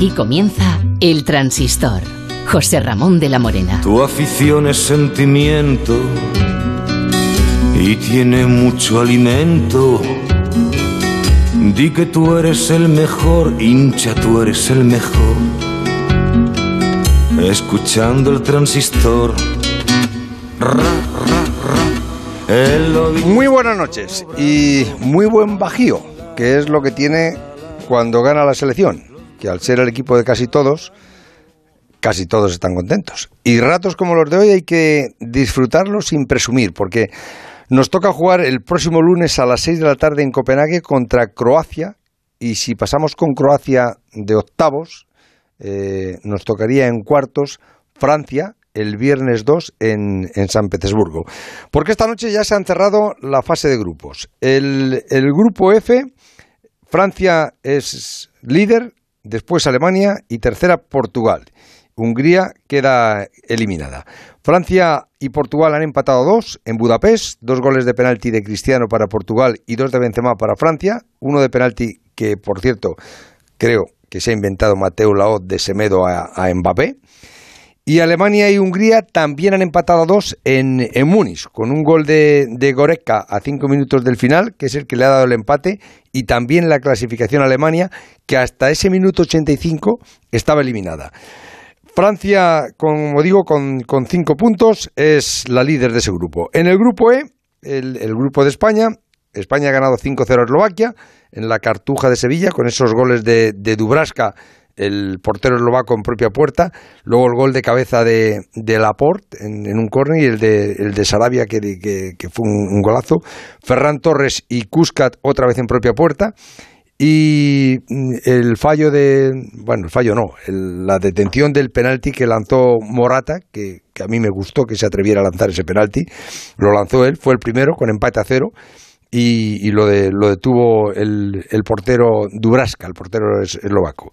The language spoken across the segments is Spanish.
Y comienza El Transistor. José Ramón de la Morena. Tu afición es sentimiento y tiene mucho alimento. Di que tú eres el mejor, hincha, tú eres el mejor. Escuchando el transistor. Muy buenas noches y muy buen bajío, que es lo que tiene cuando gana la selección, que al ser el equipo de casi todos, casi todos están contentos. Y ratos como los de hoy hay que disfrutarlos sin presumir, porque nos toca jugar el próximo lunes a las 6 de la tarde en Copenhague contra Croacia, y si pasamos con Croacia de octavos, eh, nos tocaría en cuartos Francia, el viernes 2 en, San Petersburgo. Porque esta noche ya se han cerrado la fase de grupos. El, el grupo F, Francia es líder, después Alemania y tercera Portugal. Hungría queda eliminada. Francia y Portugal han empatado dos en Budapest, dos goles de penalti de Cristiano para Portugal y dos de Benzema para Francia, uno de penalti que, por cierto, creo que se ha inventado Mateo Laot de Semedo a, a Mbappé. Y Alemania y Hungría también han empatado a dos en, Múnich, con un gol de, de a cinco minutos del final, que es el que le ha dado el empate, y también la clasificación a Alemania, que hasta ese minuto 85 estaba eliminada. Francia, como digo, con, cinco puntos, es la líder de ese grupo. En el grupo E, el, grupo de España, España ha ganado 5-0 a Eslovaquia, en la Cartuja de Sevilla, con esos goles de, de Dubraska el portero eslovaco en propia puerta, luego el gol de cabeza de, de Laporte en, un córner y el de, el de Sarabia que, que, fue un, golazo, Ferran Torres y Cuscat otra vez en propia puerta. Y el fallo de, bueno, el fallo no, la detención del penalti que lanzó Morata, que, que a mí me gustó que se atreviera a lanzar ese penalti, lo lanzó él, fue el primero con empate a cero. Y, lo, de, lo detuvo el, el portero Dubraska, el portero eslovaco.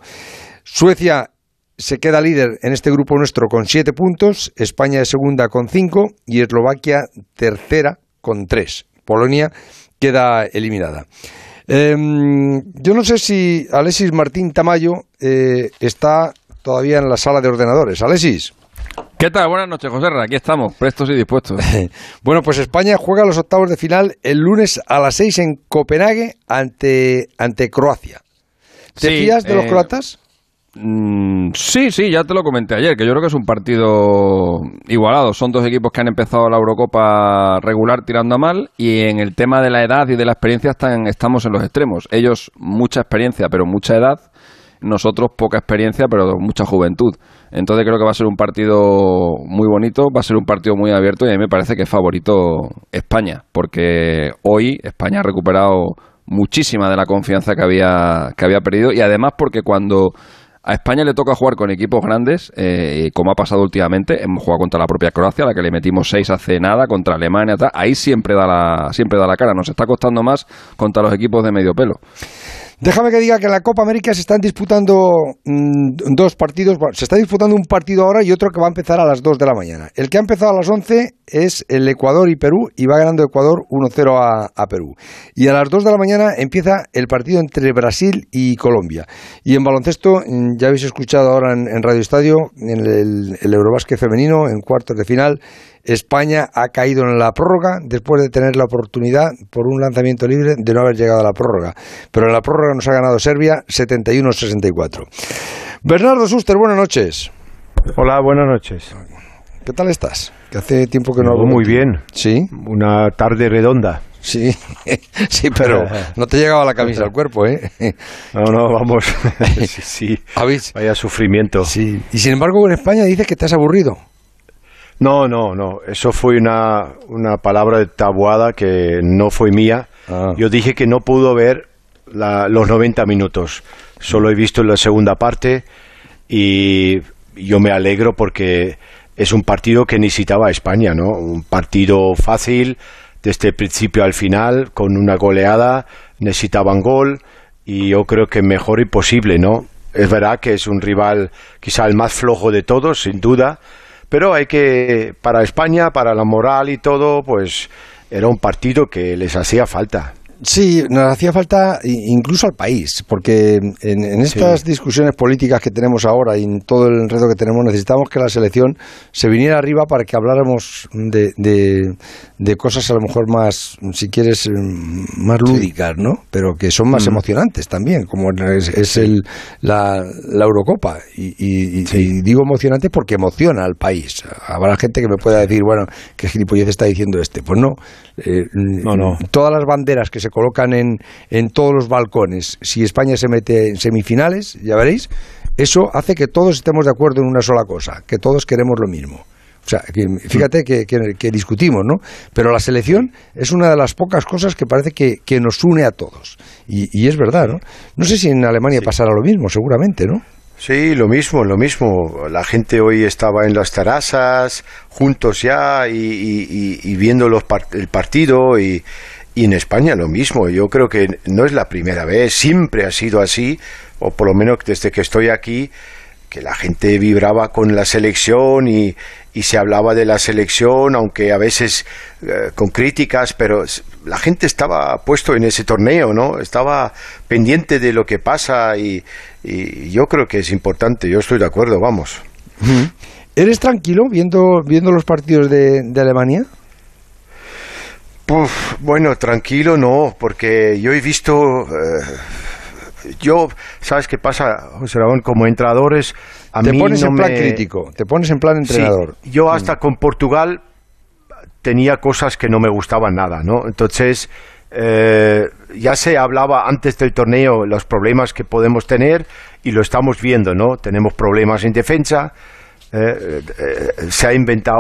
Suecia se queda líder en este grupo nuestro con siete puntos, España es segunda con cinco y Eslovaquia tercera con tres. Polonia queda eliminada. Em, yo no sé si Alexis Martín Tamayo eh, está todavía en la sala de ordenadores. Alexis. ¿Qué tal? Buenas noches, José. Aquí estamos, prestos y dispuestos. bueno, pues España juega los octavos de final el lunes a las seis en Copenhague ante, ante Croacia. ¿Te fías de los eh, croatas? Mm, sí, sí, ya te lo comenté ayer, que yo creo que es un partido igualado. Son dos equipos que han empezado la Eurocopa regular tirando a mal y en el tema de la edad y de la experiencia están, estamos en los extremos. Ellos mucha experiencia, pero mucha edad. Nosotros poca experiencia, pero mucha juventud. Entonces creo que va a ser un partido muy bonito, va a ser un partido muy abierto y a mí me parece que es favorito España, porque hoy España ha recuperado muchísima de la confianza que había, que había perdido y además porque cuando a España le toca jugar con equipos grandes, eh, como ha pasado últimamente. Hemos jugado contra la propia Croacia, a la que le metimos seis hace nada, contra Alemania, ahí siempre da la siempre da la cara. Nos está costando más contra los equipos de medio pelo. Déjame que diga que en la Copa América se están disputando mm, dos partidos. se está disputando un partido ahora y otro que va a empezar a las 2 de la mañana. El que ha empezado a las 11 es el Ecuador y Perú y va ganando Ecuador 1-0 a, Perú. Y a las 2 de la mañana empieza el partido entre Brasil y Colombia. Y en baloncesto, mm, ya habéis escuchado ahora en, Radio Estadio, en el, el Eurobásquet femenino, en cuartos de final, España ha caído en la prórroga después de tener la oportunidad por un lanzamiento libre de no haber llegado a la prórroga. Pero en la prórroga nos ha ganado Serbia 71-64. Bernardo Suster, buenas noches. Hola, buenas noches. ¿Qué tal estás? Que hace tiempo que no hago. Muy bien. Sí. Una tarde redonda. Sí, sí, pero no te llegaba la camisa al cuerpo, ¿eh? No, no, vamos. sí, sí. Vaya sufrimiento. Sí. Y sin embargo, en España dices que te has aburrido. No, no, no. Eso fue una, una palabra de tabuada que no fue mía. Ah. Yo dije que no pudo ver los 90 minutos. Solo he visto la segunda parte y yo me alegro porque es un partido que necesitaba España, ¿no? Un partido fácil desde el principio al final, con una goleada, necesitaban gol y yo creo que mejor imposible, ¿no? Es verdad que es un rival quizá el más flojo de todos, sin duda, pero hay que, para España, para la moral y todo, pues era un partido que les hacía falta. Sí, nos hacía falta incluso al país, porque en, estas discusiones políticas que tenemos ahora y en todo el enredo que tenemos, necesitamos que la selección se viniera arriba para que habláramos de, de, cosas a lo mejor más, si quieres, más lúdicas, ¿no? Pero que son más mm. emocionantes también, como es, el, la, la, Eurocopa. Y, y, digo emocionante porque emociona al país. Habrá gente que me pueda decir, bueno, ¿qué gilipollez está diciendo este? Pues no, eh, no, no. Todas las banderas que se colocan en, en todos los balcones, si España se mete en semifinales, ya veréis, eso hace que todos estemos de acuerdo en una sola cosa, que todos queremos lo mismo. O sea, fíjate que, que, discutimos, ¿no? Pero la selección es una de las pocas cosas que parece que, que nos une a todos. Y, y, es verdad, ¿no? No sé si en Alemania pasará lo mismo, seguramente, ¿no? Sí, lo mismo, lo mismo. La gente hoy estaba en las terrazas, juntos ya, y, viendo los el partido, y, en España lo mismo. Yo creo que no es la primera vez, siempre ha sido así, o por lo menos desde que estoy aquí, que la gente vibraba con la selección y, y se hablaba de la selección, aunque a veces eh, con críticas, pero la gente estaba puesto en ese torneo, ¿no? Estaba pendiente de lo que pasa y, yo creo que es importante, yo estoy de acuerdo, vamos. ¿Eres tranquilo viendo, viendo los partidos de, Alemania? Bueno, tranquilo no, porque yo he visto... Eh, yo, ¿sabes qué pasa, José Ramón? Como entrenadores, te pones en plan crítico, te pones en plan entrenador. yo hasta mm. con Portugal tenía cosas que no me gustaban nada, ¿no? Entonces, eh, ya se hablaba antes del torneo los problemas que podemos tener y lo estamos viendo, ¿no? Tenemos problemas en defensa, eh, eh, se ha inventado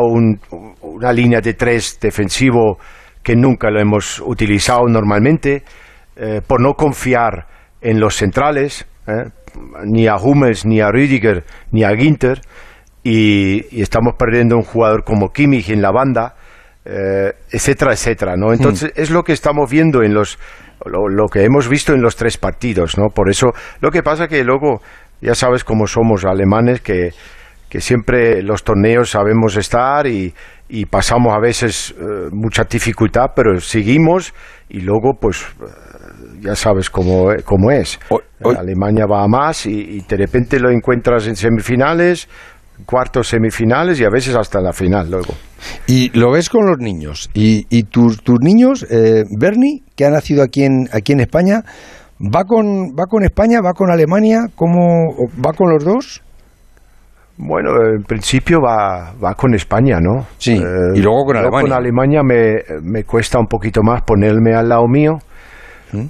una línea de tres defensivo que nunca lo hemos utilizado normalmente, por no confiar en los centrales, ni a Hummels, ni a Rüdiger, ni a Ginter, y, estamos perdiendo un jugador como Kimmich en la banda, eh, etcétera, etcétera, ¿no? Entonces hmm. es lo que estamos viendo en los, lo, que hemos visto en los tres partidos, ¿no? Por eso, lo que pasa que luego, ya sabes cómo somos alemanes, que, que siempre los torneos sabemos estar y, y pasamos a veces eh, mucha dificultad, pero seguimos y luego pues ya sabes cómo, cómo es. Alemania va a más y, de repente lo encuentras en semifinales, cuartos semifinales y a veces hasta la final luego. Y lo ves con los niños. Y, y tus, tus niños, eh, Bernie, que ha nacido aquí en, aquí en España, ¿va con, ¿va con España, va con Alemania? ¿Cómo, ¿Va con los dos? Bueno, en principio va, va con España, ¿no? Sí, eh, y luego con Alemania. Con Alemania me, me cuesta un poquito más ponerme al lado mío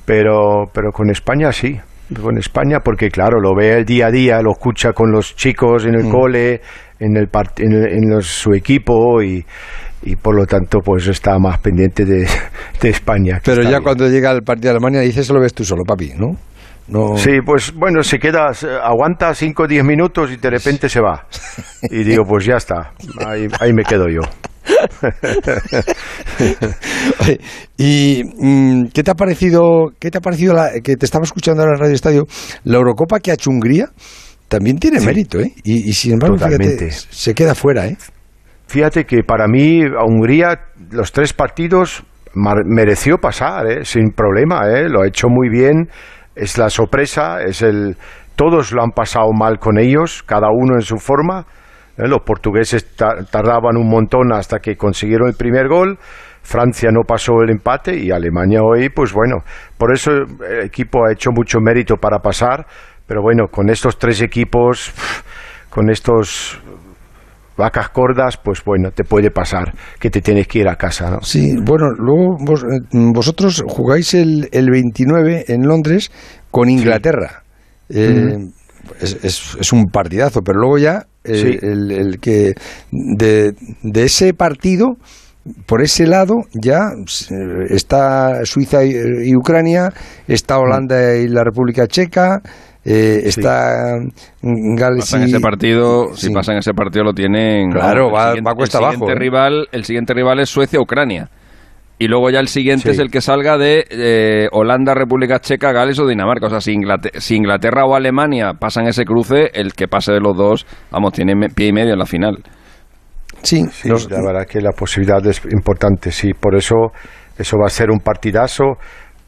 pero, pero con España sí, con España porque claro, lo ve el día a día, lo escucha con los chicos en el cole, en, el en, su equipo y, y por lo tanto pues está más pendiente de, España. Pero ya cuando llega el partido de Alemania dices, lo ves tú solo, papi, ¿no? No... Sí, pues bueno, se queda, aguanta 5 o 10 minutos y de repente se va. Y digo, pues ya está, ahí, ahí me quedo yo. ¿Y mm, qué te ha parecido, qué te ha parecido la, que te estaba escuchando en la Radio Estadio, la Eurocopa que ha hecho Hungría? También tiene mérito, ¿eh? Y, sin embargo, se queda fuera, ¿eh? Fíjate que para mí, a Hungría, los tres partidos mereció pasar, ¿eh? sin problema, ¿eh? lo ha hecho muy bien, es la sorpresa, es el todos lo han pasado mal con ellos, cada uno en su forma, ¿eh? Los portugueses tardaban un montón hasta que consiguieron el primer gol. Francia no pasó el empate y Alemania hoy, pues bueno, por eso el equipo ha hecho mucho mérito para pasar, pero bueno, con estos tres equipos, con estos vacas cordas, pues bueno, te puede pasar que te tienes que ir a casa, ¿no? Sí, bueno, luego eh, vosotros jugáis el, el 29 en Londres con Inglaterra. Eh, es, es, un partidazo, pero luego ya eh, el, que de, de, ese partido, por ese lado, ya está Suiza y, Ucrania, está Holanda y la República Checa. Eh, está Gales y... ese partido, si pasan ese partido lo tienen. Claro, va, va cuesta el abajo. Rival, el siguiente rival es Suecia-Ucrania. Y luego ya el siguiente es el que salga de eh, Holanda, República Checa, Gales o Dinamarca. O sea, si Inglaterra, o Alemania pasan ese cruce, el que pase de los dos, vamos, tiene pie y medio en la final. Sí, la verdad que la posibilidad es importante, sí. Por eso eso va a ser un partidazo.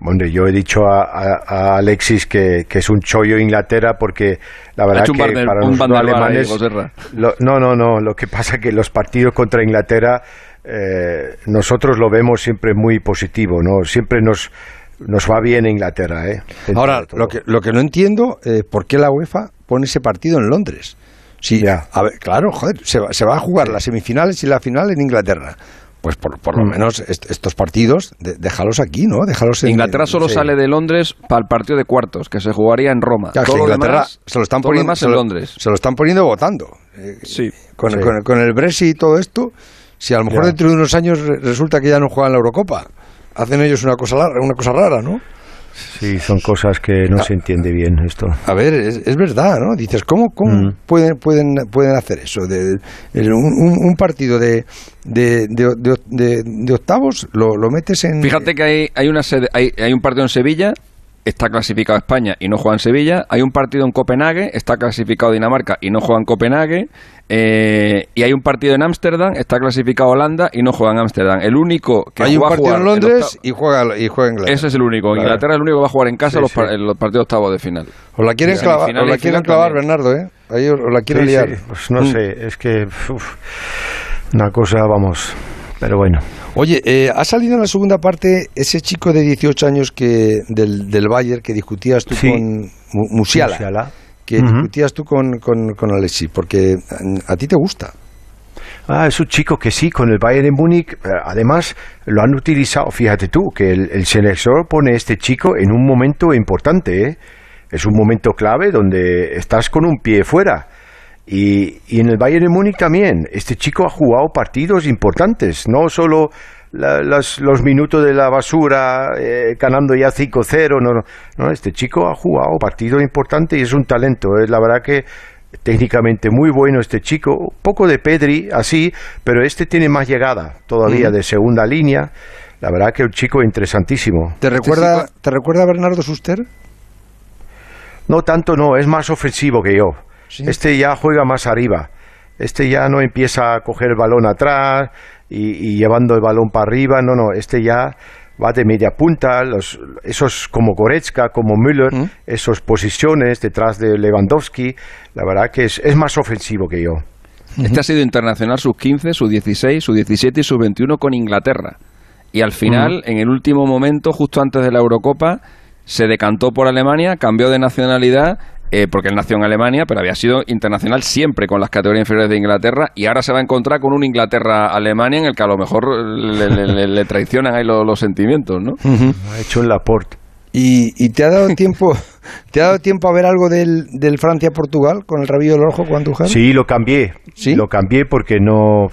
Bueno, yo he dicho a, Alexis que, es un chollo Inglaterra porque la verdad que para los alemanes... no, no, no. Lo que pasa es que los partidos contra Inglaterra eh, nosotros lo vemos siempre muy positivo, ¿no? Siempre nos, nos va bien Inglaterra, ¿eh? Ahora, lo que, lo que no entiendo es por qué la UEFA pone ese partido en Londres. Sí, a ver, claro, joder, se va, se va a jugar las semifinales y la final en Inglaterra pues por, por lo mm. menos estos partidos, déjalos aquí, ¿no? Déjalos en, Inglaterra solo sale de Londres para el partido de cuartos, que se jugaría en Roma. Claro, Inglaterra se lo están poniendo en Londres. Se lo están poniendo votando. Eh, sí. Con, Con, el Brexit y todo esto, si a lo mejor dentro de unos años resulta que ya no juegan la Eurocopa, hacen ellos una cosa, una cosa rara, ¿no? Sí, son cosas que no ah. se entiende bien esto. A ver, es, verdad, ¿no? Dices, ¿cómo, cómo mm. pueden, pueden, pueden hacer eso? De, un, partido de, de, de, octavos lo, lo, metes en... Fíjate que hay, hay, una sede, hay, hay un partido en Sevilla está clasificado España y no juega en Sevilla. Hay un partido en Copenhague, está clasificado Dinamarca y no juega en Copenhague. Eh, y hay un partido en Ámsterdam, está clasificado Holanda y no juega en Ámsterdam. El único que hay un partido en Londres y juega y juega en Inglaterra. Ese es el único. Inglaterra es el único que va a jugar en casa los, los partidos octavos de final. Os la quieren clavar, la quieren clavar Bernardo, ¿eh? Ahí os la quieren liar. Pues no mm. sé, es que una cosa, vamos, pero bueno. Oye, eh, ha salido en la segunda parte ese chico de 18 años que del, del Bayern que discutías tú con Musiala, que discutías tú con, con, con Alexis, porque a, ti te gusta. Ah, es un chico que sí, con el Bayern de Múnich, eh, además lo han utilizado, fíjate tú, que el, el seleccionador pone a este chico en un momento importante, ¿eh? es un momento clave donde estás con un pie fuera y, en el Bayern de Múnich también. Este chico ha jugado partidos importantes, no solo los minutos de la basura, eh, ganando ya 5-0. No, no, este chico ha jugado partidos importantes y es un talento. Es la verdad que técnicamente muy bueno este chico. Poco de Pedri, así, pero este tiene más llegada todavía de segunda línea. La verdad que un chico interesantísimo. ¿Te recuerda, ¿te recuerda a Bernardo Suster? No tanto, no, es más ofensivo que yo. Este ya juega más arriba. Este ya no empieza a coger el balón atrás y, llevando el balón para arriba. No, no, este ya va de media punta, los, esos como Goretzka, como Müller, ¿Mm? esas posiciones detrás de Lewandowski, la verdad que es, es más ofensivo que yo. Este ha sido internacional sus 15, sus 16, sus 17 y sus 21 con Inglaterra. Y al final, en el último momento, justo antes de la Eurocopa, se decantó por Alemania, cambió de nacionalidad eh, porque él nació en Alemania, pero había sido internacional siempre con las categorías inferiores de Inglaterra y ahora se va a encontrar con un Inglaterra-Alemania en el que a lo mejor le, traicionan ahí los, sentimientos, ¿no? Ha hecho el Laporte. ¿Y, te ha dado tiempo te ha dado tiempo a ver algo del, del Francia-Portugal con el rabillo del ojo con Andújar? Sí, lo cambié. ¿Sí? Lo cambié porque no,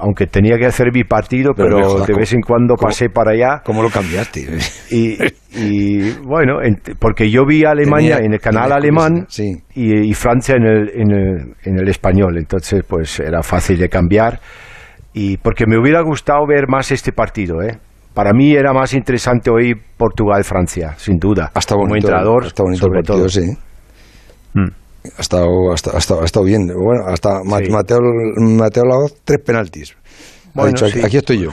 aunque tenía que hacer mi partido, pero, de vez en cuando pasé para allá. ¿Cómo lo cambiaste? Y, bueno, porque yo vi a Alemania en el canal alemán y, Francia en el, en, el, en el español, entonces pues era fácil de cambiar. Y porque me hubiera gustado ver más este partido, ¿eh? Para mí era más interesante hoy Portugal-Francia, sin duda. Hasta como entrenador, hasta bonito sobre todo. sí. Mm. Ha, estado, ha, estado, bien. Bueno, hasta Mateo, Mateo Laoz, tres penaltis. Bueno, aquí, estoy yo.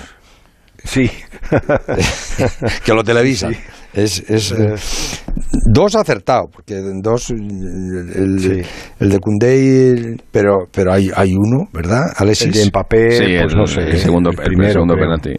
Sí. que lo televisa. Es, es eh, dos acertados, porque dos el, el de Koundé, pero pero hay hay uno, ¿verdad? Alexis. El de Mbappé, sí, pues el, no sé, el segundo, el primero, segundo penalti.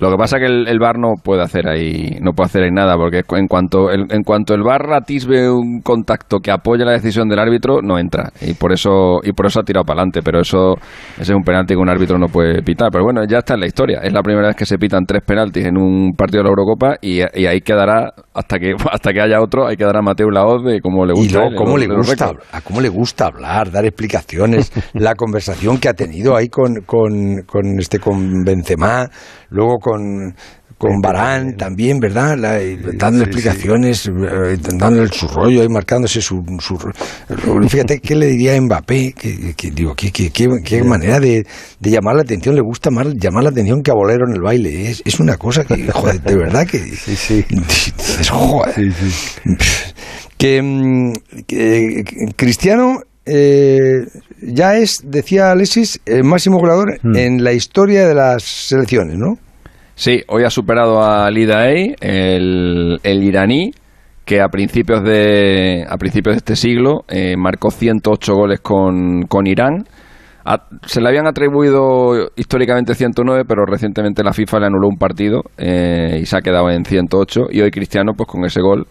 Lo que pasa es que el, el VAR no puede hacer ahí no puede hacer ahí nada, porque en cuanto el, en cuanto el VAR atisbe un contacto que apoya la decisión del árbitro, no entra y por eso y por eso ha tirado para adelante, pero eso ese es un penalti que un árbitro no puede pitar, pero bueno, ya está en la historia. Es la primera vez que se pitan tres penaltis en un partido de la Eurocopa y, y ahí quedará hasta que hasta que haya otro, hay que dar a Mateo la voz de cómo le gusta. Y cómo, le gusta, a cómo le gusta hablar, dar explicaciones, la conversación que ha tenido ahí con, con, con este con Benzema, luego con con Barán también, ¿verdad? dando explicaciones, eh, dando su rollo ahí, marcándose su, su, Fíjate, ¿qué le diría a Mbappé? Que, digo, ¿qué, qué, qué, manera de, de, llamar la atención? Le gusta más llamar la atención que a Bolero en el baile. Es, es una cosa que, joder, de verdad que... Sí, sí. Es, joder. Que, Cristiano eh, ya es, decía Alexis, el máximo goleador mm. en la historia de las selecciones, ¿no? Sí, hoy ha superado a Lida el, el iraní, que a principios de, a principios de este siglo eh, marcó 108 goles con, con Irán. se le habían atribuido históricamente 109, pero recientemente la FIFA le anuló un partido eh, y se ha quedado en 108. Y hoy Cristiano, pues con ese gol,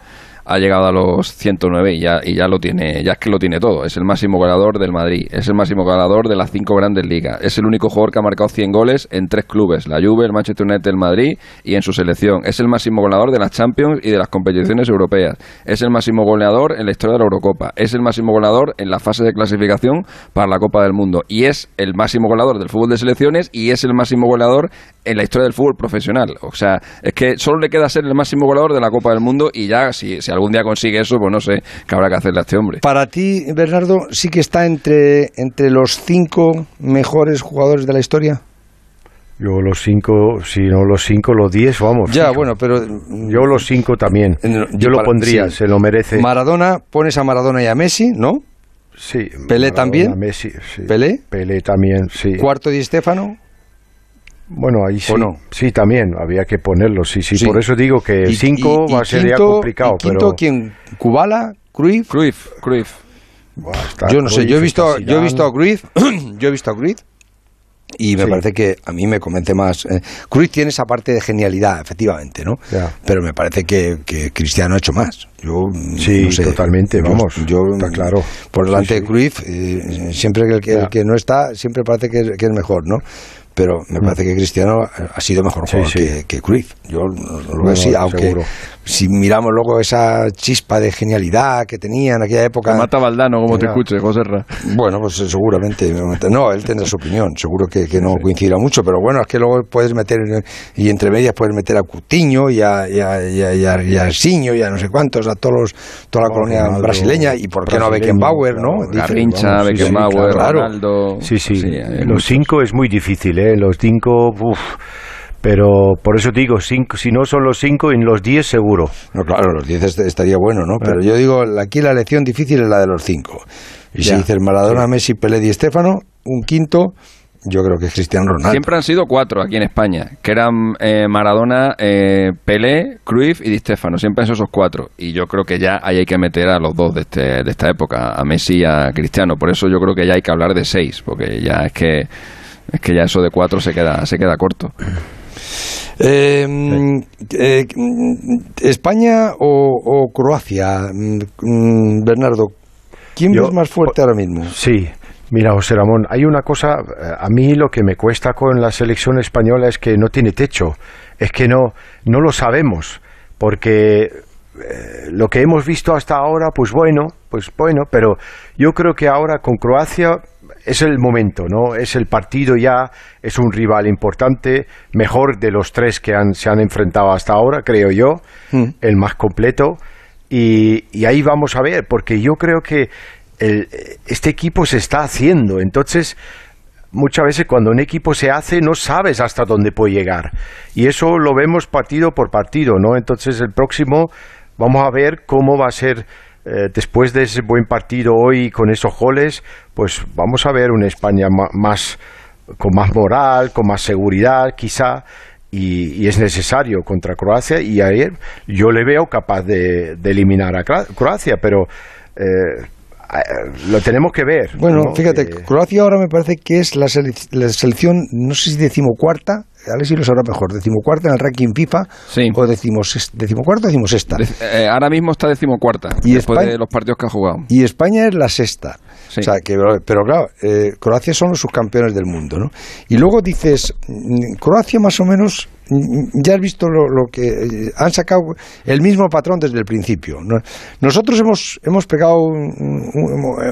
ha llegado a los 109 y ya, y ya lo tiene, ya es que lo tiene todo. Es el máximo goleador del Madrid, es el máximo goleador de las cinco grandes ligas, es el único jugador que ha marcado 100 goles en tres clubes, la Juve, el Manchester United, el Madrid y en su selección. Es el máximo goleador de las Champions y de las competiciones europeas. Es el máximo goleador en la historia de la Eurocopa. Es el máximo goleador en la fase de clasificación para la Copa del Mundo. Y es el máximo goleador del fútbol de selecciones y es el máximo goleador en la historia del fútbol profesional. O sea, es que solo le queda ser el máximo goleador de la Copa del Mundo y ya, si, si algún día consigue eso, pues no sé qué habrá que hacerle a este hombre. Para ti, Bernardo, sí que está entre, entre los cinco mejores jugadores de la historia. Yo los cinco, si no los cinco, los diez, vamos. Ya, bueno, pero... Yo los cinco también. Yo lo pondría, se lo merece. Maradona, pones a Maradona y a Messi, ¿no? Sí. Pelé también. Messi, sí. Pelé. Pelé también, sí. Cuarto Di Stefano. Bueno, ahí sí. Sí, también, había que ponerlo, sí, sí. Por eso digo que cinco va a ser ya complicado. Y quinto, ¿quién? ¿Cubala? ¿Cruyff? Cruyff, Cruyff. yo no sé, yo he visto, yo he visto a Cruyff, yo he visto a Cruyff y me parece que a mí me convence más. Eh, Cruyff tiene esa parte de genialidad, efectivamente, ¿no? Pero me parece que, que, Cristiano ha hecho más. Yo, sí, totalmente, vamos. Yo, está claro. Por delante de Cruyff, eh, siempre que el, que el, que no está, siempre parece que que es mejor, ¿no? Pero me parece que Cristiano ha sido mejor jugador Que, que Cruyff. Yo lo veo así, aunque si miramos luego esa chispa de genialidad que tenía en aquella época. mata Valdano, como te escuche, José Ra. Bueno, pues eh, seguramente. No, él tendrá su opinión, seguro que, que no coincidirá mucho, pero bueno, es que luego puedes meter, y entre medias puedes meter a Cutiño y a, y a, y a, y a, Siño y a no sé cuántos, a todos toda la colonia brasileña, y por qué no a Beckenbauer, ¿no? Garrincha, Beckenbauer, Ronaldo. Sí, sí, los cinco es muy difícil, ¿eh? Los cinco, uff pero por eso digo, cinco, si no son los cinco, en los diez seguro. No, claro, los diez estaría bueno, ¿no? Pero yo digo, aquí la elección difícil es la de los cinco. Y si dices Maradona, Messi, Pelé y Estefano, un quinto, yo creo que es Cristiano Ronaldo. Siempre han sido cuatro aquí en España, que eran eh, Maradona, eh, Pelé, Cruyff y Di Stefano. Siempre han sido esos cuatro. Y yo creo que ya ahí hay que meter a los dos de, este, de esta época, a Messi y a Cristiano. Por eso yo creo que ya hay que hablar de seis, porque ya es que es que ya eso de cuatro se queda se queda corto. Em, eh, ¿España o, Croacia, mm, mm, Bernardo? ¿Quién es más fuerte ahora mismo? Sí, Mira, José Ramón, hay una cosa, eh, a mí lo que me cuesta con la selección española es que no tiene techo, es que no, no lo sabemos, porque eh, lo que hemos visto hasta ahora, pues bueno, pues bueno, pero yo creo que ahora con Croacia es el momento, ¿no? Es el partido ya, es un rival importante, mejor de los tres que han, se han enfrentado hasta ahora, creo yo, mm. el más completo. Y, y, ahí vamos a ver, porque yo creo que el, este equipo se está haciendo. Entonces, muchas veces cuando un equipo se hace, no sabes hasta dónde puede llegar. Y eso lo vemos partido por partido, ¿no? Entonces, el próximo, vamos a ver cómo va a ser eh, después de ese buen partido hoy con esos goles, pues vamos a ver una España más con más moral, con más seguridad, quizá. Y, es necesario contra Croacia y ayer yo le veo capaz de, eliminar a Croacia, pero eh, lo tenemos que ver. Bueno, fíjate, Croacia ahora me parece que es la, selección, no sé si decimocuarta, Alexis lo sabrá mejor, decimocuarta en el ranking FIFA o decimos, decimocuarta o decimosexta. Eh, ahora mismo está decimocuarta, y después de los partidos que ha jugado. Y España es la sexta. O sea, que, pero claro, eh, Croacia son los subcampeones del mundo, ¿no? Y luego dices, mm, Croacia más o menos, mm, ya has visto lo, que... Eh, han sacado el mismo patrón desde el principio. Nosotros hemos, hemos pegado...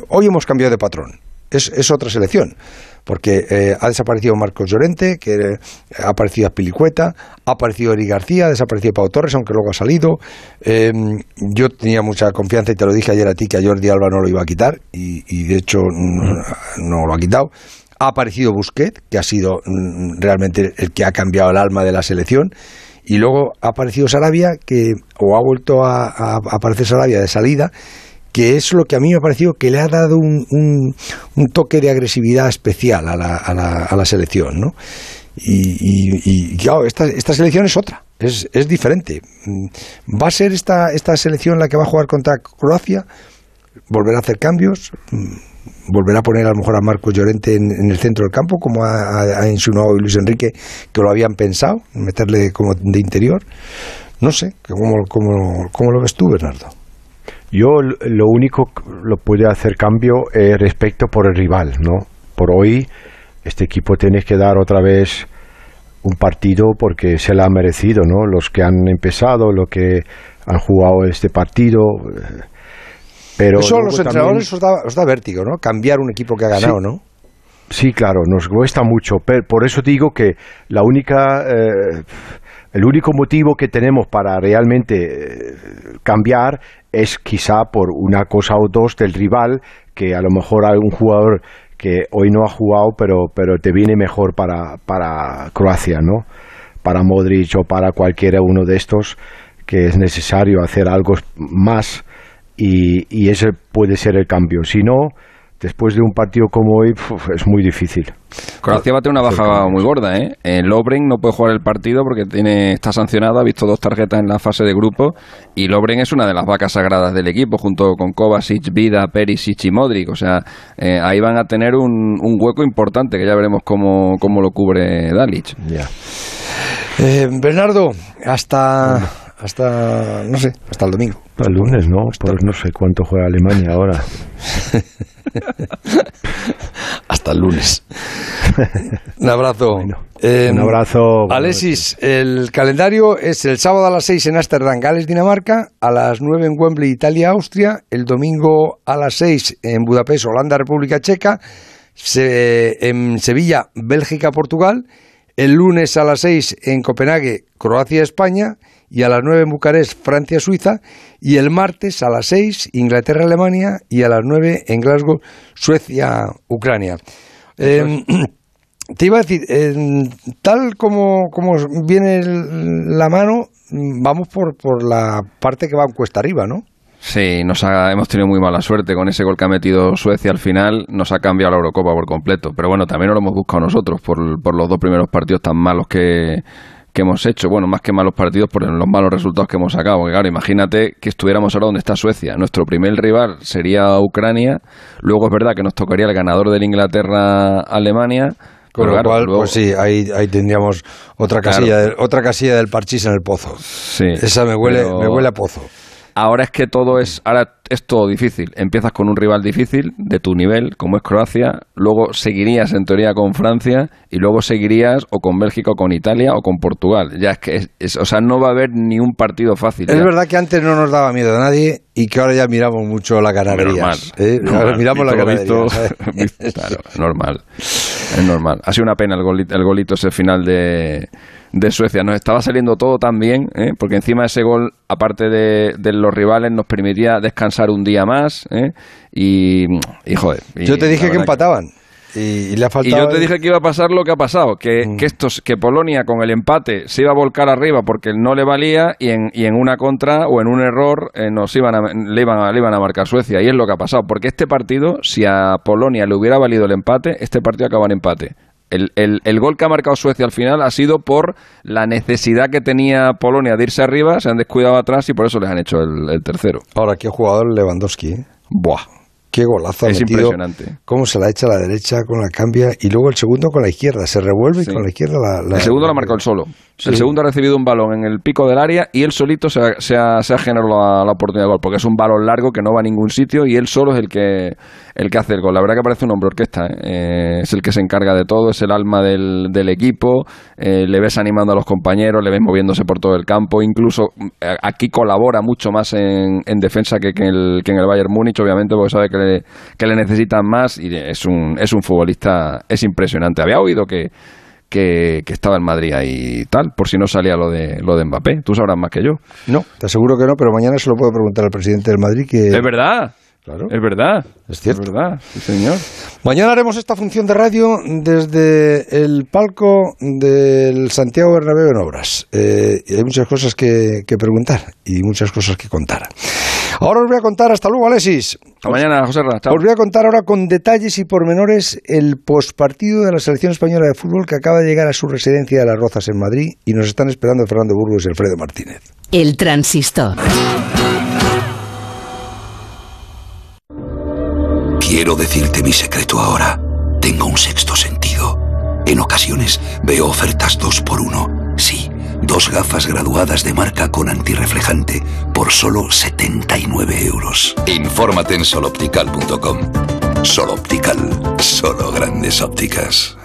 hoy hemos cambiado de patrón. Es, es otra selección porque eh, ha desaparecido Marcos Llorente, que ha aparecido Pilicueta, ha aparecido Eri García, ha desaparecido Pau Torres, aunque luego ha salido. Em, yo tenía mucha confianza y te lo dije ayer a ti que a Jordi Alba no lo iba a quitar y, de hecho no, lo ha quitado. Ha aparecido Busquet, que ha sido mm, realmente el que ha cambiado el alma de la selección. Y luego ha aparecido Sarabia, que, o ha vuelto a, a aparecer Sarabia de salida, que es lo que a mí me ha parecido que le ha dado un, un, toque de agresividad especial a la, a la, a la selección, ¿no? y, claro, esta, esta selección es otra, es, es diferente. Mm, ¿Va a ser esta, esta selección la que va a jugar contra Croacia? ¿Volverá a hacer cambios? Mm, ¿Volverá a poner a lo mejor a Marcos Llorente en, el centro del campo, como ha, ha, insinuado Luis Enrique, que lo habían pensado, meterle como de interior? No sé, ¿cómo, cómo, cómo lo ves tú, Bernardo? Yo lo único que lo puede hacer cambio es respecto por el rival, ¿no? Por hoy este equipo tiene que dar otra vez un partido porque se la ha merecido, ¿no? Los que han empezado, los que han jugado este partido. Pero Eso a los entrenadores os, da, vértigo, ¿no? Cambiar un equipo que ha ganado, ¿no? Sí, claro, nos cuesta mucho. Pero por eso digo que la única, eh, el único motivo que tenemos para realmente eh, cambiar es quizá por una cosa o dos del rival, que a lo mejor un jugador que hoy no ha jugado, pero, pero te viene mejor para, para Croacia, ¿no? Para Modric o para cualquiera uno de estos, que es necesario hacer algo más y, y ese puede ser el cambio. Si no, después de un partido como hoy es muy difícil. Croacia va a tener una baja muy gorda, ¿eh? eh Lobren no puede jugar el partido porque tiene está sancionado, ha visto dos tarjetas en la fase de grupo y Lobren es una de las vacas sagradas del equipo junto con Kovacic, Vida, Perisic y Modric, o sea, eh, ahí van a tener un, un, hueco importante que ya veremos cómo, cómo lo cubre Dalic. Eh, Bernardo, hasta hasta, no sé, hasta el domingo. el lunes, ¿no? Pues no sé cuánto juega Alemania ahora. hasta el lunes. un abrazo. un em, abrazo. Alexis, el calendario es el sábado a las 6 en Ámsterdam, Gales, Dinamarca, a las 9 en Wembley, Italia, Austria, el domingo a las 6 en Budapest, Holanda, República Checa, en Sevilla, Bélgica, Portugal, el lunes a las 6 en Copenhague, Croacia, España, y a las 9 en Bucarest, Francia, Suiza, y el martes a las 6 Inglaterra, Alemania, y a las 9 en Glasgow, Suecia, Ucrania. Eh, te iba a decir, tal como, como viene la mano, vamos por, por la parte que va en cuesta arriba, ¿no? Sí, nos hemos tenido muy mala suerte con ese gol que ha metido Suecia al final, nos ha cambiado la Eurocopa por completo. Pero bueno, también lo hemos buscado nosotros por, por los dos primeros partidos tan malos que, que hemos hecho, bueno, más que malos partidos por los malos resultados que hemos sacado. Porque claro, imagínate que estuviéramos ahora donde está Suecia. Nuestro primer rival sería Ucrania. Luego es verdad que nos tocaría el ganador del Inglaterra-Alemania. Con lo cual, pues sí, ahí, ahí tendríamos otra casilla, otra casilla del parchís en el pozo. Sí, Esa me huele, me huele a pozo. Ahora es que todo es, ahora es todo difícil. Empiezas con un rival difícil de tu nivel, como es Croacia, luego seguirías en teoría con Francia y luego seguirías o con Bélgica o con Italia o con Portugal. Ya es que, es, o sea, no va a haber ni un partido fácil. Es verdad que antes no nos daba miedo a nadie y que ahora ya miramos mucho la canadería. ¿eh? Miramos la claro, es normal. Es normal. Ha sido una pena el golito, el golito ese final de de Suecia. Nos estaba saliendo todo tan bien, ¿eh? porque encima ese gol, aparte de, los rivales, nos permitía descansar un día más. ¿eh? Y, joder. Yo te dije que empataban. Y, le ha faltado y, yo te dije que iba a pasar lo que ha pasado, que, mm. que, estos, que Polonia con el empate se iba a volcar arriba porque no le valía y en, y en una contra o en un error eh, nos iban le, iban a, le iban a marcar Suecia. Y es lo que ha pasado, porque este partido, si a Polonia le hubiera valido el empate, este partido acaba en empate. El, el, gol que ha marcado Suecia al final ha sido por la necesidad que tenía Polonia de irse arriba, se han descuidado atrás y por eso les han hecho el, tercero. Ahora, qué jugador Lewandowski. ¿eh? Buah, Qué golazo es impresionante. Cómo se la echa a la derecha con la cambia y luego el segundo con la izquierda. Se revuelve y con la izquierda la, El segundo lo ha marcado el solo. El segundo ha recibido un balón en el pico del área y él solito se ha, se generado la, oportunidad de gol porque es un balón largo que no va a ningún sitio y él solo es el que, el que hace el gol. La verdad que parece un hombre orquesta. ¿eh? Eh, es el que se encarga de todo, es el alma del, del equipo. Eh, le ves animando a los compañeros, le ves moviéndose por todo el campo. Incluso aquí colabora mucho más en, en defensa que, que, el, que en el Bayern Múnich, obviamente, porque sabe que le, que le necesitan más y es un, es un futbolista, es impresionante. Había oído que, que, estaba en Madrid y tal, por si no salía lo de, lo de Mbappé. Tú sabrás más que yo. No, te aseguro que no, pero mañana se lo puedo preguntar al presidente del Madrid. que Es verdad. Claro. Es verdad. Es cierto. Es verdad, sí, señor. Mañana haremos esta función de radio desde el palco del Santiago Bernabéu en Obras. Eh, hay muchas cosas que, que preguntar y muchas cosas que contar. Ahora os voy a contar, hasta luego, Alexis. Hasta mañana, José Ra. Os voy a contar ahora con detalles y pormenores el postpartido de la selección española de fútbol que acaba de llegar a su residencia de Las Rozas en Madrid y nos están esperando Fernando Burgos y Alfredo Martínez. El transistor. Quiero decirte mi secreto ahora. Tengo un sexto sentido. En ocasiones veo ofertas dos por uno. Sí, dos gafas graduadas de marca con antirreflejante por solo 79 euros. Infórmate en soloptical.com. Soloptical, solo grandes ópticas.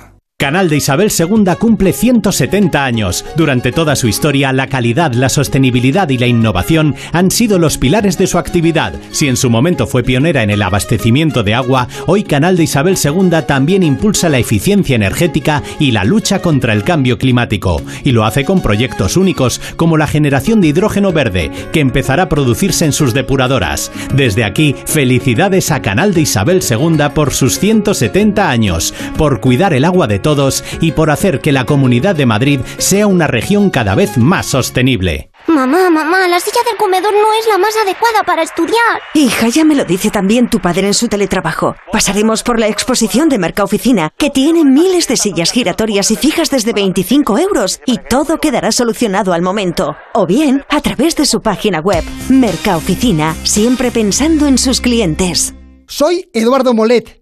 Canal de Isabel II cumple 170 años. Durante toda su historia, la calidad, la sostenibilidad y la innovación han sido los pilares de su actividad. Si en su momento fue pionera en el abastecimiento de agua, hoy Canal de Isabel II también impulsa la eficiencia energética y la lucha contra el cambio climático. Y lo hace con proyectos únicos como la generación de hidrógeno verde, que empezará a producirse en sus depuradoras. Desde aquí, felicidades a Canal de Isabel II por sus 170 años, por cuidar el agua de todos y por hacer que la Comunidad de Madrid sea una región cada vez más sostenible. Mamá, mamá, la silla del comedor no es la más adecuada para estudiar. Hija, ya me lo dice también tu padre en su teletrabajo. Pasaremos por la exposición de Mercaoficina, que tiene miles de sillas giratorias y fijas desde 25 euros, y todo quedará solucionado al momento. O bien, a través de su página web. Mercaoficina, siempre pensando en sus clientes. Soy Eduardo Molet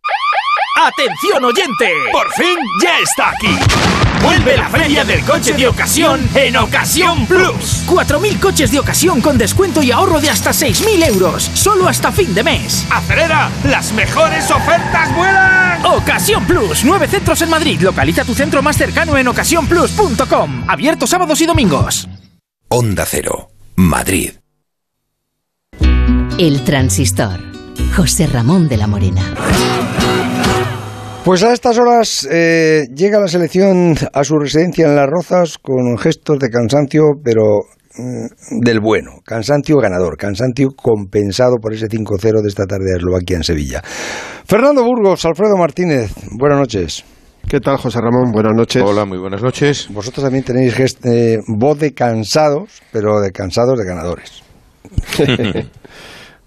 ¡Atención oyente! ¡Por fin ya está aquí! Vuelve la feria del coche de ocasión en Ocasión Plus. 4.000 coches de ocasión con descuento y ahorro de hasta 6.000 euros. Solo hasta fin de mes. ¡Acelera! ¡Las mejores ofertas vuelan! Ocasión Plus. Nueve centros en Madrid. Localiza tu centro más cercano en ocasiónplus.com. Abierto sábados y domingos. Onda Cero. Madrid. El transistor. José Ramón de la Morena. Pues a estas horas eh, llega la selección a su residencia en Las Rozas con gestos de cansancio, pero mm, del bueno, cansancio ganador, cansancio compensado por ese 5-0 de esta tarde de Eslovaquia en Sevilla. Fernando Burgos, Alfredo Martínez, buenas noches. ¿Qué tal, José Ramón? Buenas noches. Hola, muy buenas noches. Vosotros también tenéis eh, voz de cansados, pero de cansados de ganadores.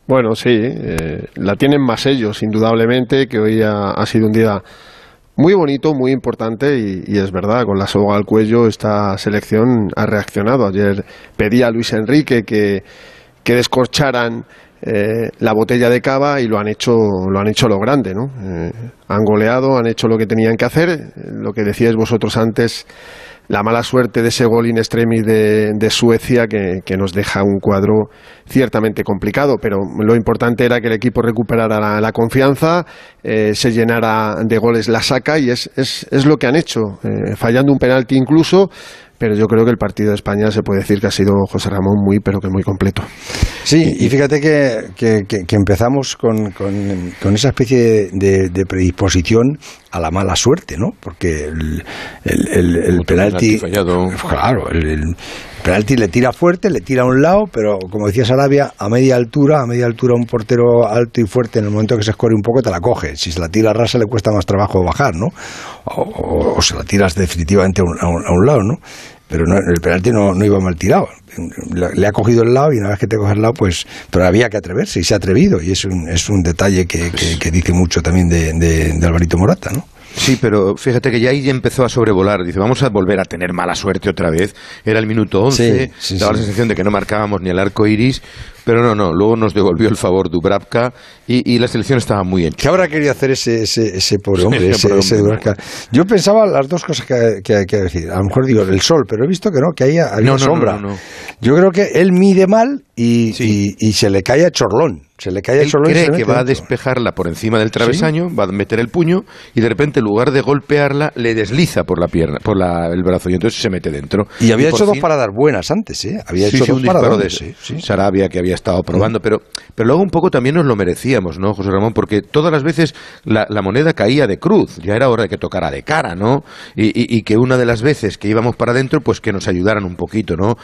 Bueno, sí, eh, la tienen más ellos, indudablemente, que hoy ha, sido un día muy bonito, muy importante y, es verdad, con la soga al cuello esta selección ha reaccionado. Ayer pedí a Luis Enrique que, que descorcharan eh, la botella de cava y lo han hecho lo han hecho lo grande, ¿no? Eh, han goleado, han hecho lo que tenían que hacer, lo que decíais vosotros antes la mala suerte de ese gol in extremis de, Suecia que, nos deja un cuadro ciertamente complicado, pero lo importante era que el equipo recuperara la, confianza, eh, se llenara de goles la saca y es, es, es lo que han hecho, eh, fallando un penalti incluso, pero yo creo que el partido de España se puede decir que ha sido José Ramón muy, pero que muy completo. Sí, y fíjate que, que, empezamos con, con, esa especie de, predisposición a la mala suerte, ¿no? Porque el, el, el, penalti. Claro, el, penalti le tira fuerte, le tira a un lado, pero como decía Sarabia, a media altura, a media altura un portero alto y fuerte, en el momento que se escorre un poco, te la coge. Si se la tira rasa, le cuesta más trabajo bajar, ¿no? O, se la tiras definitivamente a un, a un lado, ¿no? Pero no, el penalti no, no, iba mal tirado. Le ha cogido el lado y una vez que te coge el lado, pues. Pero había que atreverse y se ha atrevido. Y es un, es un detalle que, que, dice mucho también de, de, de Alvarito Morata, ¿no? Sí, pero fíjate que ya ahí empezó a sobrevolar. Dice, vamos a volver a tener mala suerte otra vez. Era el minuto 11, daba la sensación de que no marcábamos ni el arco iris. Pero no, no, luego nos devolvió el favor Dubravka y, la selección estaba muy hecha. ¿Qué habrá querido hacer ese, ese, ese pobre hombre, ese, Dubravka? Yo pensaba las dos cosas que, hay que decir. A lo mejor digo el sol, pero he visto que no, que ahí había no, sombra. Yo creo que él mide mal y, y se le cae a chorlón. Se le cae Él cree que va a despejarla por encima del travesaño, va a meter el puño y de repente en lugar de golpearla le desliza por la pierna, por el brazo y entonces se mete dentro. Y había hecho dos paradas buenas antes, ¿eh? Había hecho dos paradas. De Sarabia que había había estado probando, pero, pero luego un poco también nos lo merecíamos, ¿no, José Ramón? Porque todas las veces la, moneda caía de cruz, ya era hora de que tocara de cara, ¿no? Y, que una de las veces que íbamos para adentro, pues que nos ayudaran un poquito, ¿no?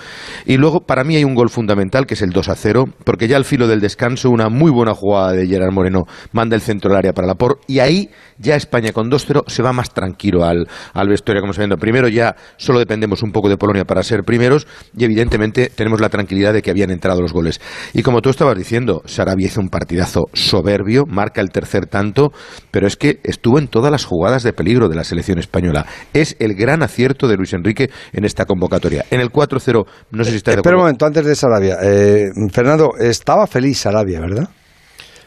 Y luego, para mí hay un gol fundamental, que es el 2 a 0, porque ya al filo del descanso, una muy buena jugada de Gerard Moreno manda el centro del área para la por, y ahí ya España con 2-0 se va más tranquilo al, al vestuario, como se viendo. Primero ya solo dependemos un poco de Polonia para ser primeros y evidentemente tenemos la tranquilidad de que habían entrado los goles. Y como tú estabas diciendo, Sarabia hizo un partidazo soberbio, marca el tercer tanto, pero es que estuvo en todas las jugadas de peligro de la selección española. Es el gran acierto de Luis Enrique en esta convocatoria. En el 4-0, no sé si está de acuerdo. Espera un momento, antes de Sarabia. Eh, Fernando, estaba feliz Sarabia, ¿verdad?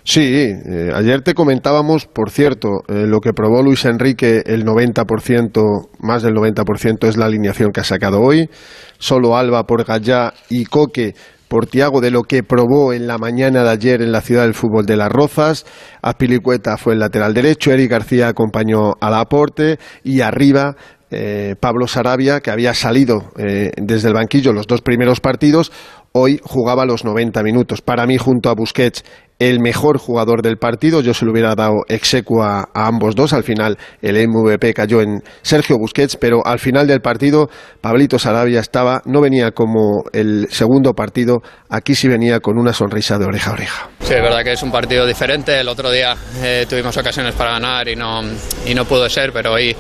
Sí, eh, ayer te comentábamos, por cierto, eh, lo que probó Luis Enrique, el 90%, más del 90% es la alineación que ha sacado hoy. Solo Alba por Gallá y Coque por Tiago de lo que probó en la mañana de ayer en la ciudad del fútbol de Las Rozas. Azpilicueta fue el lateral derecho, Eric García acompañó al aporte y arriba eh, Pablo Sarabia, que había salido desde el banquillo los dos primeros partidos, hoy jugaba los 90 minutos. Para mí, junto a Busquets, el mejor jugador del partido. Yo se lo hubiera dado execuo a, ambos dos. Al final el MVP cayó en Sergio Busquets, pero al final del partido Pablito Sarabia estaba, no venía como el segundo partido, aquí sí venía con una sonrisa de oreja a oreja. Sí, es verdad que es un partido diferente. El otro día eh, tuvimos ocasiones para ganar y no, y no pudo ser, pero hoy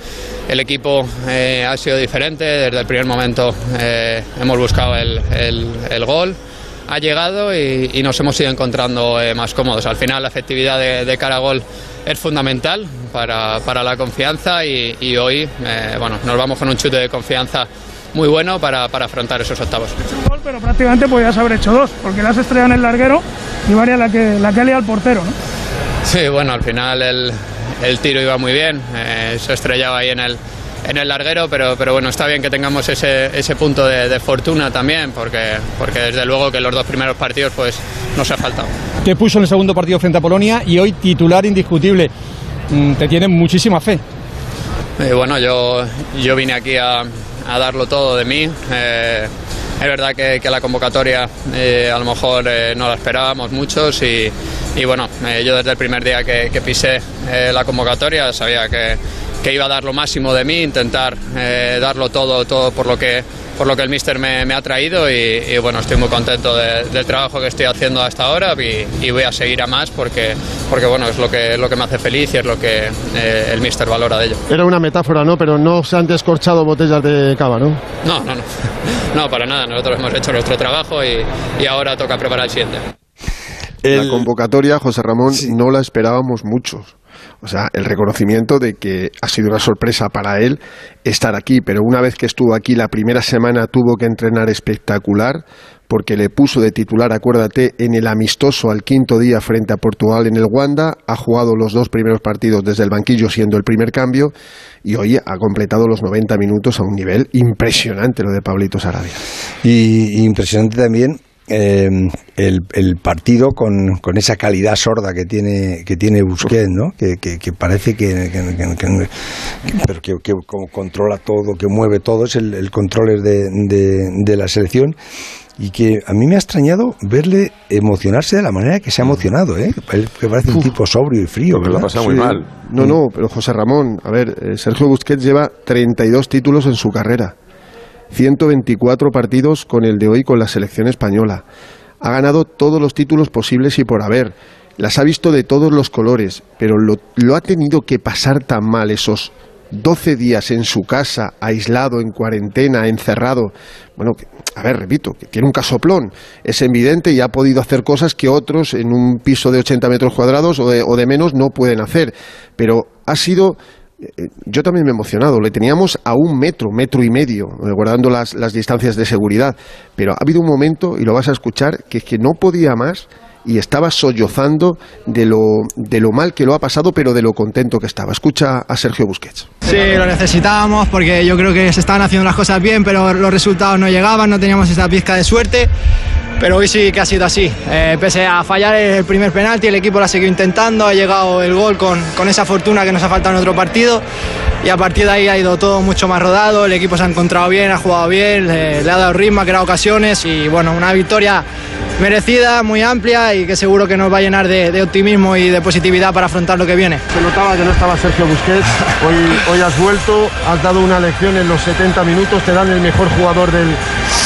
el equipo eh, ha sido diferente. Desde el primer momento eh, hemos buscado el, el gol ha llegado y, nos hemos ido encontrando eh, más cómodos. Al final la efectividad de, de cara a gol es fundamental para, para la confianza y, hoy eh, bueno, nos vamos con un chute de confianza muy bueno para, para afrontar esos octavos. un gol, pero prácticamente podías haber hecho dos, porque le has estrellado en el larguero y varía la que, la que ha al portero, ¿no? Sí, bueno, al final el, el tiro iba muy bien, eh, se estrellaba ahí en el, en el larguero, pero, pero bueno, está bien que tengamos ese, ese punto de, fortuna también, porque, porque desde luego que los dos primeros partidos pues nos ha faltado. Te puso en el segundo partido frente a Polonia y hoy titular indiscutible. Mm, te tiene muchísima fe. Eh, bueno, yo, yo vine aquí a, a darlo todo de mí. Eh, es verdad que, que la convocatoria eh, a lo mejor no la esperábamos muchos y, y bueno, yo desde el primer día que, que pisé la convocatoria sabía que, que iba a dar lo máximo de mí, intentar eh, darlo todo, todo por lo que por lo que el míster me, ha traído y, bueno, estoy muy contento del trabajo que estoy haciendo hasta ahora y, voy a seguir a más porque, porque bueno, es lo que, lo que me hace feliz y es lo que eh, el míster valora de ello. Era una metáfora, ¿no? Pero no se han descorchado botellas de cava, ¿no? No, no, no. No, para nada. Nosotros hemos hecho nuestro trabajo y, y ahora toca preparar el siguiente. La convocatoria, José Ramón, no la esperábamos muchos. O sea, el reconocimiento de que ha sido una sorpresa para él estar aquí, pero una vez que estuvo aquí la primera semana tuvo que entrenar espectacular porque le puso de titular, acuérdate, en el amistoso al quinto día frente a Portugal en el Wanda, ha jugado los dos primeros partidos desde el banquillo siendo el primer cambio y hoy ha completado los 90 minutos a un nivel impresionante lo de Pablito Sarabia. Y impresionante también eh, el, el, partido con, con, esa calidad sorda que tiene que tiene Busquets, ¿no? Que, que, parece que, pero que, controla todo, que mueve todo, es el, el control de, de, la selección y que a mí me ha extrañado verle emocionarse de la manera que se ha emocionado, ¿eh? que parece un tipo sobrio y frío, ¿verdad? Lo ha muy mal. No, no, pero José Ramón, a ver, eh, Sergio Busquets lleva 32 títulos en su carrera. 124 partidos con el de hoy con la selección española. Ha ganado todos los títulos posibles y por haber. Las ha visto de todos los colores, pero lo, ha tenido que pasar tan mal esos 12 días en su casa, aislado, en cuarentena, encerrado. Bueno, a ver, repito, que tiene un casoplón. Es evidente y ha podido hacer cosas que otros en un piso de 80 metros cuadrados o de, o de menos no pueden hacer. Pero ha sido yo también me he emocionado. Le teníamos a un metro, metro y medio, eh, guardando las, las distancias de seguridad. Pero ha habido un momento, y lo vas a escuchar, que es que no podía más y estaba sollozando de lo, de lo mal que lo ha pasado, pero de lo contento que estaba. Escucha a Sergio Busquets. Sí, lo necesitábamos porque yo creo que se estaban haciendo las cosas bien, pero los resultados no llegaban, no teníamos esa pizca de suerte. Pero hoy sí que ha sido así. Eh, pese a fallar el primer penalti, el equipo lo ha seguido intentando, ha llegado el gol con, con esa fortuna que nos ha faltado en otro partido y a partir de ahí ha ido todo mucho más rodado, el equipo se ha encontrado bien, ha jugado bien, le, ha dado ritmo, ha creado ocasiones y bueno, una victoria merecida, muy amplia y que seguro que nos va a llenar de, de optimismo y de positividad para afrontar lo que viene. Se notaba que no estaba Sergio Busquets, hoy, hoy has vuelto, has dado una lección en los 70 minutos, te dan el mejor jugador del,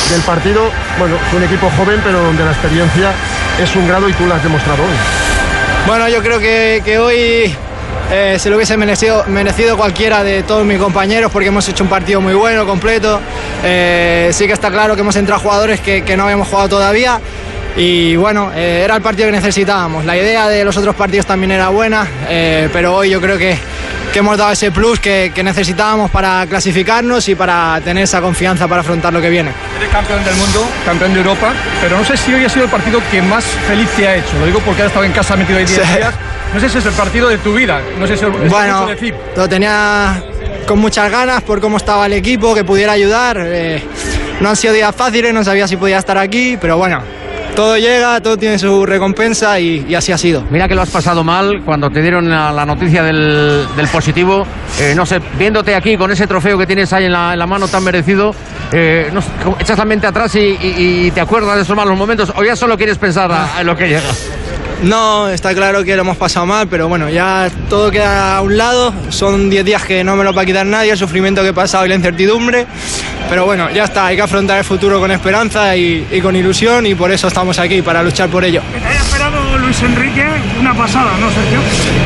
del partido. Bueno, un equipo joven, pero donde la experiencia es un grado y tú lo has demostrado hoy. Bueno, yo creo que, hoy eh, se lo hubiese merecido, cualquiera de todos mis compañeros porque hemos hecho un partido muy bueno, completo. Eh, sí que está claro que hemos entrado jugadores que, no habíamos jugado todavía. Y bueno, eh, era el partido que necesitábamos. La idea de los otros partidos también era buena, pero hoy yo creo que, que hemos dado ese plus que, que necesitábamos para clasificarnos y para tener esa confianza para afrontar lo que viene. Eres campeón del mundo, campeón de Europa, pero no sé si hoy ha sido el partido que más feliz te ha hecho. Lo digo porque has estado en casa metido ahí 10 Sí. días. No sé si es el partido de tu vida. No sé si es es Bueno, mucho decir. lo tenía con muchas ganas por cómo estaba el equipo, que pudiera ayudar. Eh, no han sido días fáciles, no sabía si podía estar aquí, pero bueno, todo llega, todo tiene su recompensa y, y así ha sido. Mira que lo has pasado mal cuando te dieron la, la noticia del, del positivo. Eh, no sé, viéndote aquí con ese trofeo que tienes ahí en la, en la mano tan merecido, eh, no echas la mente atrás y, y- y te acuerdas de esos malos momentos o ya solo quieres pensar a, a lo que llega. No, está claro que lo hemos pasado mal, pero bueno, ya todo queda a un lado. Son 10 días que no me lo va a quitar nadie, el sufrimiento que he pasado y la incertidumbre. Pero bueno, ya está, hay que afrontar el futuro con esperanza y, y con ilusión y por eso estamos aquí, para luchar por ello. Te haya esperado Luis Enrique, una pasada, ¿no, Sergio?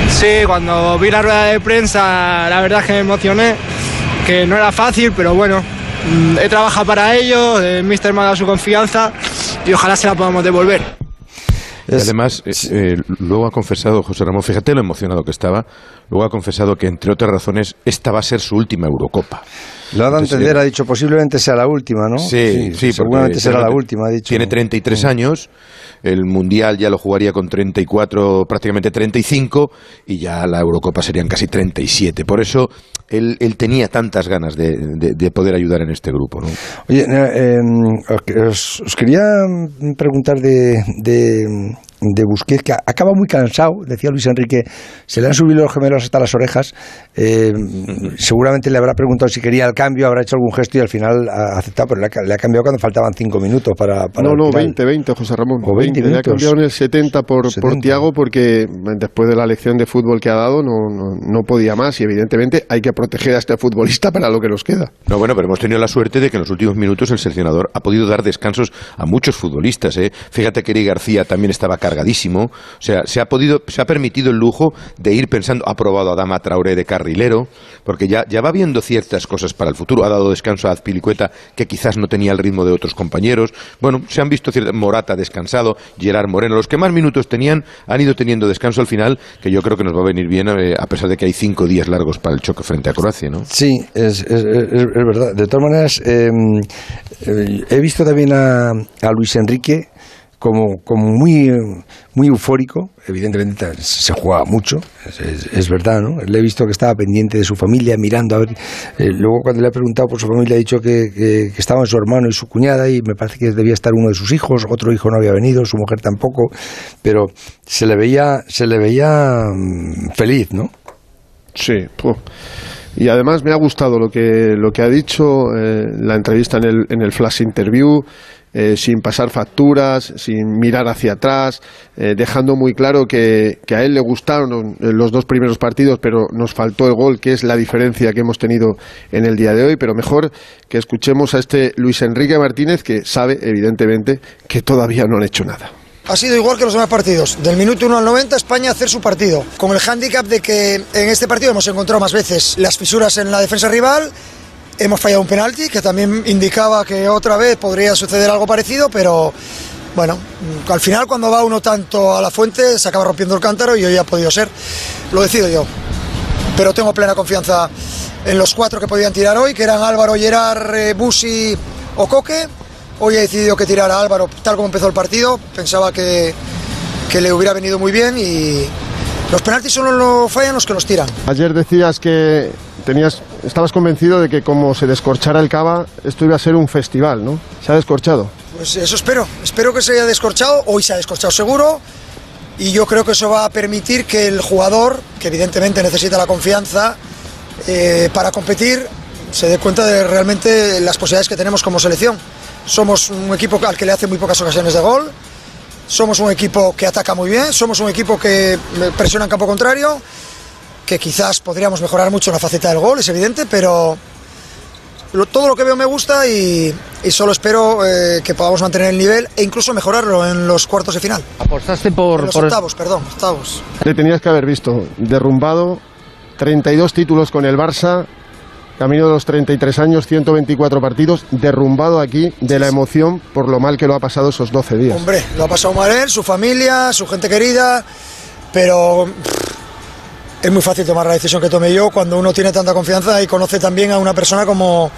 Sí, cuando vi la rueda de prensa, la verdad es que me emocioné, que no era fácil, pero bueno, mm, he trabajado para ello, el míster me ha dado su confianza y ojalá se la podamos devolver. Además, eh, eh, luego ha confesado, José Ramón, fíjate lo emocionado que estaba, luego ha confesado que, entre otras razones, esta va a ser su última Eurocopa. Lo ha dado a entender, ha dicho posiblemente sea la última, ¿no? Sí, sí, seguramente porque será la última, ha dicho. Tiene 33 años, el Mundial ya lo jugaría con 34, prácticamente 35, y ya la Eurocopa serían casi 37. Por eso él, él tenía tantas ganas de, de- de poder ayudar en este grupo. ¿no? Oye, eh, eh, os, os quería mm, preguntar de, de, de Busquets, que acaba muy cansado, decía Luis Enrique, se le han subido los gemelos hasta las orejas, eh, seguramente le habrá preguntado si quería el cambio, habrá hecho algún gesto y al final ha aceptado, pero le ha, le ha cambiado cuando faltaban cinco minutos para... para No, no, final. 20, 20, José Ramón. O 20 Le ha minutos. cambiado en el 70 por, por 70. Tiago porque después de la lección de fútbol que ha dado no, no, no podía más y evidentemente hay que proteger a este futbolista para lo que nos queda. No, bueno, pero hemos tenido la suerte de que en los últimos minutos el seleccionador ha podido dar descansos a muchos futbolistas. ¿eh? Fíjate que Eric García también estaba O sea, se ha podido, se ha permitido el lujo de ir pensando, ha probado a Dama Traoré de carrilero, porque ya, ya va viendo ciertas cosas para el futuro. Ha dado descanso a Azpilicueta, que quizás no tenía el ritmo de otros compañeros. Bueno, se han visto ciertas, Morata descansado, Gerard Moreno. Los que más minutos tenían han ido teniendo descanso al final, que yo creo que nos va a venir bien, eh, a pesar de que hay cinco días largos para el choque frente a Croacia, ¿no? Sí, es, es- verdad. De todas maneras, eh, eh, he visto también a, a Luis Enrique como, como muy, muy eufórico. Evidentemente se jugaba mucho, es, verdad, ¿no? Le he visto que estaba pendiente de su familia, mirando a ver. eh, luego, cuando le he preguntado por su familia, ha dicho que, que, que estaban su hermano y su cuñada, y me parece que debía estar uno de sus hijos. Otro hijo no había venido, su mujer tampoco. Pero se le veía, se le veía mm, feliz, ¿no? Sí, puh. Y además me ha gustado lo que, lo que ha dicho, eh, la entrevista en el, en el flash interview, eh, sin pasar facturas, sin mirar hacia atrás, eh, dejando muy claro que, que a él le gustaron los dos primeros partidos, pero nos faltó el gol, que es la diferencia que hemos tenido en el día de hoy. Pero mejor que escuchemos a este Luis Enrique Martínez, que sabe, evidentemente, que todavía no han hecho nada. Ha sido igual que los demás partidos. Del minuto 1 al 90, España hacer su partido. Con el hándicap de que en este partido hemos encontrado más veces las fisuras en la defensa rival. Hemos fallado un penalti que también indicaba que otra vez podría suceder algo parecido, pero bueno, al final cuando va uno tanto a la fuente se acaba rompiendo el cántaro y hoy ha podido ser. Lo decido yo. Pero tengo plena confianza en los cuatro que podían tirar hoy, que eran Álvaro, Gerard, eh, Busi o Coque. Hoy he decidido que tirara a Álvaro tal como empezó el partido. Pensaba que, que le hubiera venido muy bien y los penaltis solo lo fallan los que los tiran. Ayer decías que tenías, estabas convencido de que como se descorchara el cava, esto iba a ser un festival, ¿no? Se ha descorchado. Pues eso espero. Espero que se haya descorchado. Hoy se ha descorchado seguro. Y yo creo que eso va a permitir que el jugador, que evidentemente necesita la confianza eh, para competir, se dé cuenta de realmente las posibilidades que tenemos como selección. Somos un equipo al que le hace muy pocas ocasiones de gol somos un equipo que ataca muy bien, somos un equipo que presiona en campo contrario, que quizás podríamos mejorar mucho la faceta del gol, es evidente, pero todo lo que veo me gusta y, solo espero eh, que podamos mantener el nivel e incluso mejorarlo en los cuartos de final. Apostaste por... los octavos, perdón, octavos. Le tenías que haber visto derrumbado, 32 títulos con el Barça, camino de los 33 años, 124 partidos, derrumbado aquí de la emoción por lo mal que lo ha pasado esos 12 días. Hombre, lo ha pasado mal él, su familia, su gente querida, pero es muy fácil tomar la decisión que tomé yo cuando uno tiene tanta confianza y conoce también a una persona como,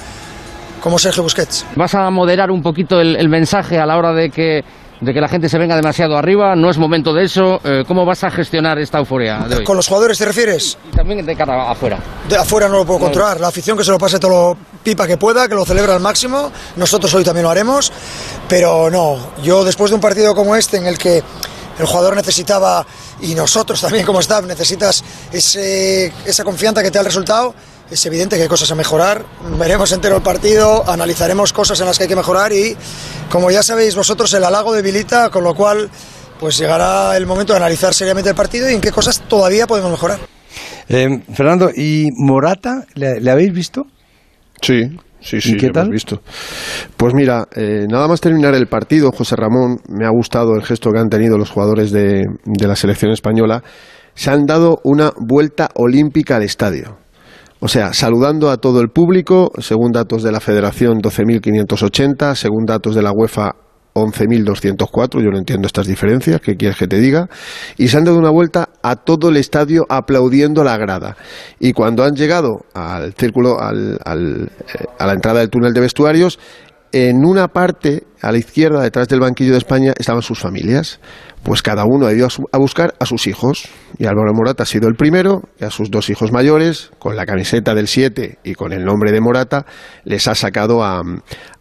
como Sergio Busquets. ¿Vas a moderar un poquito el, mensaje a la hora de que, de que la gente se venga demasiado arriba? ¿No es momento de eso? Eh, ¿Cómo vas a gestionar esta euforia de hoy? ¿Con los jugadores te refieres? Y también de cara afuera. De afuera no lo puedo controlar. La afición que se lo pase todo lo pipa que pueda, que lo celebra al máximo. Nosotros hoy también lo haremos. Pero no, yo después de un partido como este en el que el jugador necesitaba, y nosotros también como staff, necesitas ese, esa confianza que te da el resultado. Es evidente que hay cosas a mejorar. Veremos entero el partido, analizaremos cosas en las que hay que mejorar y, como ya sabéis vosotros, el halago debilita, con lo cual pues llegará el momento de analizar seriamente el partido y en qué cosas todavía podemos mejorar. Eh, Fernando, ¿y Morata? ¿Le, habéis visto? Sí, Sí, sí, qué tal? visto. Pues mira, eh, nada más terminar el partido, José Ramón, me ha gustado el gesto que han tenido los jugadores de, de la selección española. Se han dado una vuelta olímpica al estadio. O sea, saludando a todo el público, según datos de la Federación 12.580, según datos de la UEFA 11.204, yo no entiendo estas diferencias, ¿qué quieres que te diga? Y se han dado una vuelta a todo el estadio aplaudiendo la grada. Y cuando han llegado al círculo, al, eh, a la entrada del túnel de vestuarios, en una parte, a la izquierda, detrás del banquillo de España, estaban sus familias. Pues cada uno ha ido a, buscar a sus hijos. Y Álvaro Morata ha sido el primero, y a sus dos hijos mayores, con la camiseta del 7 y con el nombre de Morata, les ha sacado a,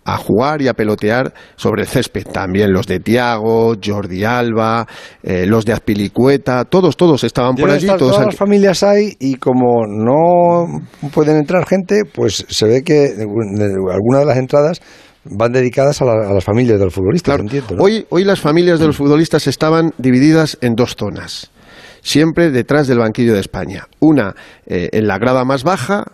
a jugar y a pelotear sobre el césped. También los de Tiago, Jordi Alba, eh, los de Azpilicueta, todos, todos estaban por allí. todas las familias hay y como no pueden entrar gente, pues se ve que algunas de las entradas van dedicadas a, las familias de los futbolistas. hoy, hoy las familias de los futbolistas estaban divididas en dos zonas siempre detrás del banquillo de España. Una eh, en la grada más baja,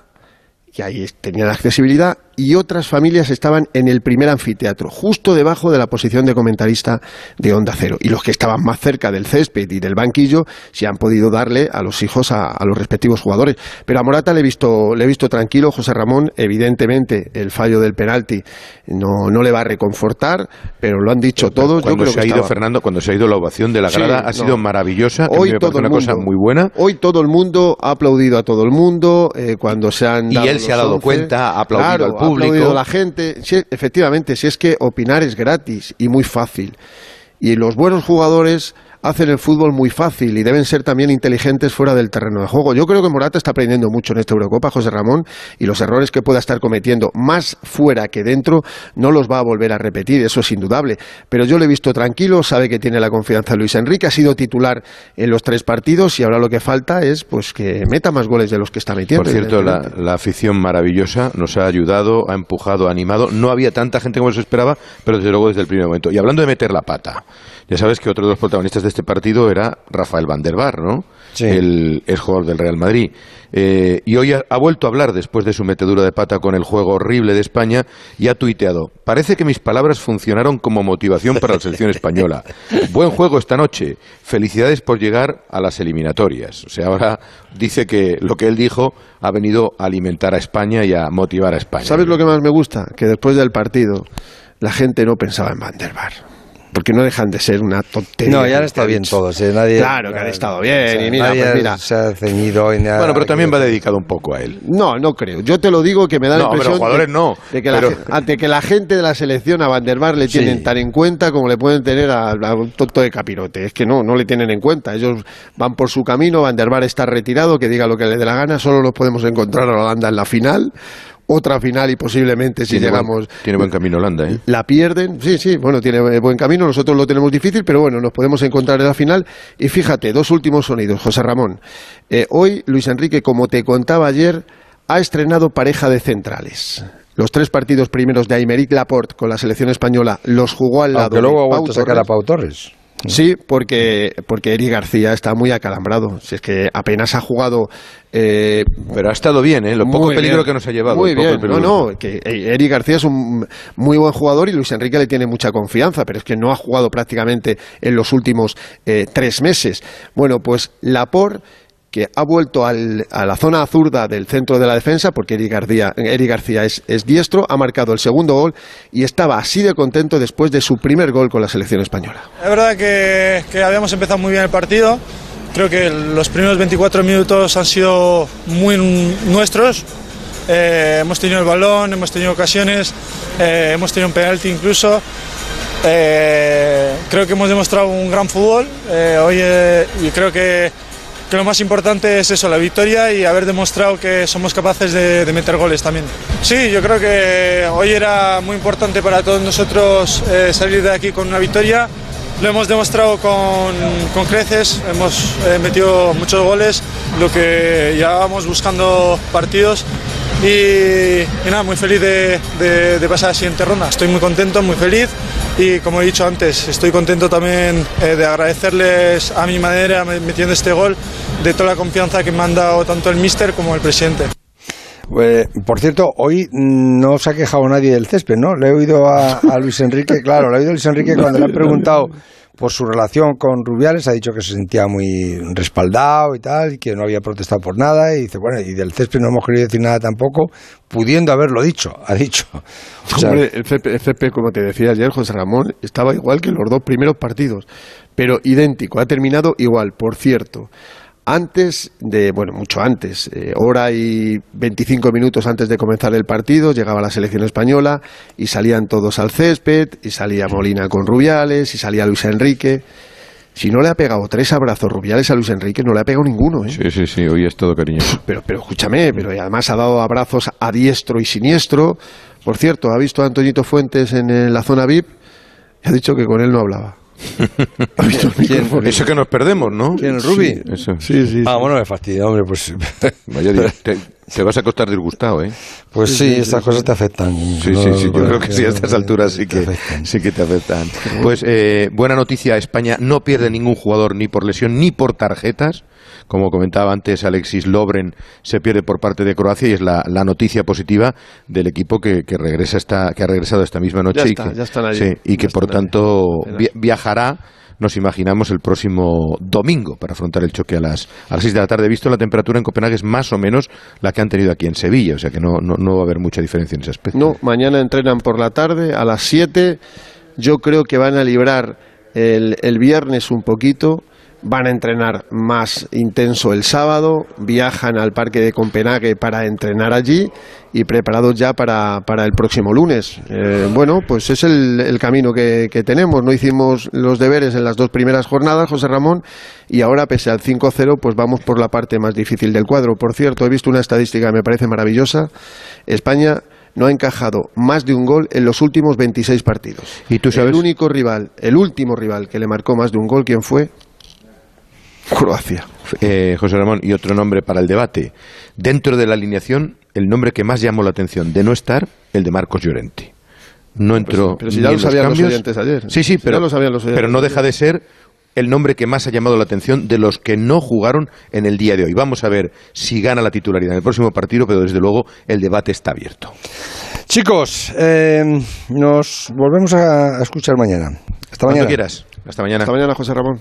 que ahí tenían accesibilidad, y otras familias estaban en el primer anfiteatro, justo debajo de la posición de comentarista de Onda Cero. Y los que estaban más cerca del césped y del banquillo se han podido darle a los hijos a, los respectivos jugadores. Pero a Morata le he visto, le he visto tranquilo, José Ramón, evidentemente el fallo del penalti no, no le va a reconfortar, pero lo han dicho todos. Cuando se ha ido Fernando, cuando se ha ido la ovación de la grada, ha sido maravillosa. Hoy todo una cosa muy buena. Hoy todo el mundo ha aplaudido a todo el mundo eh, cuando se han y él se ha dado cuenta, ha aplaudido al público la gente. efectivamente, si es que opinar es gratis y muy fácil. Y los buenos jugadores hacen el fútbol muy fácil y deben ser también inteligentes fuera del terreno de juego. Yo creo que Morata está aprendiendo mucho en esta Eurocopa, José Ramón, y los errores que pueda estar cometiendo más fuera que dentro no los va a volver a repetir, eso es indudable. Pero yo le he visto tranquilo, sabe que tiene la confianza Luis Enrique, ha sido titular en los tres partidos y ahora lo que falta es pues que meta más goles de los que está metiendo. Por cierto, la, la afición maravillosa nos ha ayudado, ha empujado, ha animado. No había tanta gente como se esperaba, pero desde luego desde el primer momento. Y hablando de meter la pata, ya sabes que otro de los protagonistas de este partido era Rafael Van der Bar, ¿no? El ex jugador del Real Madrid. Eh, y hoy ha, vuelto a hablar después de su metedura de pata con el juego horrible de España y ha tuiteado: Parece que mis palabras funcionaron como motivación para la selección española. Buen juego esta noche. Felicidades por llegar a las eliminatorias. O sea, ahora dice que lo que él dijo ha venido a alimentar a España y a motivar a España. ¿Sabes lo que más me gusta? Que después del partido la gente no pensaba en Van der Bar porque no dejan de ser una tontería. No, ya han estado bien todos. ¿eh? Nadie, claro que han estado bien. y mira, pues mira. se ha ceñido Bueno, pero también va dedicado un poco a él. No, no creo. Yo te lo digo que me da la impresión. Pero jugadores no. De que, la, que la gente de la selección a Van der Bar le tienen tan en cuenta como le pueden tener a, un tonto de capirote. Es que no, no le tienen en cuenta. Ellos van por su camino. Van der Bar está retirado, que diga lo que le dé la gana. Solo los podemos encontrar a Holanda en la final otra final y posiblemente si llegamos... tiene buen camino Holanda, ¿eh? La pierden, sí, sí, bueno, tiene buen camino, nosotros lo tenemos difícil, pero bueno, nos podemos encontrar en la final. Y fíjate, dos últimos sonidos, José Ramón. Eh, hoy, Luis Enrique, como te contaba ayer, ha estrenado pareja de centrales. Los tres partidos primeros de Aymeric Laporte con la selección española los jugó al lado. luego vuelto a sacar a Pau Torres. Sí, porque, porque Eric García está muy acalambrado. Si es que apenas ha jugado. Eh, Pero ha estado bien, ¿eh? Lo poco peligro bien. que nos ha llevado. Muy bien. No, no, que eh, Eric García es un muy buen jugador y Luis Enrique le tiene mucha confianza, pero es que no ha jugado prácticamente en los últimos eh, tres meses. Bueno, pues Lapor que ha vuelto al- a la zona zurda del centro de la defensa, porque Eric García, Eric García es, es diestro, ha marcado el segundo gol y estaba así de contento después de su primer gol con la selección española. Es verdad que, que habíamos empezado muy bien el partido. Creo que los primeros 24 minutos han sido muy nuestros. Eh, hemos tenido el balón, hemos tenido ocasiones, eh, hemos tenido un penalti incluso. Eh, creo que hemos demostrado un gran fútbol eh, hoy eh, y creo que, que lo más importante es eso, la victoria y haber demostrado que somos capaces de, de meter goles también. Sí, yo creo que hoy era muy importante para todos nosotros eh, salir de aquí con una victoria. Lo hemos demostrado con, con creces, hemos eh, metido muchos goles, lo que llevábamos buscando partidos y, y nada, muy feliz de, de- de pasar a la siguiente ronda. Estoy muy contento, muy feliz y como he dicho antes, estoy contento también eh, de agradecerles a mi manera metiendo este gol, de toda la confianza que me han dado tanto el míster como el presidente. Eh, por cierto, hoy no se ha quejado nadie del césped, ¿no? Le he oído a, Luis Enrique, claro, le he oído a Luis Enrique cuando le han preguntado por su relación con Rubiales, ha dicho que se sentía muy respaldado y tal, y que no había protestado por nada, y dice, bueno, y del césped no hemos querido decir nada tampoco, pudiendo haberlo dicho, ha dicho. O sea, Hombre, el CP, el CP, como te decía ayer, José Ramón, estaba igual que los dos primeros partidos, pero idéntico, ha terminado igual. Por cierto, antes de, bueno, mucho antes, eh, hora y 25 minutos antes de comenzar el partido, llegaba la selección española y salían todos al césped, y salía Molina con Rubiales, y salía Luis Enrique. Si no le ha pegado tres abrazos Rubiales a Luis Enrique, no le ha pegado ninguno, ¿eh? Sí, sí, sí, hoy es todo cariño. Pero, pero escúchame, pero además ha dado abrazos a diestro y siniestro. Por cierto, ha visto a Antoñito Fuentes en, la zona VIP y ha dicho que con él no hablaba. Eso que nos perdemos, ¿no? ¿Quién, el Rubi? Sí, eso. Ah, bueno, me fastidia, hombre, pues... Vaya te, te vas a acostar disgustado, ¿eh? Pues sí, estas cosas te afectan. Sí, No, sí, sí, yo bueno, creo que sí, a estas alturas sí que, sí que te afectan. Pues eh, buena noticia, España no pierde ningún jugador ni por lesión ni por tarjetas. Como comentaba antes Alexis Lobren, se pierde por parte de Croacia y es la, la noticia positiva del equipo que, que regresa esta, que ha regresado esta misma noche Ya y está, que, ya están allí, sí, y que por allí. tanto viajará nos imaginamos el próximo domingo para afrontar el choque a las, a las 6 de la tarde. Visto la temperatura en Copenhague es más o menos la que han tenido aquí en Sevilla, o sea que no, no, va a haber mucha diferencia en ese aspecto. No, mañana entrenan por la tarde a las 7. Yo creo que van a librar el, el viernes un poquito. Van a entrenar más intenso el sábado. Viajan al parque de Copenhague para entrenar allí y preparados ya para, para el próximo lunes. Eh, bueno, pues es el, el camino que, que tenemos. No hicimos los deberes en las dos primeras jornadas, José Ramón, y ahora, pese al 5-0, pues vamos por la parte más difícil del cuadro. Por cierto, he visto una estadística que me parece maravillosa. España no ha encajado más de un gol en los últimos 26 partidos. ¿Y tú sabes? El único rival, el último rival que le marcó más de un gol, ¿quién fue? Croacia. Eh, José Ramón, y otro nombre para el debate. Dentro de la alineación, el nombre que más llamó la atención de no estar, el de Marcos Llorente. No entró. pero si ya en lo sabían los cambios. oyentes ayer. Sí, sí, Si pero, ya lo sabían los oyentes pero no deja de ser el nombre que más ha llamado la atención de los que no jugaron en el día de hoy. Vamos a ver si gana la titularidad en el próximo partido, pero desde luego el debate está abierto. Chicos, eh, nos volvemos a, escuchar mañana. Hasta Cuando mañana. quieras. Hasta mañana. Hasta mañana, José Ramón.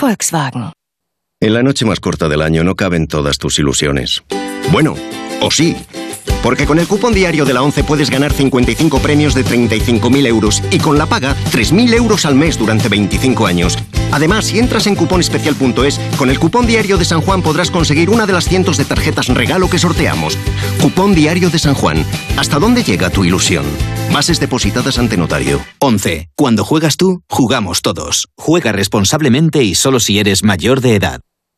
Volkswagen. En la noche más corta del año no caben todas tus ilusiones. Bueno, o sí. Porque con el cupón diario de la 11 puedes ganar 55 premios de 35.000 euros y con la paga 3.000 euros al mes durante 25 años. Además, si entras en cuponespecial.es, con el cupón diario de San Juan podrás conseguir una de las cientos de tarjetas regalo que sorteamos. Cupón diario de San Juan. ¿Hasta dónde llega tu ilusión? Bases depositadas ante notario. 11. Cuando juegas tú, jugamos todos. Juega responsablemente y solo si eres mayor de edad.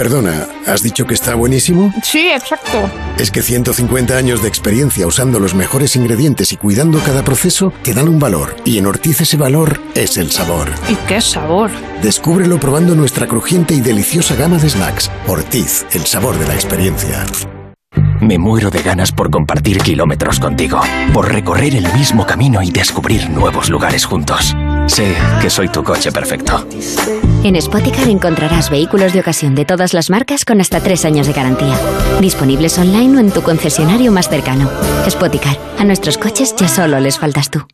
Perdona, ¿has dicho que está buenísimo? Sí, exacto. Es que 150 años de experiencia usando los mejores ingredientes y cuidando cada proceso te dan un valor. Y en Ortiz ese valor es el sabor. ¿Y qué sabor? Descúbrelo probando nuestra crujiente y deliciosa gama de snacks. Ortiz, el sabor de la experiencia. Me muero de ganas por compartir kilómetros contigo, por recorrer el mismo camino y descubrir nuevos lugares juntos. Sé que soy tu coche perfecto. En Spoticar encontrarás vehículos de ocasión de todas las marcas con hasta tres años de garantía. Disponibles online o en tu concesionario más cercano. Spoticar, a nuestros coches ya solo les faltas tú.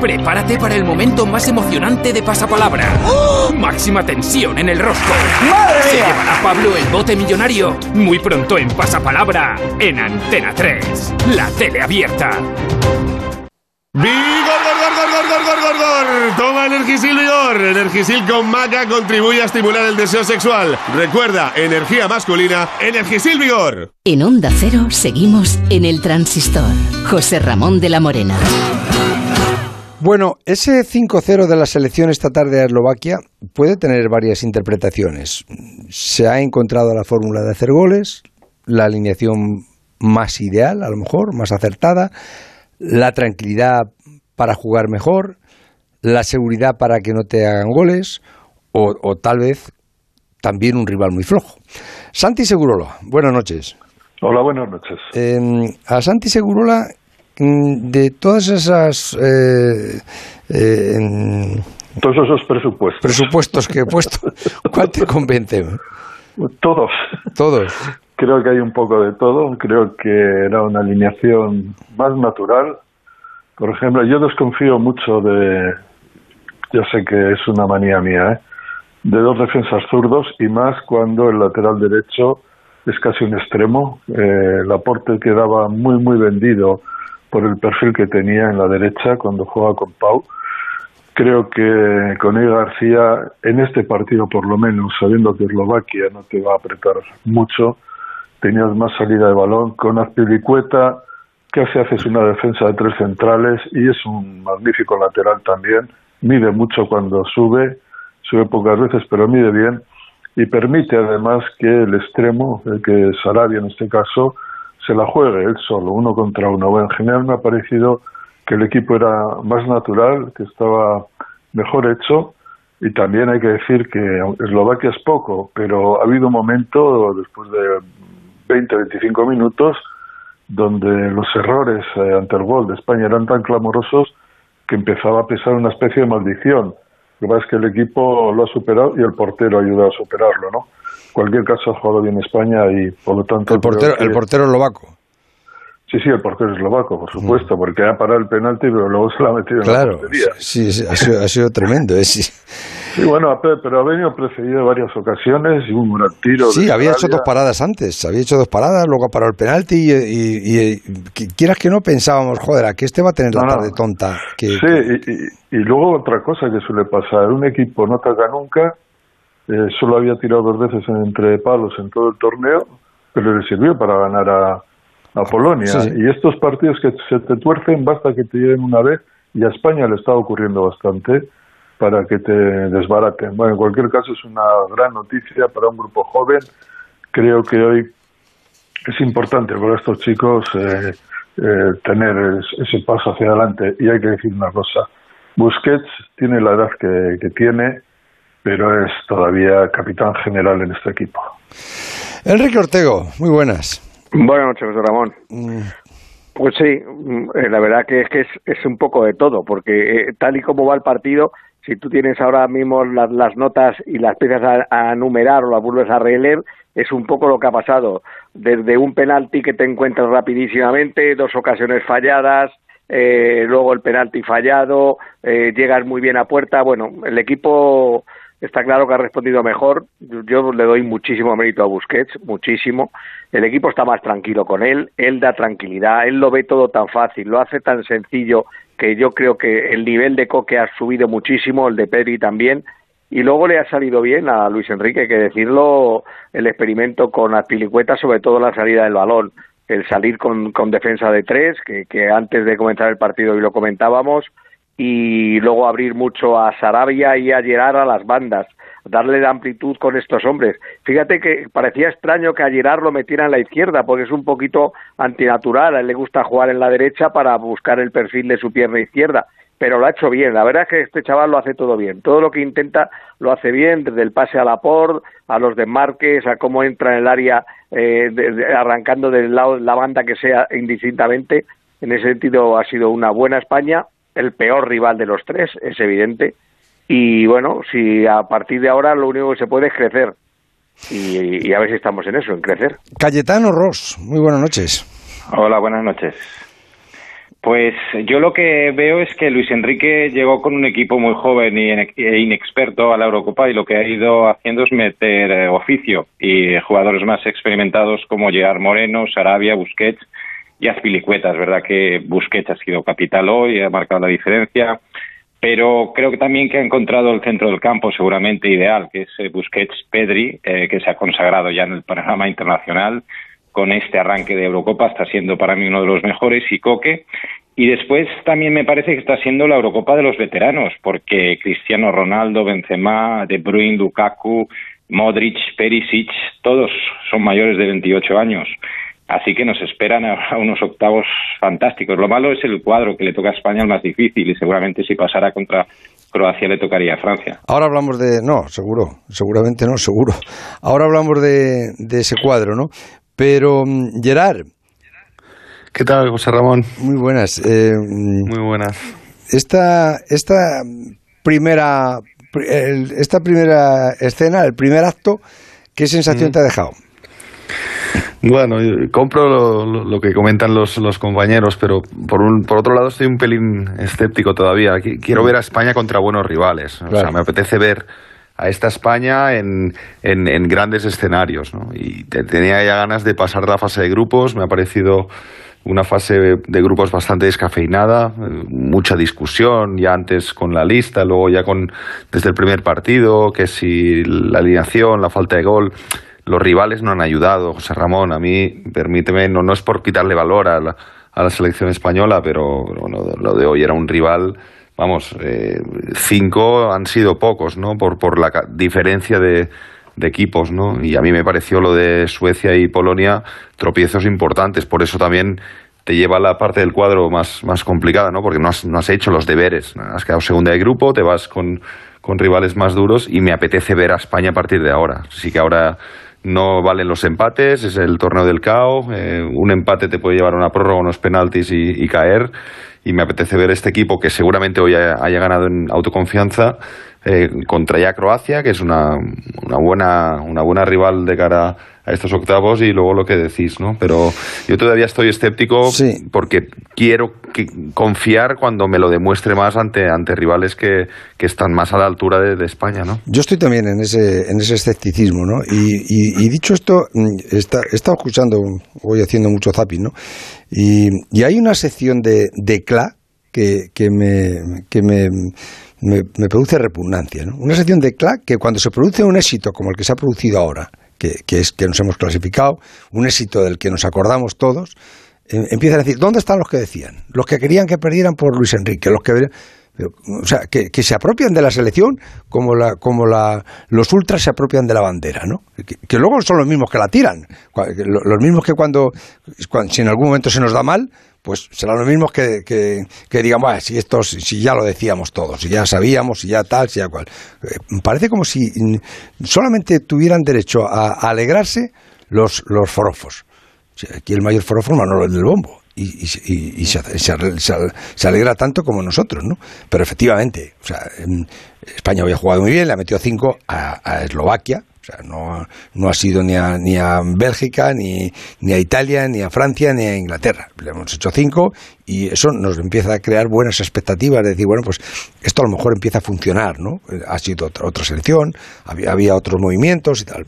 Prepárate para el momento más emocionante de Pasapalabra. Máxima tensión en el rostro. ¡Madre Se mía! llevará Pablo el bote millonario. Muy pronto en Pasapalabra, en Antena 3. La tele abierta. ¡Vigor, gor, gor, gor, gor, gor, gor, gor! Toma Energisil Vigor. Energisil con maca contribuye a estimular el deseo sexual. Recuerda, energía masculina, Energisil Vigor. En Onda Cero seguimos en el transistor. José Ramón de la Morena. Bueno, ese 5-0 de la selección esta tarde a Eslovaquia puede tener varias interpretaciones. Se ha encontrado la fórmula de hacer goles, la alineación más ideal, a lo mejor, más acertada, la tranquilidad para jugar mejor, la seguridad para que no te hagan goles, o, o tal vez también un rival muy flojo. Santi Segurola, buenas noches. Hola, buenas noches. Eh, a Santi Segurola, de todas esas eh, eh, mm, Todos esos presupuestos. presupuestos que he puesto, ¿cuál te convence? Todos. Todos. Creo que hay un poco de todo. Creo que era una alineación más natural. Por ejemplo, yo desconfío mucho de. Yo sé que es una manía mía, ¿eh? De dos defensas zurdos y más cuando el lateral derecho es casi un extremo. Eh, el aporte quedaba muy, muy vendido por el perfil que tenía en la derecha cuando jugaba con Pau. Creo que con Eddie García, en este partido por lo menos, sabiendo que Eslovaquia no te va a apretar mucho, tenías más salida de balón. Con Azpilicueta, casi haces una defensa de tres centrales y es un magnífico lateral también. Mide mucho cuando sube, sube pocas veces, pero mide bien y permite además que el extremo, el que Sarabia en este caso, se la juegue él solo, uno contra uno. Bueno, en general me ha parecido que el equipo era más natural, que estaba mejor hecho y también hay que decir que Eslovaquia es poco, pero ha habido un momento después de 20, 25 minutos donde los errores eh, ante el gol de España eran tan clamorosos que empezaba a pesar una especie de maldición. Lo que pasa es que el equipo lo ha superado y el portero ha ayudado a superarlo, ¿no? En cualquier caso ha jugado bien España y por lo tanto... El portero, el portero eslovaco. Sí, sí, el portero eslovaco, por supuesto, porque ha parado el penalti pero luego se lo ha metido en Claro, la portería. sí, sí, ha sido, ha sido tremendo. eh, sí. Sí, bueno, pero ha venido precedido en varias ocasiones y un gran tiro. Sí, había hecho dos paradas antes, había hecho dos paradas, luego ha parado el penalti y, y- y- que- quieras que no pensábamos, joder, a que este va a tener la No, tarde tonta. Que, Sí, y, y- y luego otra cosa que suele pasar, un equipo no ataca nunca, eh, solo había tirado dos veces en entre palos en todo el torneo, pero le sirvió para ganar a, a Polonia. Sí, sí. Y estos partidos que se te tuercen, basta que te lleven una vez, y a España le está ocurriendo bastante para que te desbaraten. Bueno, en cualquier caso es una gran noticia para un grupo joven. Creo que hoy es importante para estos chicos eh, eh, tener es- ese paso hacia adelante. Y hay que decir una cosa, Busquets tiene la edad que, que tiene, pero es todavía capitán general en este equipo. Enrique Ortego, muy buenas. Buenas noches, José Ramón. Mm, Pues sí, mm, eh, la verdad que es que es, es un poco de todo, porque eh, tal y como va el partido, si tú tienes ahora mismo las, las notas y las empiezas a, a numerar o las vuelves a releer, es un poco lo que ha pasado. Desde un penalti que te encuentras rapidísimamente, dos ocasiones falladas, eh, luego el penalti fallado, eh, llegas muy bien a puerta. Bueno, el equipo está claro que ha respondido mejor. Yo le doy muchísimo mérito a Busquets, muchísimo. El equipo está más tranquilo con él, él da tranquilidad, él lo ve todo tan fácil, lo hace tan sencillo que yo creo que el nivel de Coque ha subido muchísimo, el de Pedri también. Y luego le ha salido bien a Luis Enrique, que decirlo, el experimento con Azpilicueta, sobre todo la salida del balón el salir con, con defensa de tres, que, que, antes de comenzar el partido hoy lo comentábamos, y luego abrir mucho a Sarabia y a Gerard a las bandas, darle la amplitud con estos hombres. Fíjate que parecía extraño que a Gerard lo metiera en la izquierda, porque es un poquito antinatural, a él le gusta jugar en la derecha para buscar el perfil de su pierna izquierda, pero lo ha hecho bien. La verdad es que este chaval lo hace todo bien. Todo lo que intenta lo hace bien, desde el pase a la por, a los desmarques, a cómo entra en el área eh, arrancando del lado de la banda que sea indistintamente. En ese sentido ha sido una buena España, el peor rival de los tres, es evidente. Y bueno, si a partir de ahora lo único que se puede es crecer. Y, y a ver si estamos en eso, en crecer. Cayetano Ross, muy buenas noches. Hola, buenas noches. Pues yo lo que veo es que Luis Enrique llegó con un equipo muy joven e inexperto a la Eurocopa y lo que ha ido haciendo es meter eh, oficio y jugadores más experimentados como Gerard Moreno, Sarabia, Busquets y Azpilicueta. Es verdad que Busquets ha sido capital hoy, ha marcado la diferencia, pero creo que también que ha encontrado el centro del campo seguramente ideal, que es eh, Busquets-Pedri, eh, que se ha consagrado ya en el panorama internacional con este arranque de Eurocopa está siendo para mí uno de los mejores y Coque. Y después también me parece que está siendo la Eurocopa de los veteranos, porque Cristiano Ronaldo, Benzema, De Bruyne, Lukaku, Modric, Perisic, todos son mayores de 28 años. Así que nos esperan a unos octavos fantásticos. Lo malo es el cuadro que le toca a España el más difícil y seguramente si pasara contra Croacia le tocaría a Francia. Ahora hablamos de... No, seguro, seguramente no, seguro. Ahora hablamos de, de ese cuadro, ¿no? Pero, mm, Gerard. ¿Qué tal, José Ramón? Muy buenas. Eh, Muy buenas. Esta, esta primera esta primera escena, el primer acto, ¿qué sensación te ha dejado? Bueno, compro lo, que comentan los, los compañeros, pero por, un, por otro lado estoy un pelín escéptico todavía. Quiero ver a España contra buenos rivales. O sea, me apetece ver a esta España en, en, grandes escenarios. ¿no? Y tenía ya ganas de pasar la fase de grupos, me ha parecido una fase de grupos bastante descafeinada, mucha discusión ya antes con la lista, luego ya con desde el primer partido, que si la alineación, la falta de gol, los rivales no han ayudado, José Ramón, a mí, permíteme, no, no es por quitarle valor a la, a la selección española, pero bueno, lo de hoy era un rival vamos, eh, cinco han sido pocos, ¿no? Por, por la diferencia de, de equipos, ¿no? Y a mí me pareció lo de Suecia y Polonia tropiezos importantes, por eso también te lleva a la parte del cuadro más, más complicada, ¿no? Porque no has, no has hecho los deberes, has quedado segunda de grupo, te vas con, con rivales más duros y me apetece ver a España a partir de ahora. Así que ahora no valen los empates, es el torneo del caos, eh, un empate te puede llevar a una prórroga, unos penaltis y, caer y me apetece ver este equipo que seguramente hoy haya ganado en autoconfianza eh, contra ya Croacia, que es una, una, buena, una buena rival de cara a estos octavos y luego lo que decís, ¿no? Pero yo todavía estoy escéptico porque quiero confiar cuando me lo demuestre más ante, ante rivales que, que están más a la altura de, España, ¿no? Yo estoy también en ese, en ese escepticismo, ¿no? Y, y, dicho esto, mm, está, he estado escuchando, voy haciendo mucho zapping, ¿no? Y, y hay una sección de, de CLA que, que me... Que me me, produce repugnancia. ¿no? Una sección de CLAC que cuando se produce un éxito como el que se ha producido ahora, que, es que nos hemos clasificado, un éxito del que nos acordamos todos, em, empiezan a decir, ¿dónde están los que decían? Los que querían que perdieran por Luis Enrique, los que... O sea, que, se apropian de la selección como, la, como la, los ultras se apropian de la bandera, ¿no? Que, luego son los mismos que la tiran. Los mismos que cuando, si en algún momento se nos da mal, pues serán los mismos que, que, digamos, si, esto, si ya lo decíamos todos, si ya sabíamos, si ya tal, si ya cual. Eh, parece como si solamente tuvieran derecho a, alegrarse los, los forofos. Aquí el mayor forofo es Manolo del Bombo. Y, y, se, se, alegra tanto como nosotros, ¿no? Pero efectivamente, o sea, España había jugado muy bien, le ha metido cinco a, a Eslovaquia, O sea, no, no ha sido ni a, ni a Bélgica, ni, ni a Italia, ni a Francia, ni a Inglaterra. Le hemos hecho cinco y eso nos empieza a crear buenas expectativas de decir, bueno, pues esto a lo mejor empieza a funcionar, ¿no? Ha sido otra, otra selección, había, había otros movimientos y tal,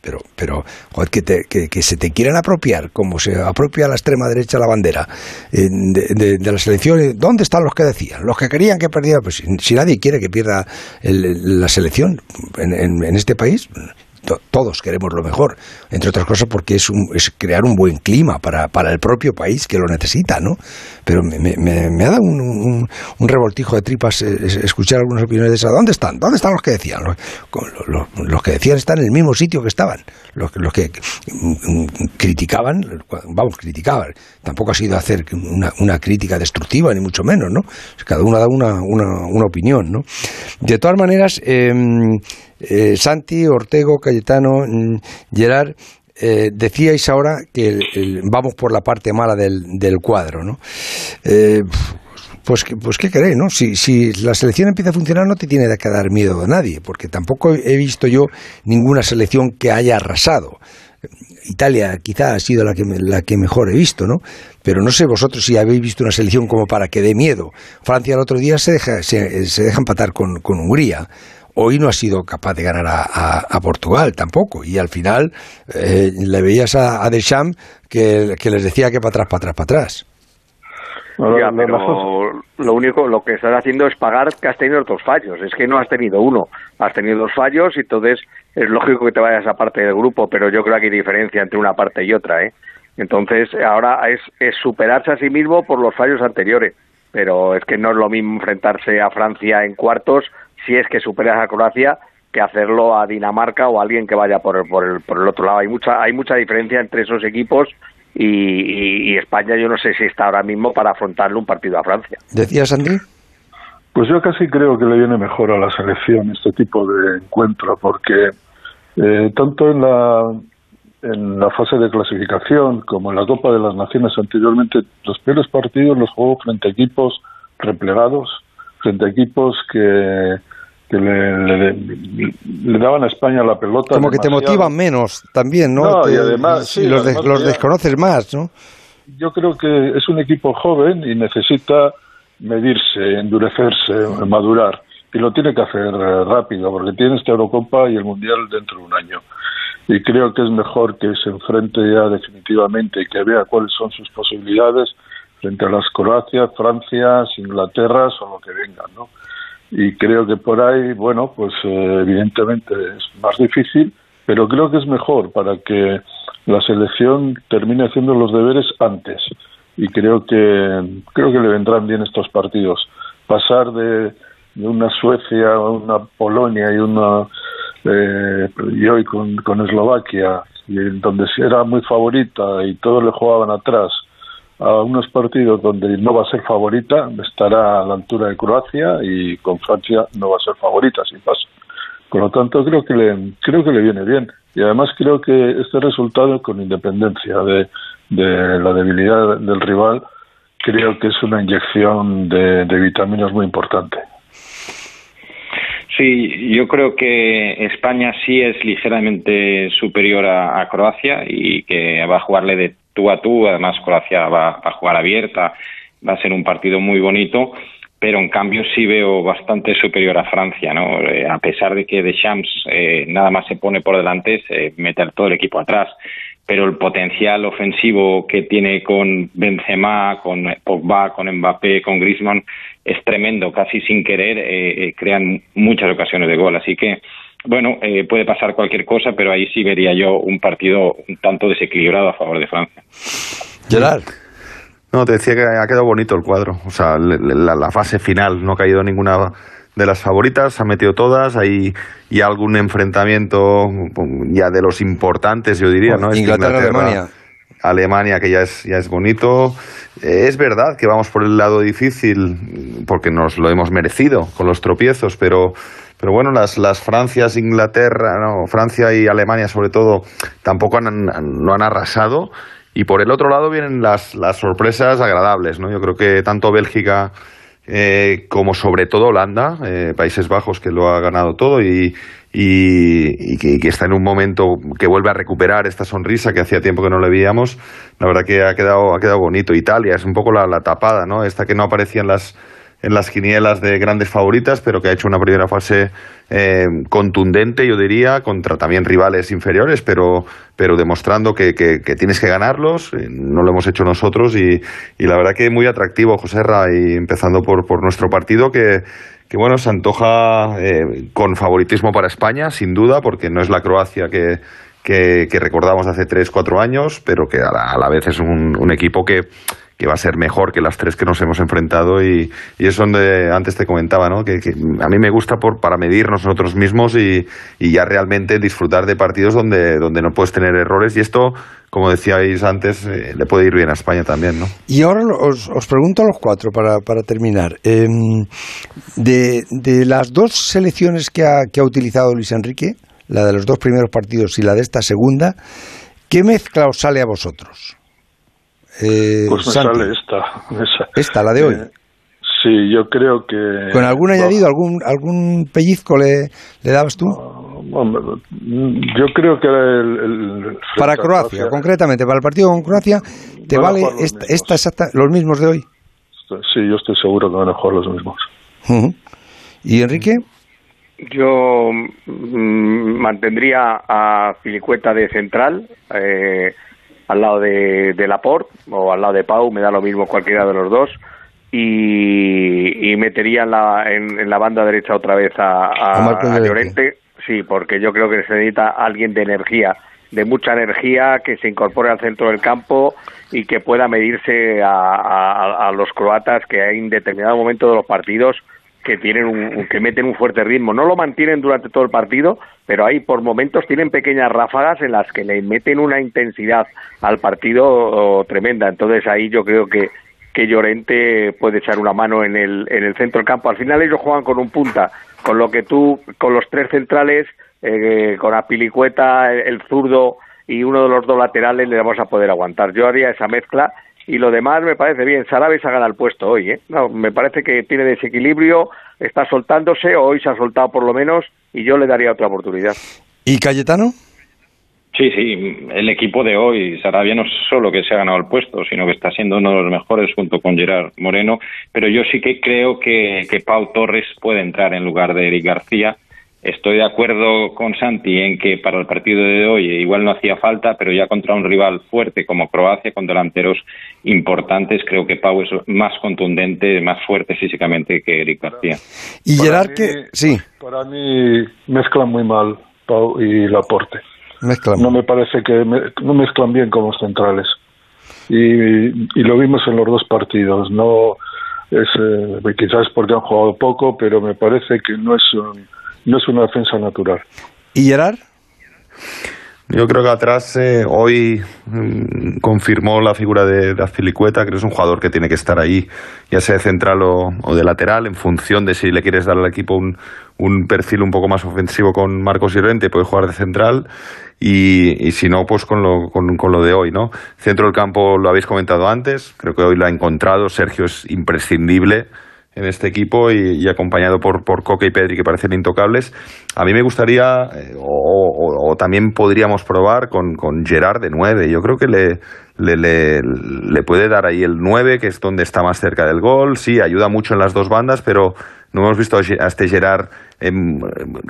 pero, pero que, te, que, se te quieran apropiar, como se apropia la extrema derecha la bandera eh, de, la selección, ¿dónde están los que decían? Los que querían que perdiera, pues si, nadie quiere que pierda el- la selección en, en- este país, todos queremos lo mejor, entre otras cosas porque es, un- es crear un buen clima para, para el propio país que lo necesita, ¿no? Pero me, me- me- ha dado un, un- revoltijo de tripas eh, es- escuchar algunas opiniones de esas. ¿Dónde están? ¿Dónde están los que decían? Los, que decían están en el mismo sitio que estaban. Los, que- los que mm, mm, criticaban, vamos, criticaban. Tampoco ha sido hacer una, crítica destructiva, ni mucho menos, ¿no? Cada uno dado una, una, una opinión, ¿no? De todas maneras, eh, eh, Santi, Ortego, Cayetano, mm, Gerard, eh, decíais ahora que vamos por la parte mala del, cuadro, ¿no? Eh, pues, pues qué queréis, ¿no? Si, la selección empieza a funcionar no te tiene que dar miedo a nadie, porque tampoco he visto yo ninguna selección que haya arrasado. Italia quizá ha sido la que, la que mejor he visto, ¿no? Pero no sé vosotros si habéis visto una selección como para que dé miedo. Francia el otro día se deja, se, se deja empatar con Hungría. Hoy no ha sido capaz de ganar a, a- a Portugal tampoco. Y al final eh, le veías a, a Deschamps que, que les decía que para atrás, para atrás, para atrás. Ya, pero lo único, lo que estás haciendo es pagar que has tenido otros fallos. Es que no has tenido uno, has tenido dos fallos y entonces es lógico que te vayas a parte del grupo, pero yo creo que hay diferencia entre una parte y otra, ¿eh? Entonces, ahora es, es superarse a sí mismo por los fallos anteriores, pero es que no es lo mismo enfrentarse a Francia en cuartos si es que superas a Croacia que hacerlo a Dinamarca o a alguien que vaya por el, por el, por el otro lado. Hay mucha, hay mucha diferencia entre esos equipos y, y- y España yo no sé si está ahora mismo para afrontarle un partido a Francia. ¿Decías, Andy? Pues yo casi creo que le viene mejor a la selección este tipo de encuentro, porque eh, tanto en la, en la fase de clasificación como en la Copa de las Naciones anteriormente, los peores partidos los jugó frente a equipos replegados, frente a equipos que, que le, le- le daban a España la pelota. Como que te motivan menos también, ¿no? No, y además, sí, los, de- desconoces más, ¿no? yo creo que es un equipo joven y necesita medirse, endurecerse, madurar. Y lo tiene que hacer eh, rápido, porque tiene esta Eurocopa y el Mundial dentro de un año. Y creo que es mejor que se enfrente ya definitivamente y que vea cuáles son sus posibilidades frente a las Croacias, Francias, Inglaterra o lo que vengan, ¿no? Y creo que por ahí, bueno, pues eh, evidentemente es más difícil, pero creo que es mejor para que la selección termine haciendo los deberes antes. Y creo que creo que le vendrán bien estos partidos. Pasar de, de una Suecia a una Polonia y una eh, y hoy con, con Eslovaquia y donde era muy favorita y todos le jugaban atrás a unos partidos donde no va a ser favorita estará a la altura de Croacia y con Francia no va a ser favorita sin paso por lo tanto, creo que le, creo que le viene bien. Y además creo que este resultado, con independencia de, de la debilidad del rival, creo que es una inyección de, vitaminas muy importante. Sí, yo creo que España sí es ligeramente superior a Croacia y que va a jugarle de tú a tú. Además, Croacia va, a jugar abierta, va a ser un partido muy bonito, pero en cambio sí veo bastante superior a Francia, ¿no? Eh, a pesar de que Deschamps eh, nada más se pone por delante, se mete todo el equipo atrás. Pero el potencial ofensivo que tiene con Benzema, con Pogba, con Mbappé, con Griezmann es tremendo. Casi sin querer eh, eh, crean muchas ocasiones de gol. Así que, bueno, eh, puede pasar cualquier cosa, pero ahí sí vería yo un partido un tanto desequilibrado a favor de Francia. Gerard. No, te decía que ha quedado bonito el cuadro. O sea, la, la fase final no ha caído ninguna de las favoritas, ha metido todas. Hay y algún enfrentamiento ya de los importantes, yo diría, ¿no? Este Inglaterra, Alemania. Alemania, que ya es, ya es bonito. Eh, es verdad que vamos por el lado difícil, porque nos lo hemos merecido con los tropiezos, pero, pero bueno, las, las Francias, Inglaterra, no, Francia y Alemania sobre todo, tampoco han, no han arrasado. Y por el otro lado vienen las, las sorpresas agradables, ¿no? Yo creo que tanto Bélgica eh, como sobre todo Holanda, eh, Países Bajos, que lo ha ganado todo, y, y, que, está en un momento que vuelve a recuperar esta sonrisa que hacía tiempo que no le veíamos, la verdad que ha quedado, ha quedado bonito. Italia es un poco la, tapada, ¿no? Esta que no aparecía en las, en las quinielas de grandes favoritas, pero que ha hecho una primera fase eh, contundente, yo diría, contra también rivales inferiores, pero, pero demostrando que, que, tienes que ganarlos. Eh, no lo hemos hecho nosotros y, y la verdad que muy atractivo, José Ra, y empezando por, por nuestro partido que que bueno, se antoja eh, con favoritismo para España, sin duda, porque no es la Croacia que, que, recordamos hace 3-4 años, pero que a la, vez es un equipo que, va a ser mejor que las tres que nos hemos enfrentado y, y es donde antes te comentaba, ¿no? Que, a mí me gusta por, para medirnos nosotros mismos y, y, ya realmente disfrutar de partidos donde, donde no puedes tener errores y esto como decíais antes, eh, le puede ir bien a España también, ¿no? Y ahora os, os pregunto a los cuatro para, para terminar. Em, de, de, las dos selecciones que ha, que ha utilizado Luis Enrique, la de los dos primeros partidos y la de esta segunda, ¿qué mezcla os sale a vosotros? Eh, pues me sale esta, Esta, la de hoy. Eh, sí, yo creo que... ¿Con algún añadido, algún, algún pellizco le, le dabas tú? yo creo que el, para Croacia, concretamente, para el partido con Croacia, ¿te vale esta, esta, exacta, los mismos de hoy? Sí, yo estoy seguro que van a jugar los mismos. ¿Y Enrique? Yo mm, mantendría a Filicueta de central, eh, al lado de, de, Laporte o al lado de Pau, me da lo mismo cualquiera de los dos. Y, metería en la, en, la banda derecha otra vez a, a, Llorente Sí, porque yo creo que se necesita alguien de energía, de mucha energía, que se incorpore al centro del campo y que pueda medirse a, los croatas que hay en determinado momento de los partidos que tienen un, que meten un fuerte ritmo. No lo mantienen durante todo el partido, pero hay por momentos tienen pequeñas ráfagas en las que le meten una intensidad al partido oh, tremenda. Entonces ahí yo creo que que Llorente puede echar una mano en el, en el centro del campo. Al final ellos juegan con un punta con lo que tú, con los tres centrales, eh, con Apilicueta, el, el zurdo y uno de los dos laterales le vamos a poder aguantar. Yo haría esa mezcla y lo demás me parece bien. Sarabes ha ganado el puesto hoy, ¿eh? No, me parece que tiene desequilibrio, está soltándose, hoy se ha soltado por lo menos y yo le daría otra oportunidad. ¿Y Cayetano? Sí, sí, el equipo de hoy, Sarabia, no solo que se ha ganado el puesto, sino que está siendo uno de los mejores junto con Gerard Moreno, pero yo sí que creo que, que Pau Torres puede entrar en lugar de Eric García. Estoy de acuerdo con Santi en que para el partido de hoy igual no hacía falta, pero ya contra un rival fuerte como Croacia, con delanteros importantes, creo que Pau es más contundente, más fuerte físicamente que Eric García. Y Gerard, que sí. Para mí mezclan muy mal Pau y Laporte. No me parece que no mezclan bien como centrales. Y, y, lo vimos en los dos partidos. No es eh, quizás porque han jugado poco, pero me parece que no es no es una defensa natural. ¿Y Gerard? Yo creo que atrás eh, hoy mm, confirmó la figura de, de Azpilicueta, que es un jugador que tiene que estar ahí, ya sea de central o, de lateral, en función de si le quieres dar al equipo un, un perfil un poco más ofensivo con Marcos Llorente, puede jugar de central, y, si no, pues con lo, con, con, lo de hoy, ¿no? Centro del campo lo habéis comentado antes, creo que hoy lo ha encontrado, Sergio es imprescindible en este equipo y, acompañado por, por Coque y Pedri que parecen intocables. A mí me gustaría, eh, o, también podríamos probar con, con Gerard de 9. Yo creo que le, le, le, puede dar ahí el 9, que es donde está más cerca del gol. Sí, ayuda mucho en las dos bandas, pero no hemos visto a este Gerard em,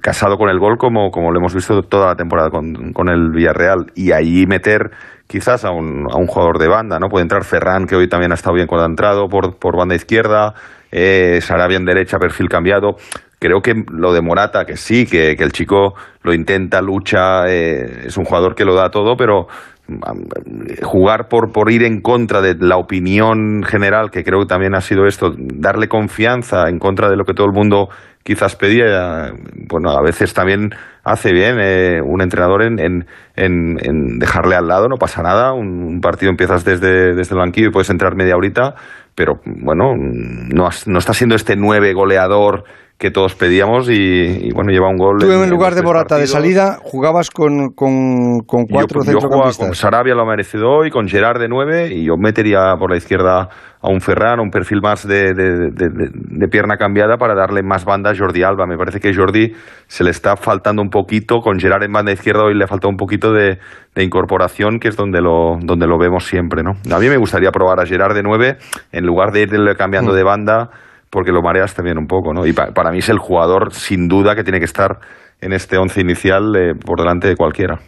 casado con el gol como, como lo hemos visto toda la temporada con, con el Villarreal. Y ahí meter quizás a un, a un jugador de banda, ¿no? Puede entrar Ferran, que hoy también ha estado bien cuando ha entrado, por, por banda izquierda eh, Sarabia en derecha, perfil cambiado. Creo que lo de Morata, que sí, que, el chico lo intenta, lucha, eh, es un jugador que lo da todo, pero jugar por, por ir en contra de la opinión general, que creo que también ha sido esto, darle confianza en contra de lo que todo el mundo quizás pedía, bueno, a veces también hace bien eh, un entrenador en, en, en, dejarle al lado, no pasa nada, un, partido empiezas desde, desde el banquillo y puedes entrar media horita, pero bueno, no, no está siendo este nueve goleador que todos pedíamos y, bueno, lleva un gol. Tú en, lugar de Morata de salida jugabas con, con, con cuatro yo, yo con Sarabia lo ha merecido hoy, con Gerard de nueve y yo metería por la izquierda a un Ferran, un perfil más de, de, pierna cambiada para darle más banda a Jordi Alba. Me parece que Jordi se le está faltando un poquito, con Gerard en banda izquierda hoy le falta un poquito de, incorporación, que es donde lo, donde lo vemos siempre. ¿no? A mí me gustaría probar a Gerard de nueve en lugar de irle cambiando mm. de banda porque lo mareas también un poco, ¿no? Y para mí es el jugador, sin duda, que tiene que estar en este once inicial eh, por delante de cualquiera.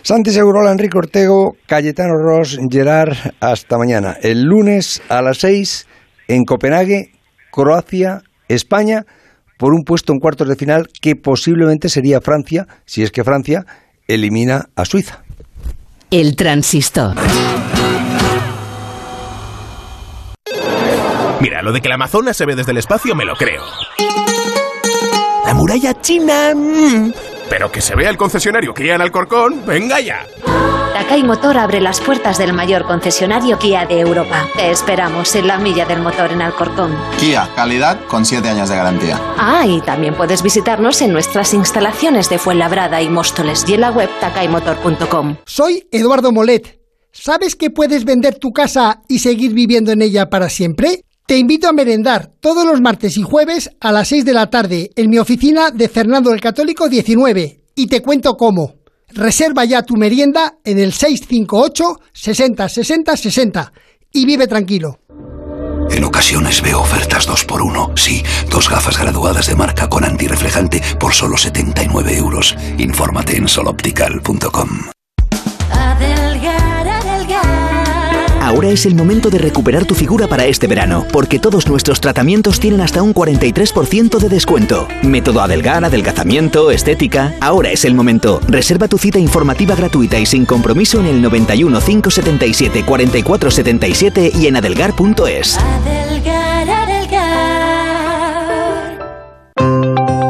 Santi Segurola, Enrique Ortego, Cayetano Ross, Gerard, hasta mañana. El lunes a las seis en Copenhague, Croacia, España, por un puesto en cuartos de final que posiblemente sería Francia, si es que Francia elimina a Suiza. El transistor. Mira, lo de que la Amazonas se ve desde el espacio me lo creo. La muralla china... Mm. Pero que se vea el concesionario Kia en Alcorcón, venga ya. Takai Motor abre las puertas del mayor concesionario Kia de Europa. Te esperamos en la milla del motor en Alcorcón. Kia, calidad con 7 años de garantía. Ah, y también puedes visitarnos en nuestras instalaciones de Fuenlabrada y Móstoles y en la web takaimotor.com. Soy Eduardo Molet. ¿Sabes que puedes vender tu casa y seguir viviendo en ella para siempre? Te invito a merendar todos los martes y jueves a las 6 de la tarde en mi oficina de Fernando el Católico 19 y te cuento cómo. Reserva ya tu merienda en el 658 60 60 60 y vive tranquilo. En ocasiones veo ofertas 2x1. Sí, dos gafas graduadas de marca con antirreflejante por solo 79 euros. Infórmate en soloptical.com. Ahora es el momento de recuperar tu figura para este verano, porque todos nuestros tratamientos tienen hasta un 43% de descuento. Método Adelgar, adelgazamiento, estética. Ahora es el momento. Reserva tu cita informativa gratuita y sin compromiso en el 91 577 4477 y en adelgar.es.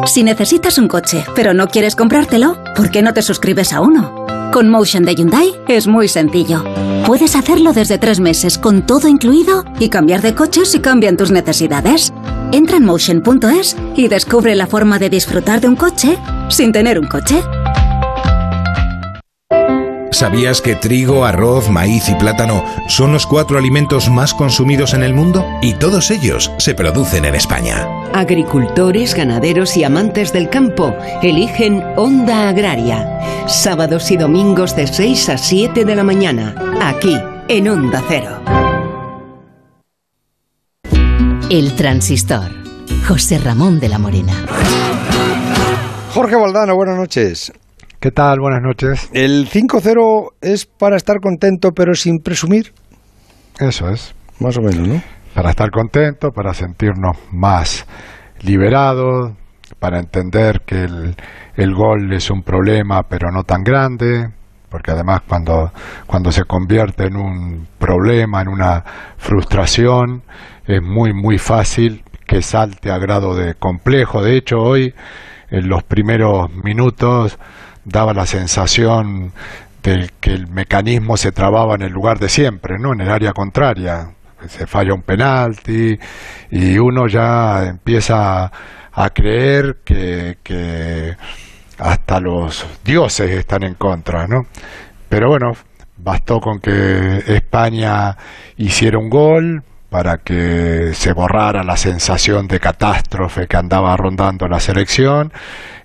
Si necesitas un coche, pero no quieres comprártelo, ¿por qué no te suscribes a uno? Con Motion de Hyundai es muy sencillo. Puedes hacerlo desde tres meses con todo incluido y cambiar de coche si cambian tus necesidades. Entra en motion.es y descubre la forma de disfrutar de un coche sin tener un coche. ¿Sabías que trigo, arroz, maíz y plátano son los cuatro alimentos más consumidos en el mundo? Y todos ellos se producen en España. Agricultores, ganaderos y amantes del campo eligen Onda Agraria. Sábados y domingos de 6 a 7 de la mañana, aquí en Onda Cero. El transistor. José Ramón de la Morena. Jorge Valdano, buenas noches. ¿Qué tal? Buenas noches. ¿El 5-0 es para estar contento pero sin presumir? Eso es. Más o menos, ¿no? Para estar contento, para sentirnos más liberados, para entender que el, el gol es un problema pero no tan grande, porque además cuando, cuando se convierte en un problema, en una frustración, es muy, muy fácil que salte a grado de complejo. De hecho, hoy, en los primeros minutos, daba la sensación de que el mecanismo se trababa en el lugar de siempre, ¿no? En el área contraria. Se falla un penalti y uno ya empieza a creer que, que hasta los dioses están en contra, ¿no? Pero bueno, bastó con que España hiciera un gol para que se borrara la sensación de catástrofe que andaba rondando la selección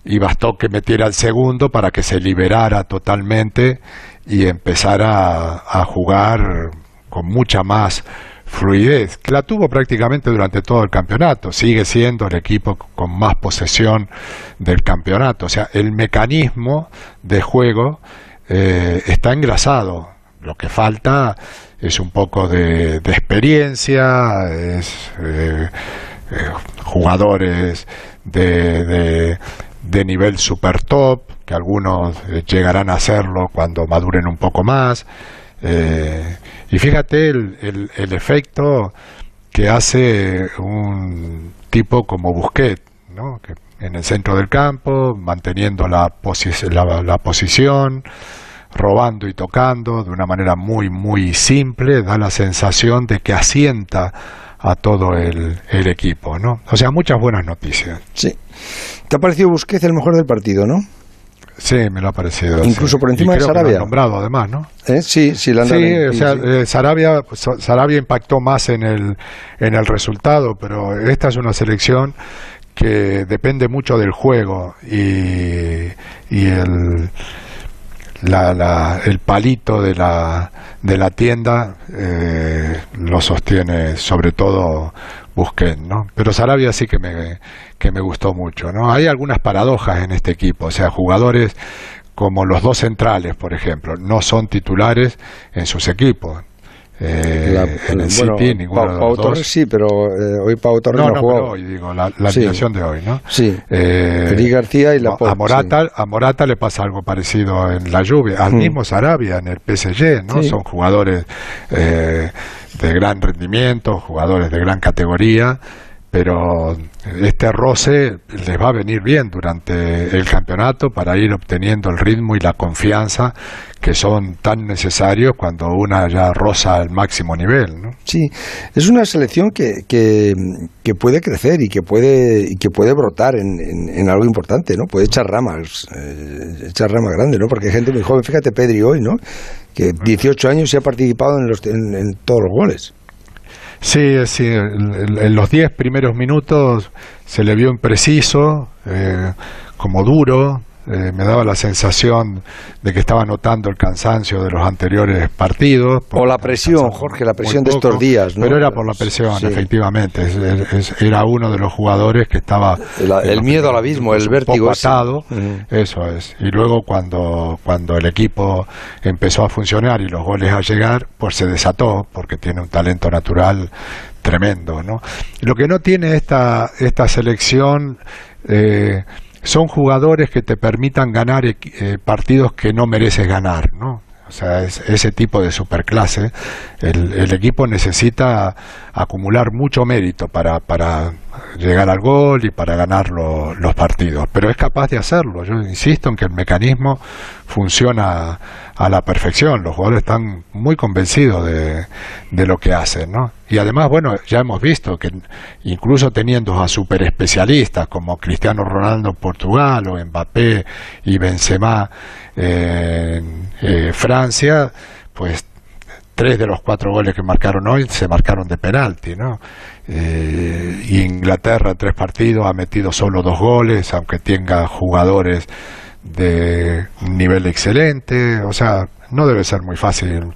y bastó que metiera el segundo para que se liberara totalmente y empezara a, jugar con mucha más fluidez, que la tuvo prácticamente durante todo el campeonato, sigue siendo el equipo con más posesión del campeonato, o sea, el mecanismo de juego eh, está engrasado, lo que falta es un poco de, experiencia, es eh, eh, jugadores de de nivel super top, que algunos eh, llegarán a hacerlo cuando maduren un poco más. Eh, y fíjate el, el, efecto que hace un tipo como Busquet, ¿no? que en el centro del campo, manteniendo la, la, la posición, robando y tocando de una manera muy, muy simple, da la sensación de que asienta a todo el, el equipo, ¿no? O sea, muchas buenas noticias. Sí. ¿Te ha parecido Busquets el mejor del partido, no? Sí, me lo ha parecido. Incluso sí. por encima Y de que lo han Sarabia. nombrado además, ¿no? ¿Eh? Sí, sí, la han Sí, o sea, sí. eh, Sarabia, Sa- Sarabia impactó más en el, en el resultado, pero esta es una selección que depende mucho del juego y, y el, la, la- el palito de la, de la tienda eh, lo sostiene sobre todo Busquets, ¿no? Pero Sarabia sí que me, que me gustó mucho, ¿no? Hay algunas paradojas en este equipo, o sea, jugadores como los dos centrales, por ejemplo, no son titulares en sus equipos. Eh, La- en el bueno, City, Pau, Pau. Torres sí, pero eh, hoy Pau Torres No, no, no, hoy digo, la, la Sí. de hoy, ¿no? Sí. Eh, García y a- Laporte, a Morata, a Morata le pasa algo parecido en la lluvia, al Mm. mismo Sarabia en el PSG, ¿no? Sí. Son jugadores eh, de gran rendimiento, jugadores de gran categoría, pero este roce les va a venir bien durante el campeonato para ir obteniendo el ritmo y la confianza que son tan necesarios cuando una ya roza al máximo nivel, ¿no? Sí, es una selección que, que, que puede crecer y que puede y que puede brotar en, en- en algo importante, ¿no? Puede echar ramas, eh, echar ramas grandes, ¿no? Porque hay gente muy joven, fíjate Pedri hoy, ¿no? Que 18 años y ha participado en, los, en, en todos los goles. Sí, sí, en los 10 primeros minutos se le vio impreciso, eh, como duro, eh, me daba la sensación de que estaba notando el cansancio de los anteriores partidos. O la presión, Jorge, la presión de estos días, ¿no? Pero era por la presión, Sí. efectivamente. Es- es- es- era uno de los jugadores que estaba... El, el miedo al abismo, el vértigo. atado, eso es. Y luego cuando, cuando el equipo empezó a funcionar y los goles a llegar, pues se desató, porque tiene un talento natural tremendo, ¿no? Lo que no tiene esta, esta selección eh, son jugadores que te permitan ganar eh, partidos que no mereces ganar, ¿no? O sea, es, ese tipo de superclase, el, el equipo necesita acumular mucho mérito para, para llegar al gol y para ganar lo- los partidos, pero es capaz de hacerlo. Yo insisto en que el mecanismo funciona a la perfección, los jugadores están muy convencidos de, de lo que hacen, ¿no? Y además, bueno, ya hemos visto que incluso teniendo a super especialistas como Cristiano Ronaldo en Portugal o Mbappé y Benzema en eh, Francia, pues tres de los cuatro goles que marcaron hoy se marcaron de penalti, ¿no? Eh, Inglaterra tres partidos ha metido solo dos goles, aunque tenga jugadores de nivel excelente, o sea, no debe ser muy fácil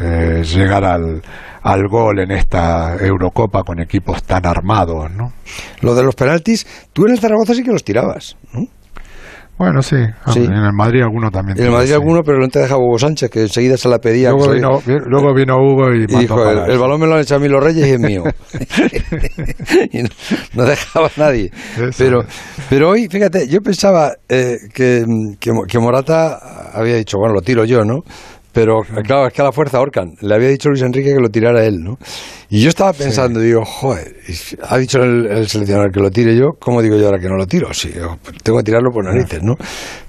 eh, llegar al, al gol en esta Eurocopa con equipos tan armados, ¿no? Lo de los penaltis, tú en el Zaragoza sí que los tirabas, ¿no? Bueno, sí, Sí. en el Madrid alguno también. En el Madrid sí. alguno, pero no te dejaba Hugo Sánchez, que enseguida se la pedía. Luego vino, luego vino Hugo y, y dijo, el, balón me lo han echado a mí los reyes y es mío. y no, no dejaba a nadie. Pero, pero hoy, fíjate, yo pensaba eh, que, que, que Morata había dicho, bueno, lo tiro yo, ¿no? Pero claro, es que a la fuerza ahorcan. Le había dicho Luis Enrique que lo tirara él, ¿no? Y yo estaba pensando, digo, joder, ha dicho el, el seleccionador que lo tire yo, ¿cómo digo yo ahora que no lo tiro? Sí, yo tengo que tirarlo por narices, ¿no?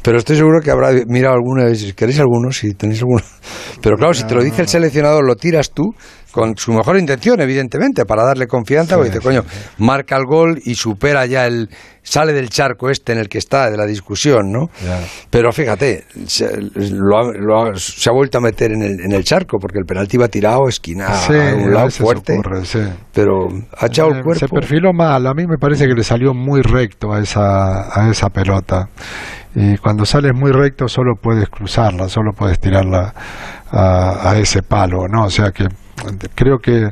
Pero estoy seguro que habrá mirado alguno y si queréis alguno, si tenéis alguno. Pero claro, si te lo dice el seleccionador, lo tiras tú, con su mejor intención, evidentemente, para darle confianza, porque dice, coño, marca el gol y supera ya el. sale del charco este en el que está, de la discusión, ¿no? Pero fíjate, se, lo ha, lo ha- se ha vuelto a meter en el, en el charco, porque el penalti va tirado, esquina Sí, a un lado fuerte. ocurre, sí. Pero ha echado el Eh, cuerpo. Se perfiló mal, a mí me parece que le salió muy recto a esa, a esa pelota. Y cuando sales muy recto solo puedes cruzarla, solo puedes tirarla a, a ese palo, ¿no? O sea que creo que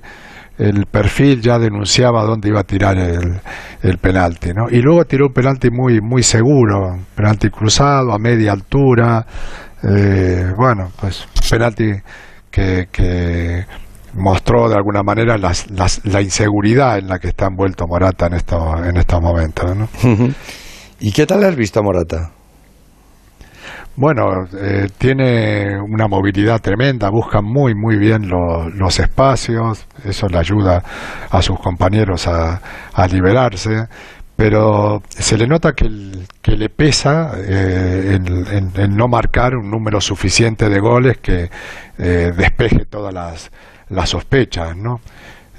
el perfil ya denunciaba dónde iba a tirar el, el penalti, ¿no? Y luego tiró un penalti muy, muy seguro, penalti cruzado, a media altura, eh, bueno, pues penalti que, que mostró de alguna manera las, las- la inseguridad en la que está envuelto Morata en estos, en estos momentos, ¿no? ¿Y qué tal has visto a Morata? Bueno, eh, tiene una movilidad tremenda, busca muy, muy bien lo- los espacios, eso le ayuda a sus compañeros a, liberarse, pero se le nota que, el- que le pesa eh, en no marcar un número suficiente de goles que eh, despeje todas las, las sospechas, ¿no?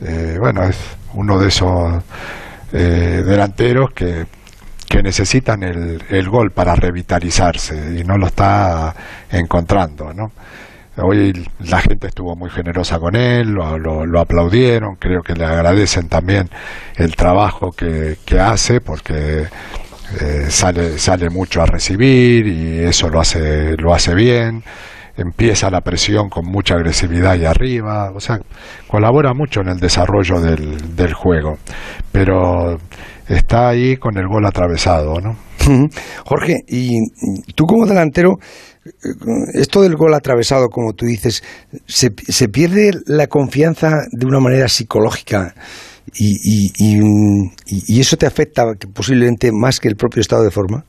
Eh, bueno, es uno de esos eh, delanteros que, que necesitan el, el gol para revitalizarse y no lo está encontrando, ¿no? Hoy la gente estuvo muy generosa con él, lo, lo- aplaudieron, creo que le agradecen también el trabajo que, que hace porque eh, sale, sale mucho a recibir y eso lo hace, lo hace bien. Empieza la presión con mucha agresividad y arriba, o sea, colabora mucho en el desarrollo del, del juego, pero está ahí con el gol atravesado, ¿no? Jorge, y tú como delantero, eh, esto del gol atravesado, como tú dices, se, se pierde la confianza de una manera psicológica y, y- y, y- eso te afecta posiblemente más que el propio estado de forma.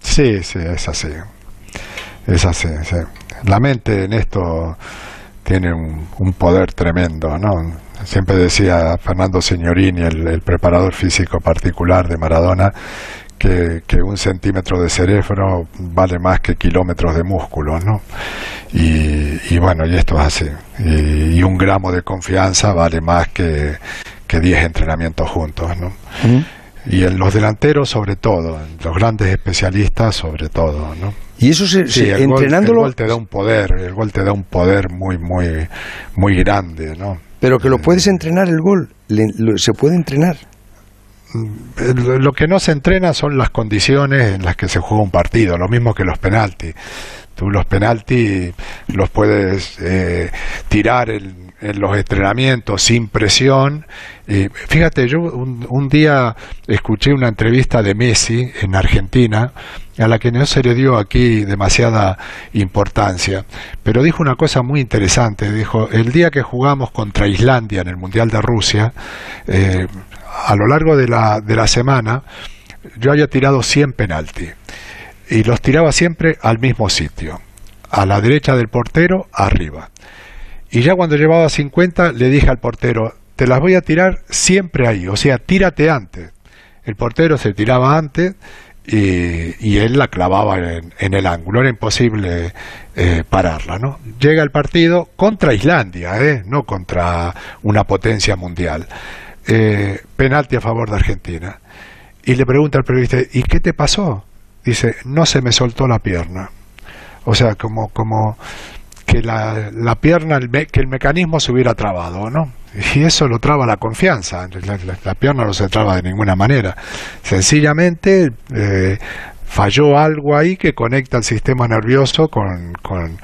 Sí, sí, es así. Es así, sí. La mente en esto tiene un, un poder tremendo, ¿no? Siempre decía Fernando Signorini, el, el preparador físico particular de Maradona, que, que un centímetro de cerebro vale más que kilómetros de músculo, ¿no? Y, y bueno, y esto es así. Y, y un gramo de confianza vale más que, que 10 entrenamientos juntos, ¿no? Y en los delanteros sobre todo, en los grandes especialistas sobre todo, ¿no? Y eso se, Sí, se- el gol- entrenándolo, el gol te da un poder, el gol te da un poder muy, muy, muy grande, ¿no? Pero que lo puedes entrenar el gol, le- lo- se puede entrenar. Eh, Lo que no se entrena son las condiciones en las que se juega un partido, lo mismo que los penaltis. Tú los penaltis los puedes eh, tirar en, en los entrenamientos sin presión. Y fíjate, yo un, un día escuché una entrevista de Messi en Argentina, a la que no se le dio aquí demasiada importancia, pero dijo una cosa muy interesante. Dijo, el día que jugamos contra Islandia en el Mundial de Rusia, eh, a lo largo de la, de la semana, yo había tirado 100 penaltis y los tiraba siempre al mismo sitio, a la derecha del portero, arriba. Y ya cuando llevaba 50 le dije al portero, te las voy a tirar siempre ahí, o sea, tírate antes. El portero se tiraba antes y, él la clavaba en, en el ángulo, era imposible eh, pararla. ¿no? Llega el partido contra Islandia, ¿eh? no contra una potencia mundial. Eh, penalti a favor de Argentina. Y le pregunta al periodista, ¿y qué te pasó? Dice, no se me soltó la pierna. O sea, como, como que la, la pierna, el me- que el mecanismo se hubiera trabado, ¿no? Y eso lo traba la confianza. La, pierna no se traba de ninguna manera. Sencillamente eh, falló algo ahí que conecta el sistema nervioso con, con,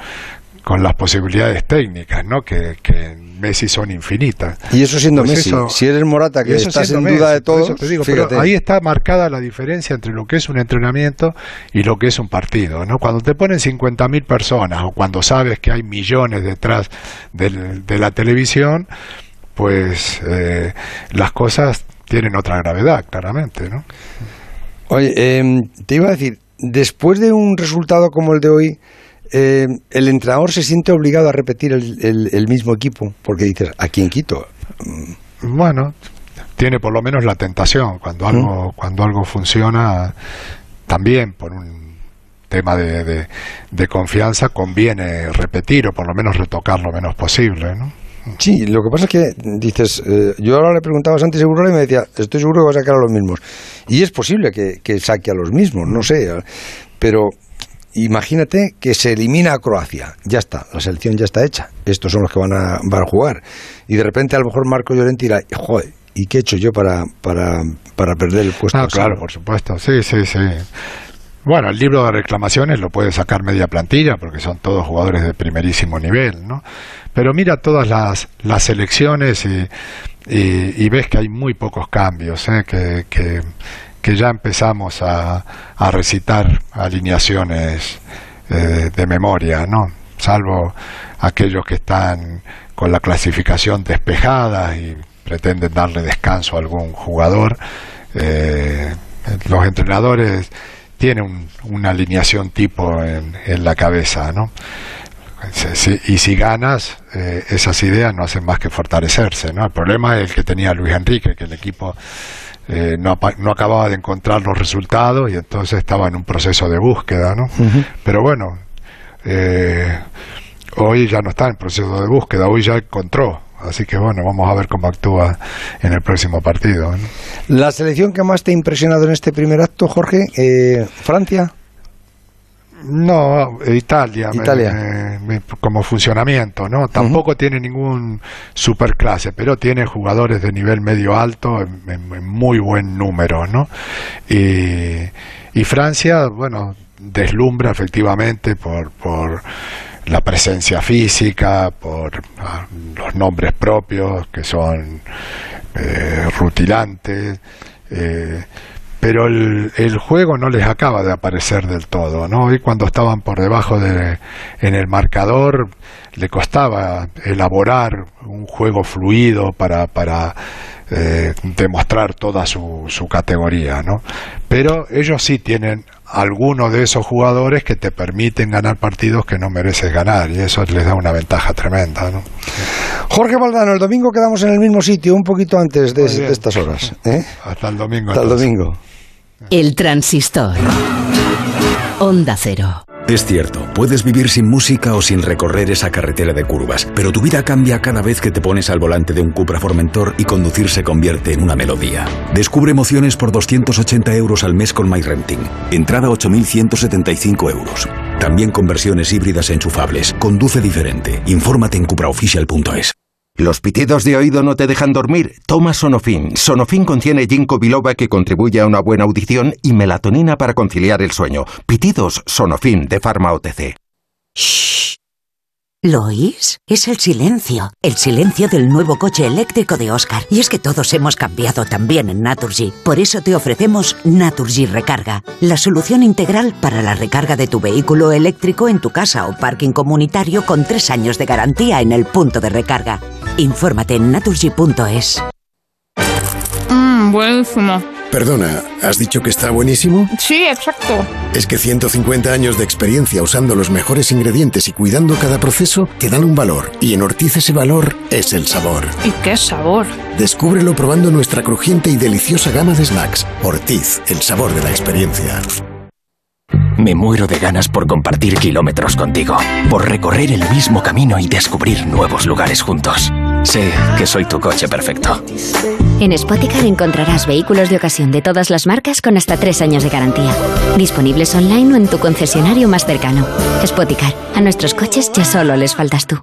con las posibilidades técnicas, ¿no? Que, que en Messi son infinitas. Y eso siendo Pues Messi, eso- si eres Morata, que estás en duda Messi, de todo, eso te digo, pero fíjate. ahí está marcada la diferencia entre lo que es un entrenamiento y lo que es un partido. ¿no? Cuando te ponen 50.000 personas o cuando sabes que hay millones detrás del- de la televisión, pues eh, las cosas tienen otra gravedad, claramente. ¿no? Oye, em, te iba a decir, después de un resultado como el de hoy, em, el entrenador se siente obligado a repetir el, el- el mismo equipo, porque dices, ¿a quién quito? Bueno, tiene por lo menos la tentación. Cuando algo, cuando algo funciona, también por un tema de, de- de confianza conviene repetir o por lo menos retocar lo menos posible. ¿no? Sí, lo que pasa es que dices, eh, yo ahora le preguntaba a Santi Seguro y me decía, estoy seguro que va a sacar a los mismos. Y es posible que, que saque a los mismos, no sé, eh, pero imagínate que se elimina a Croacia, ya está, la selección ya está hecha, estos son los que van a, van a jugar. Y de repente a lo mejor Marco Llorente dirá, joder, ¿y qué he hecho yo para, para, para perder el puesto? Ah, así?". claro, por supuesto. Sí, sí, sí. Bueno, el libro de reclamaciones lo puede sacar media plantilla porque son todos jugadores de primerísimo nivel, ¿no? Pero mira todas las, las elecciones y, y- y ves que hay muy pocos cambios, ¿eh? que, que, que ya empezamos a, a recitar alineaciones eh, de memoria, ¿no? Salvo aquellos que están con la clasificación despejada y pretenden darle descanso a algún jugador. eh, los entrenadores tienen un- una alineación tipo en, en la cabeza, ¿no? Y si ganas, eh, esas ideas no hacen más que fortalecerse, ¿no? El problema es el que tenía Luis Enrique, que el equipo eh, no, no acababa de encontrar los resultados y entonces estaba en un proceso de búsqueda, ¿no? Pero bueno, eh, hoy ya no está en proceso de búsqueda, hoy ya encontró, Así que bueno, vamos a ver cómo actúa en el próximo partido. La selección que más te ha impresionado en este primer acto, Jorge, eh, Francia. No, Italia, Italia. me- me- como funcionamiento, ¿no? Tampoco tiene ningún superclase, pero tiene jugadores de nivel medio alto en, en- en muy buen número, ¿no? Y, y Francia, bueno, deslumbra efectivamente por, por la presencia física, por ah, los nombres propios que son eh, rutilantes. eh, pero el, el juego no les acaba de aparecer del todo, ¿no? Hoy cuando estaban por debajo de, en el marcador le costaba elaborar un juego fluido para, para eh, demostrar toda su, su categoría, ¿no? Pero ellos sí tienen algunos de esos jugadores que te permiten ganar partidos que no mereces ganar y eso les da una ventaja tremenda, ¿no? Jorge Valdano, el domingo quedamos en el mismo sitio, un poquito antes de, estas horas. ¿eh? Hasta el domingo. Hasta el domingo. El transistor. Onda Cero. Es cierto, puedes vivir sin música o sin recorrer esa carretera de curvas, pero tu vida cambia cada vez que te pones al volante de un Cupra Formentor y conducir se convierte en una melodía. Descubre emociones por 280 euros al mes con MyRenting. Entrada 8.175 euros. También con versiones híbridas enchufables. Conduce diferente. Infórmate en cupraofficial.es. ¿Los pitidos de oído no te dejan dormir? Toma Sonofin. Sonofin contiene ginkgo biloba que contribuye a una buena audición y melatonina para conciliar el sueño. Pitidos Sonofin de Pharma OTC. ¿Lo oís? Es el silencio. El silencio del nuevo coche eléctrico de Oscar. Y es que todos hemos cambiado también en Naturgy. Por eso te ofrecemos Naturgy Recarga. La solución integral para la recarga de tu vehículo eléctrico en tu casa o parking comunitario con tres años de garantía en el punto de recarga. Infórmate en naturgy.es. Mmm, buenísimo. Perdona, ¿has dicho que está buenísimo? Sí, exacto. Es que 150 años de experiencia usando los mejores ingredientes y cuidando cada proceso te dan un valor. Y en Ortiz ese valor es el sabor. ¿Y qué sabor? Descúbrelo probando nuestra crujiente y deliciosa gama de snacks. Ortiz, el sabor de la experiencia. Me muero de ganas por compartir kilómetros contigo, por recorrer el mismo camino y descubrir nuevos lugares juntos. Sé que soy tu coche perfecto. En Spoticar encontrarás vehículos de ocasión de todas las marcas con hasta tres años de garantía. Disponibles online o en tu concesionario más cercano. Spoticar, a nuestros coches ya solo les faltas tú.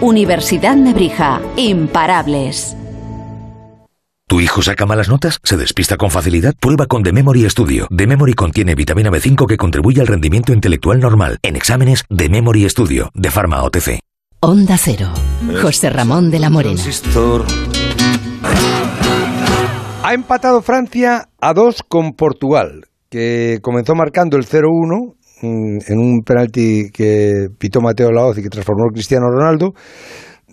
Universidad Nebrija. Imparables. ¿Tu hijo saca malas notas? ¿Se despista con facilidad? Prueba con The Memory Studio. The Memory contiene vitamina B5 que contribuye al rendimiento intelectual normal. En exámenes, The Memory Studio, de Pharma OTC. Onda Cero. José Ramón de la Morena. Ha empatado Francia a dos con Portugal, que comenzó marcando el 0-1 mm, en un penalti que pitó Mateo Laoz y que transformó Cristiano Ronaldo.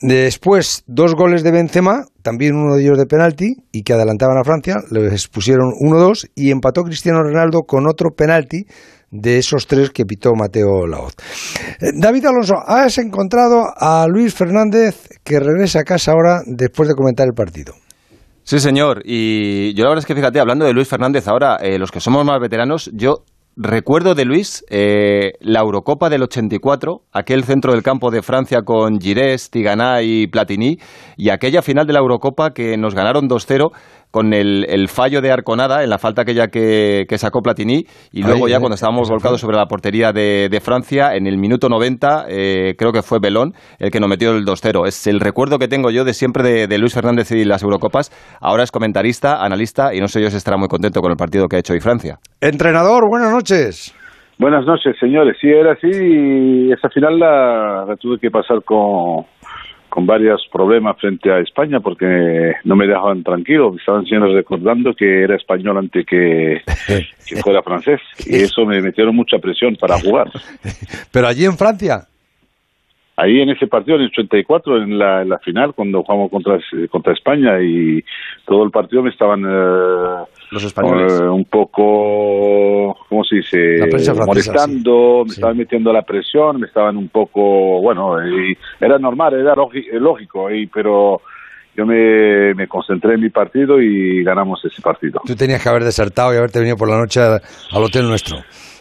Después, dos goles de Benzema, también uno de ellos de penalti, y que adelantaban a Francia, les pusieron 1-2 y empató Cristiano Ronaldo con otro penalti de esos tres que pitó Mateo Laoz. Eh, David Alonso, has encontrado a Luis Fernández que regresa a casa ahora después de comentar el partido. Sí, señor. Y yo la verdad es que fíjate, hablando de Luis Fernández ahora, eh, los que somos más veteranos, yo recuerdo de Luis eh, la Eurocopa del 84, aquel centro del campo de Francia con Girés, Tigana y Platini, y aquella final de la Eurocopa que nos ganaron 2-0 con el, el fallo de Arconada en la falta aquella que, que sacó Platini y luego ya eh, cuando estábamos volcados sobre la portería de, de Francia en el minuto 90 eh, creo que fue Belón el que nos metió el 2-0 es el recuerdo que tengo yo de siempre de, de Luis Fernández y las Eurocopas ahora es comentarista, analista y no sé yo si estará muy contento con el partido que ha hecho hoy Francia Entrenador, buenas noches. Buenas noches, señores. Sí, era así y esa final la, la tuve que pasar con, con varios problemas frente a España porque no me dejaban tranquilo. Me estaban siempre recordando que era español antes que, que fuera francés. Y eso me metieron mucha presión para jugar. Pero allí en Francia. ahí en ese partido, en el 84, en la, en la final, cuando jugamos contra, contra España y todo el partido me estaban eh, Los españoles. eh, un poco, ¿cómo se dice? La prensa francesa, Molestando, me estaban metiendo la presión, me estaban un poco, bueno, y era normal, era lógi- lógico, y, pero yo me, me concentré en mi partido y ganamos ese partido. Tú tenías que haber desertado y haberte venido por la noche a- al hotel nuestro.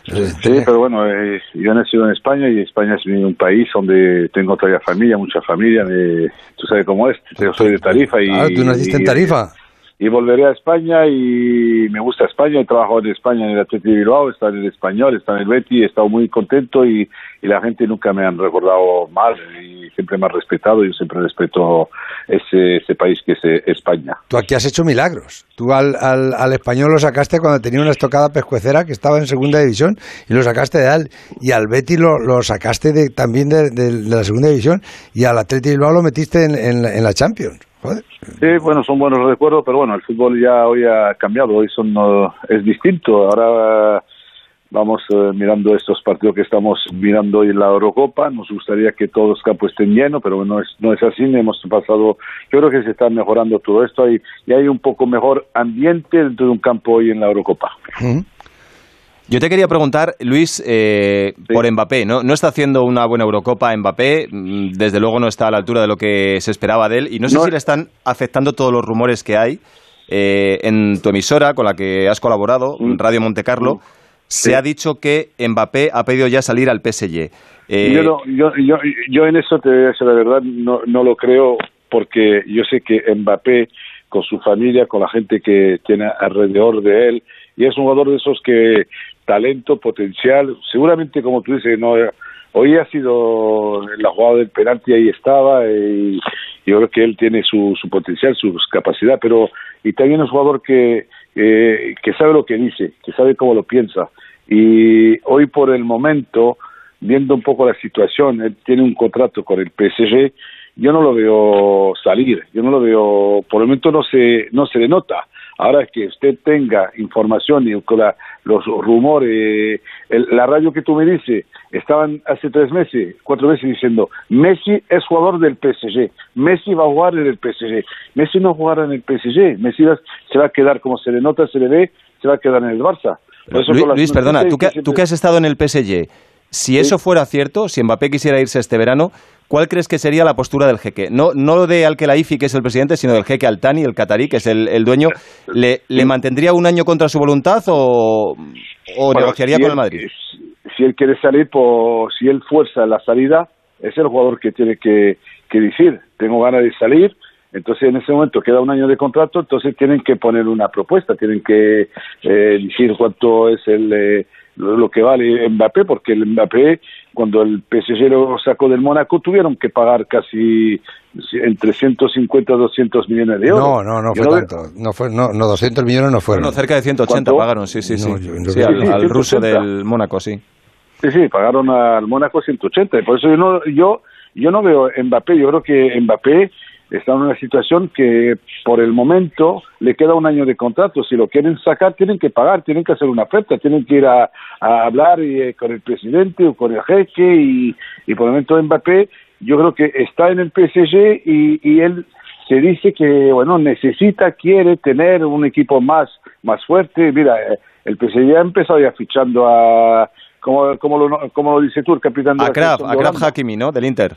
Eh, Sí, pero bueno, eh, yo he nacido en España y España es un país donde tengo todavía familia, mucha familia. me- tú sabes cómo es, yo soy de Tarifa y... Ah, tú naciste en Tarifa. Y volveré a España y me gusta España. He trabajado en España en el Atlético de Bilbao, estado en el Español, estado en el Betty, he estado muy contento y, y la gente nunca me han recordado mal y siempre me ha respetado. Yo siempre respeto ese, ese país que es eh, España. Tú aquí has hecho milagros. Tú al, al, al español lo sacaste cuando tenía una estocada pescuecera que estaba en segunda división y lo sacaste de al y al Betty lo, lo sacaste de, también de, la segunda división y al Atlético de Bilbao lo metiste en la Champions. Joder. Sí, bueno, son buenos recuerdos, pero bueno, el fútbol ya hoy ha cambiado, hoy son, es distinto. Ahora vamos eh, mirando estos partidos que estamos mirando hoy en la Eurocopa. Nos gustaría que todos los campos estén llenos, pero no es, no es así. Hemos pasado, yo creo que se está mejorando todo esto y, y hay un poco mejor ambiente dentro de un campo hoy en la Eurocopa. Yo te quería preguntar, Luis, eh, por Mbappé. ¿no? no está haciendo una buena Eurocopa Mbappé, mm, desde luego no está a la altura de lo que se esperaba de él. Y no sé No. si le están afectando todos los rumores que hay eh, en tu emisora con la que has colaborado, Radio Monte Carlo. Se Sí. ha dicho que Mbappé ha pedido ya salir al PSG. Eh, yo, no- yo, yo, yo en eso te voy a decir la verdad, no, no lo creo porque yo sé que Mbappé con su familia, con la gente que tiene alrededor de él, y es un jugador de esos que talento, potencial, seguramente como tú dices, no hoy ha sido la jugada del penalti ahí estaba y yo creo que él tiene su, su potencial, su capacidad, pero y también un jugador que eh, que sabe lo que dice, que sabe cómo lo piensa y hoy por el momento viendo un poco la situación, él tiene un contrato con el PSG, yo no lo veo salir, yo no lo veo, por el momento no se, no se le nota. Ahora que usted tenga información y con la- los rumores, el- la radio que tú me dices, estaban hace tres meses, cuatro meses diciendo, Messi es jugador del PSG, Messi va a jugar en el PSG, Messi no jugará en el PSG, Messi va- se va a quedar como se le nota, se le ve, se va a quedar en el Barça. Por eso Luis, Luis, perdona, tú que, tú que has estado en el PSG, si eso fuera cierto, si Mbappé quisiera irse este verano, ¿cuál crees que sería la postura del jeque? No, no de Al-Khelaifi, que es el presidente, sino del jeque Altani, el catarí, que es el, el dueño. ¿Le, ¿Le mantendría un año contra su voluntad o, o Bueno, negociaría si con él- el Madrid? Si él quiere salir, por, si él fuerza la salida, es el jugador que tiene que, que decir, tengo ganas de salir, entonces en ese momento queda un año de contrato, entonces tienen que poner una propuesta, tienen que eh, decir cuánto es el, eh, lo, lo que vale Mbappé, porque el Mbappé, cuando el PSG lo sacó del Mónaco, tuvieron que pagar casi entre 150 y 200 millones de euros. No, no, no fue veo- tanto. No, fue, no, no, 200 millones no fueron. Bueno, cerca de 180 ¿Cuánto? pagaron, sí, sí, sí. No, yo- yo Sí, creo al, al ruso 180. del Mónaco, sí. Sí, sí, pagaron al Mónaco 180. y Por eso yo no, yo, yo no veo Mbappé. Yo creo que Mbappé está en una situación que por el momento le queda un año de contrato. Si lo quieren sacar, tienen que pagar, tienen que hacer una oferta, tienen que ir a, hablar y, eh, con el presidente o con el jeque. Y, por el momento Mbappé, yo creo que está en el PSG y, y él se dice que, bueno, necesita, quiere tener un equipo más, más fuerte. Mira, eh, el PSG ha empezado ya fichando a, como, como, lo, como lo dice tú, el capitán de A la Kraf, selección a de Kraf Holanda. Hakimi, ¿no? Del Inter.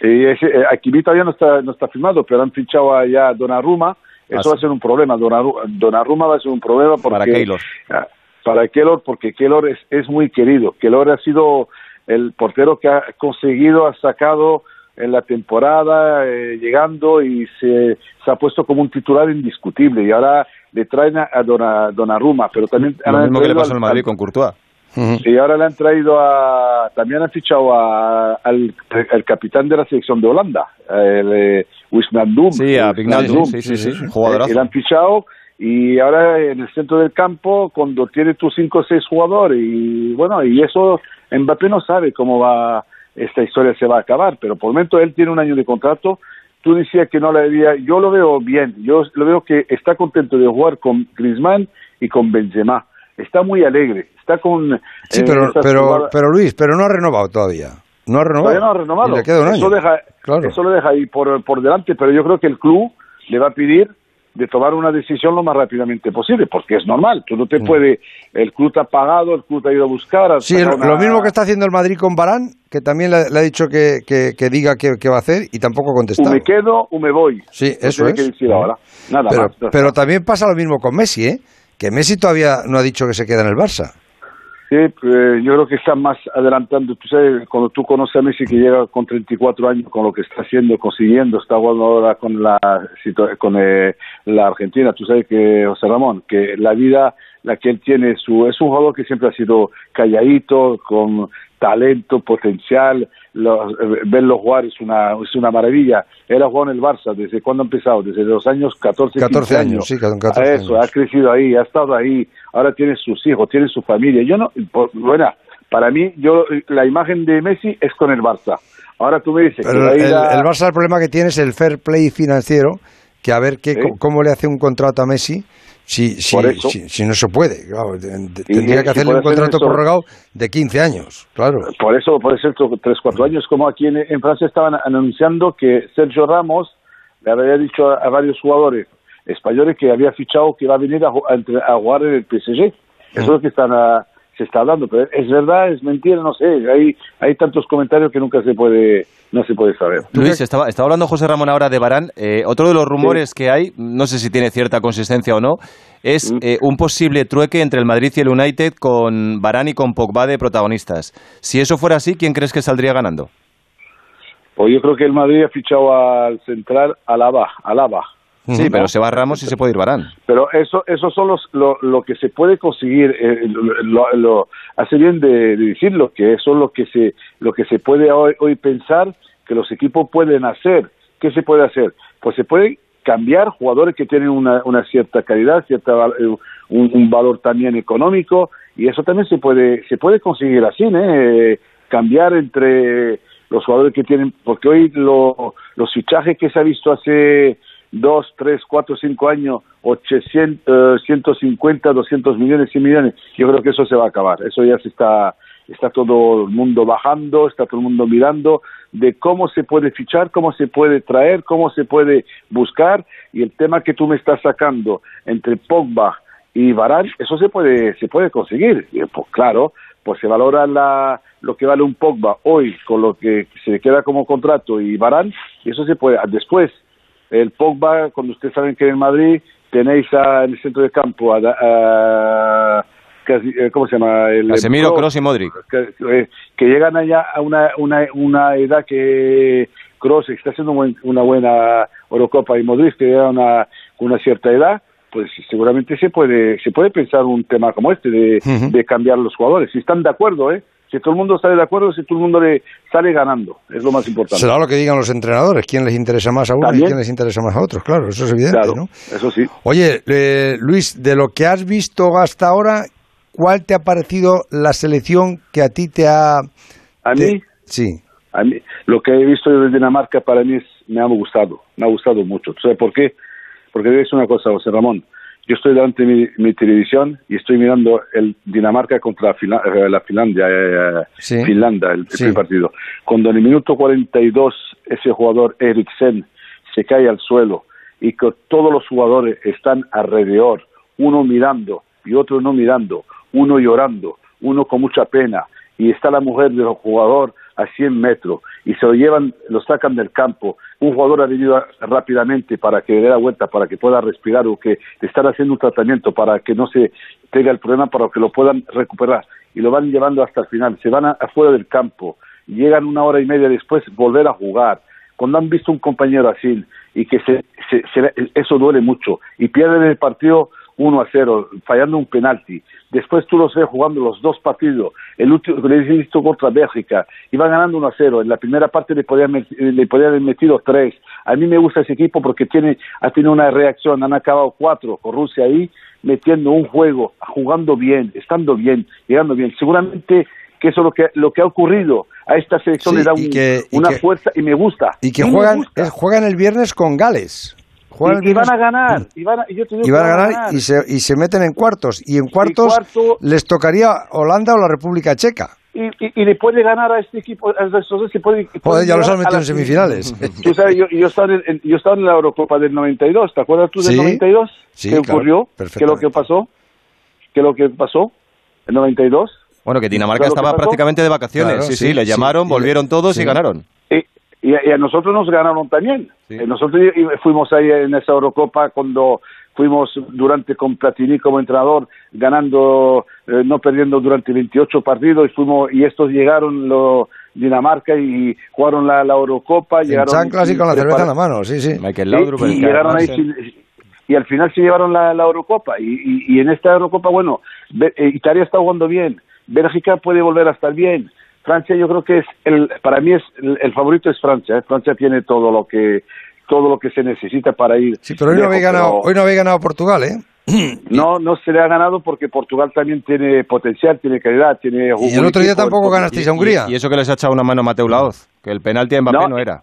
Y ese, eh, Hakimi todavía no está, no está firmado, pero han fichado allá a Donnarumma. Eso Ah, va a ser un problema. Donnarumma, Donnarumma va a ser un problema porque, Para Keylor. Ah, Para Keylor, porque Keylor es, es muy querido. Keylor ha sido el portero que ha conseguido, ha sacado en la temporada, eh, llegando y se, se ha puesto como un titular indiscutible. Y ahora le traen a, a Donna- Donnarumma, pero también Lo mismo que le pasó al- Madrid con Courtois. Y ahora le han traído a. También han fichado a, al, al capitán de la selección de Holanda, el eh, Wijnaldum. Sí, a Wijnaldum. Sí, sí, sí, un jugadorazo. Eh, le han fichado y ahora en el centro del campo, cuando tiene tus cinco o seis jugadores, y bueno, y eso Mbappé no sabe cómo va esta historia se va a acabar, pero por el momento él tiene un año de contrato. Tú decías que no le había, yo lo veo bien, yo lo veo que está contento de jugar con Griezmann y con Benzema. Está muy alegre, está con... Sí, eh, pero, pero, pero Luis, pero no ha renovado todavía. No ha renovado. Todavía no ha renovado. Y le queda un año. Eso, deja, Claro. eso lo deja ahí por, por delante, pero yo creo que el club le va a pedir de tomar una decisión lo más rápidamente posible, porque es normal. Tú no te puede. El club te ha pagado, el club te ha ido a buscar. Sí, lo mismo que está haciendo el Madrid con Barán, que también le, le ha dicho que, que- que diga qué qué va a hacer y tampoco ha O contestado. me quedo o me voy. Sí, eso tiene es. que decir ahora. Nada pero, más. pero también pasa lo mismo con Messi, ¿eh? Que Messi todavía no ha dicho que se queda en el Barça. Sí, eh, yo creo que está más adelantando. Tú sabes, cuando tú conoces a Messi que llega con 34 años, con lo que está haciendo, consiguiendo, está jugando ahora con la con eh, la Argentina. Tú sabes que José Ramón, que la vida, la que él tiene, su es un jugador que siempre ha sido calladito, con talento, potencial. Los, eh, verlo jugar es una es una maravilla. Él ha jugado en el Barça desde cuando ha empezado, desde los años 14, 14 15 años, sí, con 14 Eso, años. ha crecido ahí, ha estado ahí, ahora tiene sus hijos, tiene su familia. Yo no, por- bueno, para mí, yo la imagen de Messi es con el Barça. Ahora tú me dices que Pero a el, a- Barça el problema que tiene es el fair play financiero, que a ver qué, cómo le hace un contrato a Messi si, si, si, si no se puede. Claro, tendría que hacerle puede un contrato eso- prorrogado de 15 años, claro. Por eso, por eso, tres, cuatro años, como aquí en, en Francia estaban anunciando que Sergio Ramos le había dicho a, a varios jugadores españoles que había fichado que iba a venir a, a jugar en el PSG. Eso es lo que están ah, se está hablando, pero es verdad, es mentira, no sé. Hay, hay tantos comentarios que nunca se puede, no se puede saber. Luis, estaba, estaba hablando José Ramón ahora de Barán. Eh, otro de los rumores que hay, no sé si tiene cierta consistencia o no, es eh, un posible trueque entre el Madrid y el United con Barán y con Pogba de protagonistas. Si eso fuera así, ¿quién crees que saldría ganando? Pues yo creo que el Madrid ha fichado al central Alaba, Alaba. Sí, ¿no? pero se va Ramos y se puede ir Barán. Pero eso, eso son los, lo, lo que se puede conseguir. eh, lo, lo- lo- hace bien de, de decirlo que eso es lo que se, lo que se puede hoy, hoy pensar que los equipos pueden hacer. ¿Qué se puede hacer? Pues se puede cambiar jugadores que tienen una, una cierta calidad, cierta eh, un, un valor también económico y eso también se puede, se puede conseguir así. Eh, cambiar entre los jugadores que tienen, porque hoy lo- los fichajes que se ha visto hace dos, tres, cuatro, cinco años, 800, eh, 150, 200 millones, 100 millones, yo creo que eso se va a acabar. Eso ya se está, está todo el mundo bajando, está todo el mundo mirando de cómo se puede fichar, cómo se puede traer, cómo se puede buscar y el tema que tú me estás sacando entre Pogba y Varane, eso se puede, se puede conseguir. Pues claro, pues se valora la, lo que vale un Pogba hoy con lo que se queda como contrato y Varane, y eso se puede. Después, el Pogba, cuando ustedes saben que en Madrid tenéis a- en el centro de campo a, a- casi- eh, ¿cómo se llama? El, Casemiro, Kroos, y Modric. que, eh, que llegan allá a una, una, una edad que Kroos está haciendo buen- una buena Eurocopa y Modric que llega a una cierta edad, pues seguramente se puede se puede pensar un tema como este de, de cambiar los jugadores. Si están de acuerdo, ¿eh? Si todo el mundo sale de acuerdo, si todo el mundo le sale ganando, es lo más importante. Será lo que digan los entrenadores, quién les interesa más a uno y quién les interesa más a otros, claro, eso es evidente, Claro, ¿no? eso sí. Oye, eh, Luis, de lo que has visto hasta ahora, ¿cuál te ha parecido la selección que a ti te ha... A te- mí, Sí. a mí, lo que he visto de Dinamarca para mí es, me ha gustado, me ha gustado mucho. ¿Tú sabes por qué? Porque es una cosa, José Ramón. Yo estoy delante de mi, mi televisión y estoy mirando el Dinamarca contra Fila- eh, la Finlandia, eh, Sí. Finlandia, el, el Sí. primer partido. Cuando en el minuto 42 ese jugador Eriksen se cae al suelo y que todos los jugadores están alrededor, uno mirando y otro no mirando, uno llorando, uno con mucha pena, y está la mujer del jugador a 100 metros y se lo llevan, lo sacan del campo. Un jugador ha venido rápidamente para que le dé la vuelta, para que pueda respirar o que le están haciendo un tratamiento para que no se tenga el problema, para que lo puedan recuperar. Y lo van llevando hasta el final. Se van afuera del campo llegan una hora y media después volver a jugar. Cuando han visto un compañero así y que se- se- eso duele mucho y pierden el partido 1 a 0, fallando un penalti. Después tú los ves jugando los dos partidos. El último he visto contra Bélgica, iban ganando 1 a 0. En la primera parte le podían, met- le podían haber metido tres. A mí me gusta ese equipo porque tiene, ha tenido una reacción. Han acabado cuatro con Rusia ahí, metiendo un juego, jugando bien, estando bien, llegando bien. Seguramente que eso es lo que, lo que ha ocurrido. A esta selección Sí, le da un- que- y una que- fuerza y me gusta. Y que juegan, gusta. eh, juegan el viernes con Gales. Juegan el Y, y van a ganar. Y van a, y yo te digo y que van a ganar y se, y se meten en cuartos. Y en cuartos cuarto- les tocaría Holanda o la República Checa. y, y, y le puede ganar a este equipo, a estos dos que puede, Joder, pueden ya los han metido en semifinales. Tú sabes, yo, yo, estaba en, yo estaba en la Eurocopa del 92, ¿te acuerdas tú del Sí. 92? Sí, ¿Qué claro, ocurrió? ¿Qué lo que pasó? ¿Qué lo que pasó? ¿En 92? Bueno, que Dinamarca ¿Sabes lo que estaba pasó? prácticamente de vacaciones. Claro, sí, sí, sí, le llamaron, volvieron todos sí. y ganaron. Y, y a, y a nosotros nos ganaron también. Eh, Nosotros fuimos ahí en esa Eurocopa cuando fuimos durante con Platini como entrenador ganando, eh, no perdiendo durante 28 partidos y fuimos y estos llegaron lo, Dinamarca y jugaron la, la Eurocopa. Llegaron chanclas y con la cerveza en la mano, sí, sí. Michael y, llegaron ahí sin- y al final se llevaron la, la Eurocopa y, y- y en esta Eurocopa bueno eh, Italia está jugando bien Bélgica puede volver a estar bien Francia yo creo que es el para mí es el, el favorito es Francia ¿eh? Francia tiene todo lo que todo lo que se necesita para ir Sí, pero hoy no, lejos, habéis ganado, pero hoy no habéis ganado Portugal, ¿eh? no no se le ha ganado porque Portugal también tiene potencial tiene calidad tiene Y el otro día tampoco ganasteis a Hungría. Y, y eso que les ha echado una mano a Mateo Laoz, que el penalti de Mbappé no, No. era.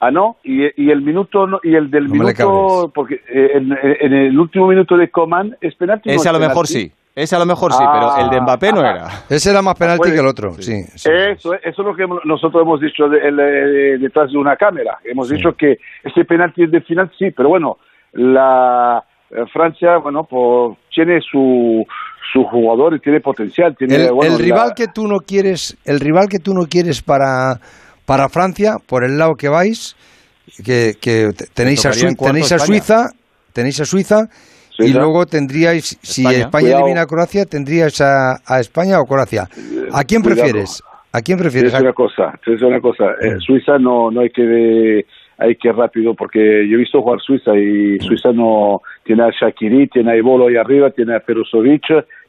Ah, no, y, y el minuto no- y el del No minuto, porque eh, en, en el último minuto de Coman es penalti. no Ese es a lo mejor sí. Ese a lo mejor sí, pero el de Mbappé no era. Ese era más penalti que el otro, sí. sí. Eso, eso es lo que nosotros hemos dicho de- el, eh, detrás de una cámara. Hemos dicho que ese penalti es de final, sí, pero bueno, la eh, Francia, bueno, pues tiene su, su jugador y tiene potencial. Tiene, El, bueno, el rival la- que tú no quieres, el rival que tú no quieres para, para Francia, por el lado que vais, que, que te- tenéis a, tenéis a. Suiza, tenéis a Suiza, y luego tendríais, si España. Elimina a Croacia, tendríais a, a España o Croacia. ¿A quién prefieres? ¿A quién prefieres? decir una cosa, decir una cosa. Eh, Suiza no, no hay que de- hay que rápido porque yo he visto jugar Suiza y Suiza no tiene a Shakiri, tiene a Ibolo ahí arriba, tiene a Perusovic,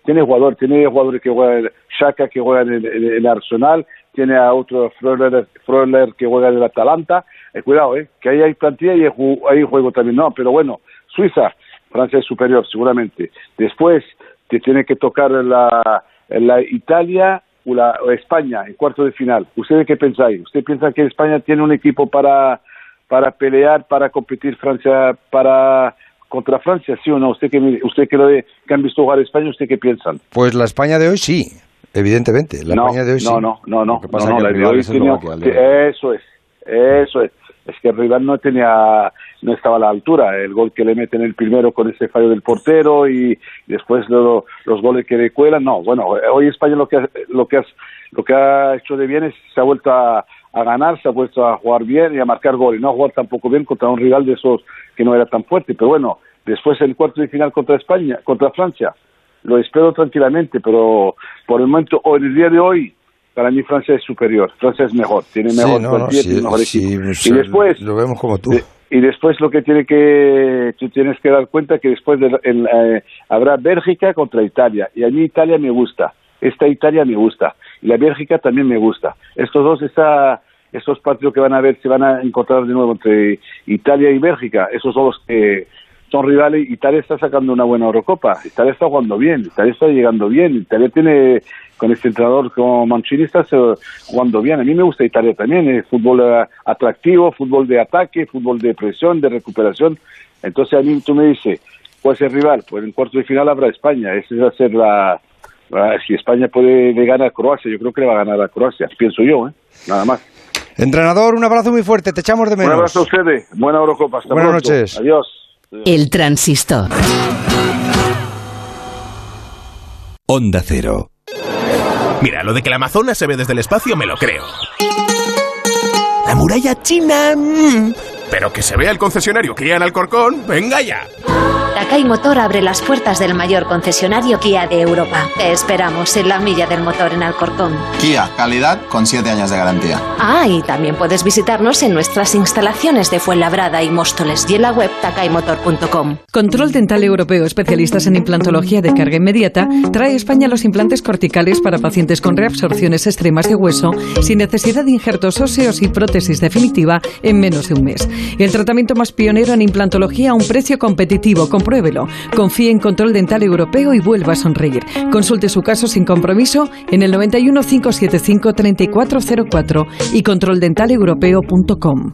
tiene jugador, tiene jugadores que juegan Shaka que juega en el, en el Arsenal, tiene a otro Freuler, Freuler que juega en el Atalanta. Eh, cuidado, eh, que ahí hay plantilla y hay juego también. No, pero bueno, Suiza, Francia es superior seguramente. Después te tiene que tocar la, la Italia o, la, o España en cuarto de final. ¿Ustedes qué pensáis? ¿Usted piensa que España tiene un equipo para, para pelear, para competir Francia, para contra Francia, sí o no? ¿Usted que, usted que, lo de- que han visto jugar a España, ¿usted qué piensan? Pues la España de hoy sí, evidentemente. La no, España de hoy sí. no, no, no, no, no, no, la de hoy es tenía- eso es, eso es. Es que el rival no tenía, no estaba a la altura. El gol que le meten el primero con ese fallo del portero y después lo- los goles que le cuelan. No, bueno, hoy España lo que lo que lo que ha hecho de bien es se ha vuelto a, a ganar, se ha vuelto a jugar bien y a marcar goles. No a jugar tampoco bien contra un rival de esos que no era tan fuerte. Pero bueno, después el cuarto de final contra España, contra Francia, lo espero tranquilamente, pero por el momento, o en el día de hoy, para mí Francia es superior, Francia es mejor, tiene Sí, mejor no, no, plantilla, sí, mejor sí, sí, y después, lo vemos como tú. y después lo que tiene que tú tienes que dar cuenta que después de, el, eh, habrá Bélgica contra Italia y a mí Italia me gusta, esta Italia me gusta y la Bélgica también me gusta. Estos dos está estos partidos que van a ver se van a encontrar de nuevo entre Italia y Bélgica, esos son los que son rivales. Italia está sacando una buena Eurocopa. Italia está jugando bien. Italia está llegando bien. Italia tiene, con este entrenador como Mancini, está jugando bien. A mí me gusta Italia también. Es fútbol eh, atractivo, fútbol de ataque, fútbol de presión, de recuperación. Entonces a mí tú me dices, ¿cuál es el rival? Pues en cuarto de final habrá España. Esa va a ser la... Si España puede le ganar a Croacia, yo creo que le va a ganar a Croacia. Pienso yo, ¿eh? Nada más. Entrenador, un abrazo muy fuerte, te echamos de Un menos. abrazo a ustedes. Buena Eurocopa. Hasta Buenas pronto. noches. Adiós. El transistor. Onda Cero. Mira, lo de que el Amazonas se ve desde el espacio me lo creo. La muralla china... mm, Pero que se vea el concesionario Kia en Alcorcón, venga ya. Takai Motor abre las puertas del mayor concesionario Kia de Europa. Te esperamos en la milla del motor en Alcorcón. Kia, calidad con 7 años de garantía. Ah, y también puedes visitarnos en nuestras instalaciones de Fuenlabrada y Móstoles y en la web takaimotor.com. Control Dental Europeo, especialistas en implantología de carga inmediata, trae a España los implantes corticales para pacientes con reabsorciones extremas de hueso, sin necesidad de injertos óseos y prótesis definitiva en menos de un mes. El tratamiento más pionero en implantología a un precio competitivo. Compruébelo. Confíe en Control Dental Europeo y vuelva a sonreír. Consulte su caso sin compromiso en el 91 575 3404 y controldentalepropeo.com.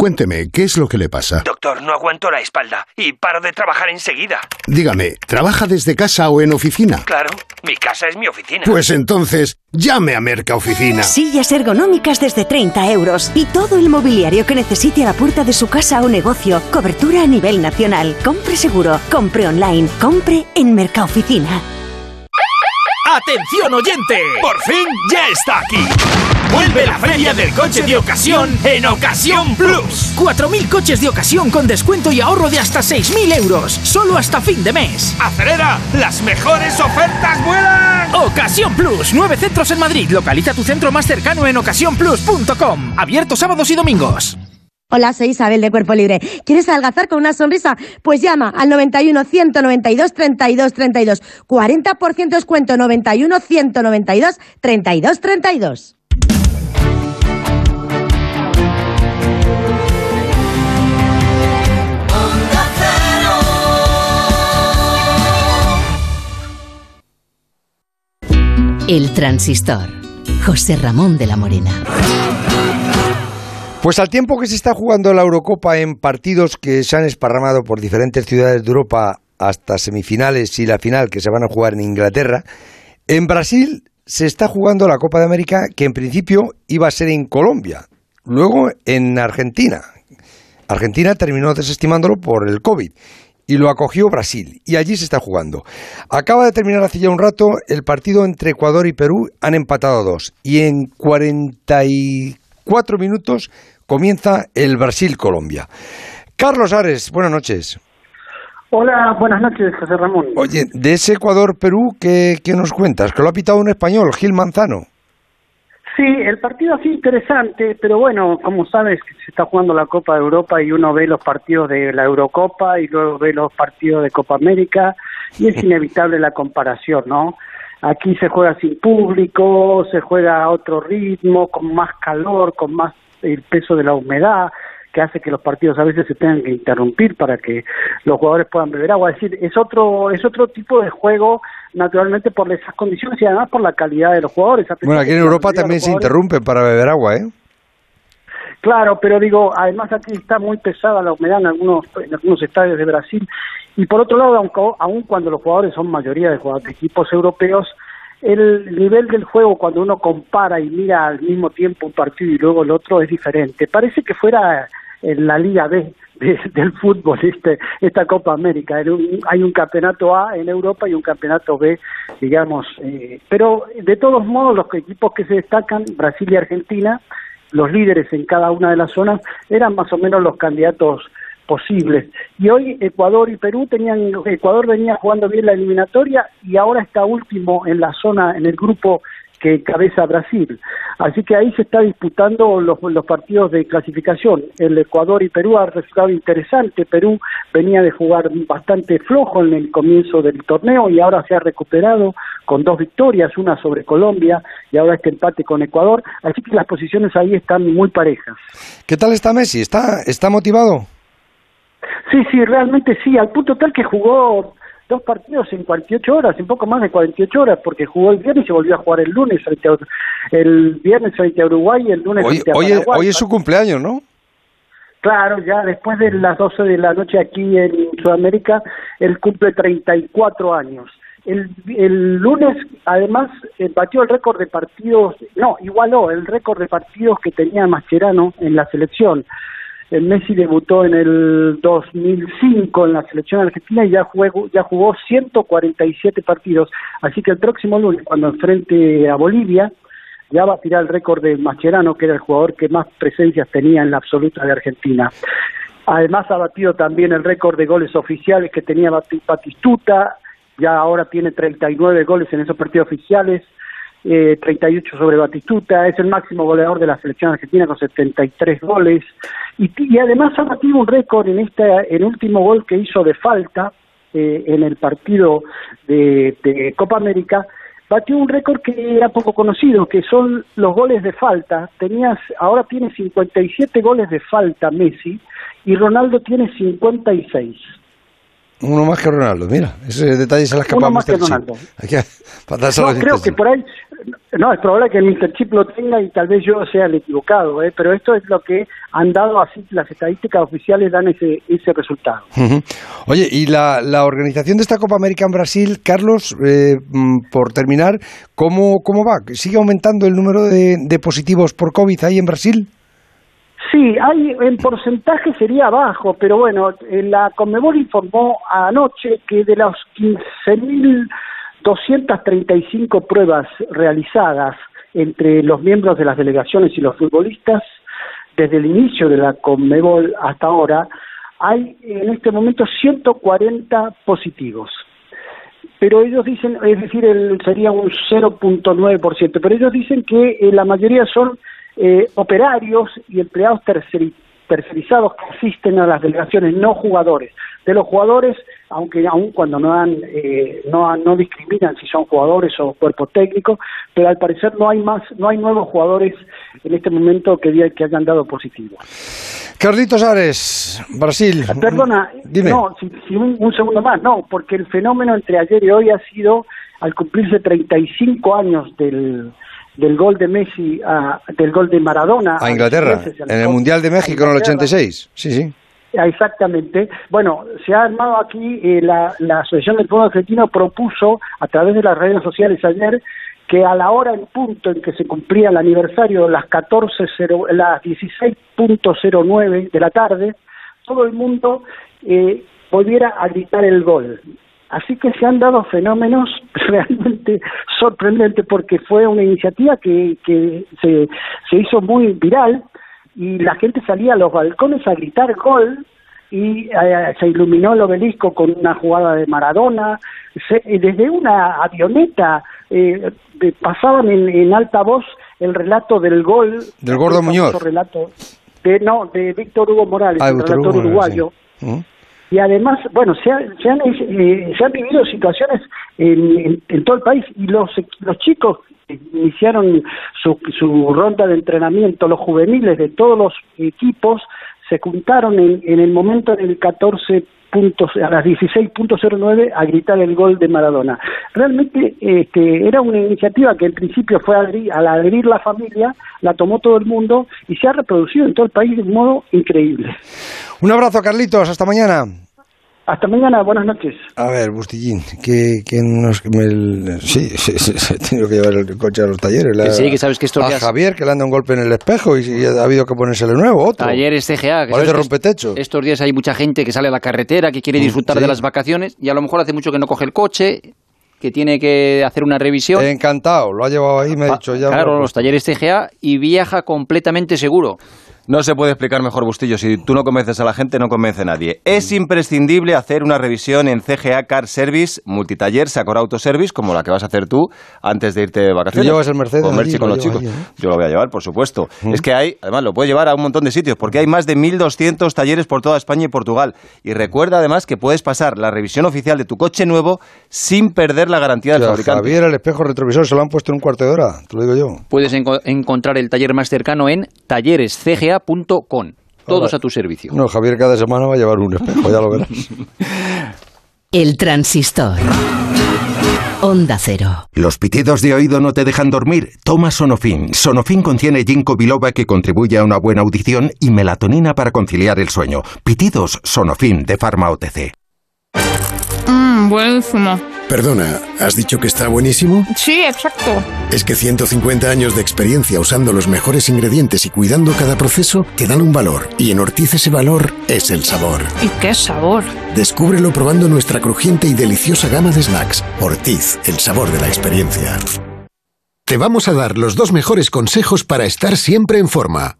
Cuénteme, ¿qué es lo que le pasa? Doctor, no aguanto la espalda y paro de trabajar enseguida. Dígame, ¿trabaja desde casa o en oficina? Claro, mi casa es mi oficina. Pues entonces, llame a Merca Oficina. Sillas ergonómicas desde 30 euros y todo el mobiliario que necesite a la puerta de su casa o negocio. Cobertura a nivel nacional. Compre seguro, compre online, compre en Mercaoficina. ¡Atención oyente! ¡Por fin ya está aquí! Vuelve la feria del coche de ocasión en Ocasión Plus. 4.000 coches de ocasión con descuento y ahorro de hasta 6.000 euros. Solo hasta fin de mes. ¡Acelera! ¡Las mejores ofertas vuelan! Ocasión Plus. Nueve centros en Madrid. Localiza tu centro más cercano en ocasiónplus.com. Abierto sábados y domingos. Hola, soy Isabel de Cuerpo Libre. ¿Quieres adelgazar con una sonrisa? Pues llama al 91 192 32 32. 40% descuento 91 192 32 32. El transistor. José Ramón de la Morena. Pues al tiempo que se está jugando la Eurocopa en partidos que se han esparramado por diferentes ciudades de Europa hasta semifinales y la final que se van a jugar en Inglaterra, en Brasil se está jugando la Copa de América que en principio iba a ser en Colombia, luego en Argentina. Argentina terminó desestimándolo por el COVID y lo acogió Brasil y allí se está jugando. Acaba de terminar hace ya un rato el partido entre Ecuador y Perú, han empatado dos y en 44 minutos comienza el Brasil-Colombia. Carlos Ares, buenas noches. Hola, buenas noches, José Ramón. Oye, de ese Ecuador-Perú, ¿qué, ¿qué, nos cuentas? Que lo ha pitado un español, Gil Manzano. Sí, el partido así interesante, pero bueno, como sabes, se está jugando la Copa de Europa y uno ve los partidos de la Eurocopa y luego ve los partidos de Copa América y es inevitable la comparación, ¿no? Aquí se juega sin público, se juega a otro ritmo, con más calor, con más el peso de la humedad, que hace que los partidos a veces se tengan que interrumpir para que los jugadores puedan beber agua. Es decir, es otro, es otro tipo de juego, naturalmente por esas condiciones y además por la calidad de los jugadores. Bueno, aquí en Europa también se interrumpe para beber agua, ¿eh? Claro, pero digo, además aquí está muy pesada la humedad en algunos, en algunos estadios de Brasil. Y por otro lado, aunque, aun cuando los jugadores son mayoría de, jugadores, de equipos europeos, el nivel del juego cuando uno compara y mira al mismo tiempo un partido y luego el otro es diferente. Parece que fuera en la Liga B de, del fútbol este, esta Copa América. Hay un campeonato A en Europa y un campeonato B, digamos. Eh, pero de todos modos, los equipos que se destacan, Brasil y Argentina, los líderes en cada una de las zonas, eran más o menos los candidatos posibles. Y hoy Ecuador y Perú tenían, Ecuador venía jugando bien la eliminatoria y ahora está último en la zona, en el grupo que cabeza Brasil. Así que ahí se está disputando los, los, partidos de clasificación. El Ecuador y Perú ha resultado interesante. Perú venía de jugar bastante flojo en el comienzo del torneo y ahora se ha recuperado con dos victorias, una sobre Colombia y ahora este empate con Ecuador. Así que las posiciones ahí están muy parejas. ¿Qué tal está Messi? ¿Está, está motivado? Sí, sí, realmente sí, al punto tal que jugó dos partidos en 48 horas, un poco más de 48 horas, porque jugó el viernes y se volvió a jugar el lunes frente a, el viernes frente a Uruguay y el lunes hoy, frente a hoy, Paraguay. hoy es su cumpleaños, ¿no? Claro, ya después de las 12 de la noche aquí en Sudamérica, él cumple 34 años. El, el lunes, además, eh, batió el récord de partidos, no, igualó el récord de partidos que tenía Mascherano en la selección. El Messi debutó en el 2005 en la selección argentina y ya jugó, ya jugó 147 partidos. Así que el próximo lunes, cuando enfrente a Bolivia, ya va a tirar el récord de Mascherano, que era el jugador que más presencias tenía en la absoluta de Argentina. Además ha batido también el récord de goles oficiales que tenía Batistuta, ya ahora tiene 39 goles en esos partidos oficiales, eh, 38 sobre Batistuta, es el máximo goleador de la selección argentina con 73 goles y, además ha batido un récord en este el último gol que hizo de falta eh, en el partido de, de Copa América batió un récord que era poco conocido, que son los goles de falta. Tenías, ahora tiene 57 goles de falta Messi y Ronaldo tiene 56. Uno más que Ronaldo, mira, ese detalle se la escapa Uno más Mr. que. Ronaldo. Que pasárselo No, creo que por ahí, no, es probable que el Mr. Chip lo tenga y tal vez yo sea el equivocado, ¿eh? pero esto es lo que han dado así, las estadísticas oficiales dan ese, ese resultado. Oye, y la, la organización de esta Copa América en Brasil, Carlos, eh, mm, por terminar, ¿cómo, ¿cómo va? ¿Sigue aumentando el número de, de positivos por COVID ahí en Brasil? Sí, hay en porcentaje sería bajo, pero bueno, la Conmebol informó anoche que de los 15.235 pruebas realizadas entre los miembros de las delegaciones y los futbolistas, desde el inicio de la Conmebol hasta ahora, hay en este momento 140 positivos. Pero ellos dicen, es decir, el, sería un 0.9%, pero ellos dicen que eh, la mayoría son eh, operarios y empleados terceri- tercerizados que asisten a las delegaciones, no jugadores. De los jugadores, aunque aún cuando no han, eh, no, no discriminan si son jugadores o cuerpo técnico, pero al parecer no hay más, no hay nuevos jugadores en este momento que, que hayan dado positivo. Carlitos Ares, Brasil. Perdona, Dime. no, si, si un, un segundo más, no, porque el fenómeno entre ayer y hoy ha sido, al cumplirse 35 años del, del gol de Messi, a- del gol de Maradona. A Inglaterra, en el Mundial de México en el Inglaterra. 86. Sí, sí. Ah, Exactamente. Bueno, se ha armado aquí, eh, la, la Asociación del Fútbol Argentino propuso a través de las redes sociales ayer que a la hora en punto en que se cumplía el aniversario, las 14.0, las 16.09 de la tarde, todo el mundo eh, volviera a gritar el gol. Así que se han dado fenómenos realmente sorprendentes porque fue una iniciativa que, que se, se hizo muy viral y la gente salía a los balcones a gritar gol y eh, se iluminó el obelisco con una jugada de Maradona, se- eh, desde una avioneta eh, de- pasaban en, en alta voz el relato del gol, Del Gordo Muñoz. relato de no de Víctor Hugo Morales, Ah, el relator uruguayo. sí. Ujú. Y además, bueno, se, ha- se, han, eh, se han vivido situaciones en, en- todo el país y los, los chicos iniciaron su, su ronda de entrenamiento, los juveniles de todos los equipos, se juntaron en, en el momento en el 14 puntos, a las 16.09 a gritar el gol de Maradona. Realmente este, era una iniciativa que en principio fue adherir- al adherir la familia, la tomó todo el mundo y se ha reproducido en todo el país de un modo increíble. Un abrazo, Carlitos. Hasta mañana. Hasta mañana, buenas noches. A ver, Bustillín, que, que nos... me el- sí, sí, sí, sí, he tenido que llevar el coche a los talleres. Que sí, que sabes que estos a días- Javier, que le anda un golpe en el espejo y, y ha habido que ponérsele nuevo, otro. Talleres CGA. Que Parece rompetecho. Estos días hay mucha gente que sale a la carretera, que quiere Mm, disfrutar sí. de las vacaciones y a lo mejor hace mucho que no coge el coche, que tiene que hacer una revisión. Encantado, lo ha llevado ahí, me ha dicho ya. claro, los talleres CGA y viaja completamente seguro. No se puede explicar mejor, Bustillo. Si tú no convences a la gente, no convence a nadie. Es imprescindible hacer una revisión en CGA Car Service, multitaller, Sacor Auto Service, como la que vas a hacer tú antes de irte de vacaciones. llevas el Mercedes Con Merchi, allí, con lo los chicos. ahí, ¿eh? Yo lo voy a llevar, por supuesto. Es que hay, además, lo puedes llevar a un montón de sitios, porque hay más de 1.200 talleres por toda España y Portugal. Y recuerda, además, que puedes pasar la revisión oficial de tu coche nuevo sin perder la garantía del o sea, fabricante. Javier, el espejo retrovisor se lo han puesto en un cuarto de hora, te lo digo yo. Puedes enco- encontrar el taller más cercano en Todos a tu servicio. No, Javier cada semana va a llevar un espejo, ya lo verás. El transistor. Onda Cero. ¿Los pitidos de oído no te dejan dormir? Toma Sonofin. Sonofin contiene ginkgo biloba que contribuye a una buena audición y melatonina para conciliar el sueño. Pitidos Sonofin de Pharma OTC. Mmm, buenísimo. Perdona, ¿has dicho que está buenísimo? Sí, exacto. Es que 150 años de experiencia usando los mejores ingredientes y cuidando cada proceso te dan un valor. Y en Ortiz ese valor es el sabor. ¿Y qué sabor? Descúbrelo probando nuestra crujiente y deliciosa gama de snacks. Ortiz, el sabor de la experiencia. Te vamos a dar los dos mejores consejos para estar siempre en forma.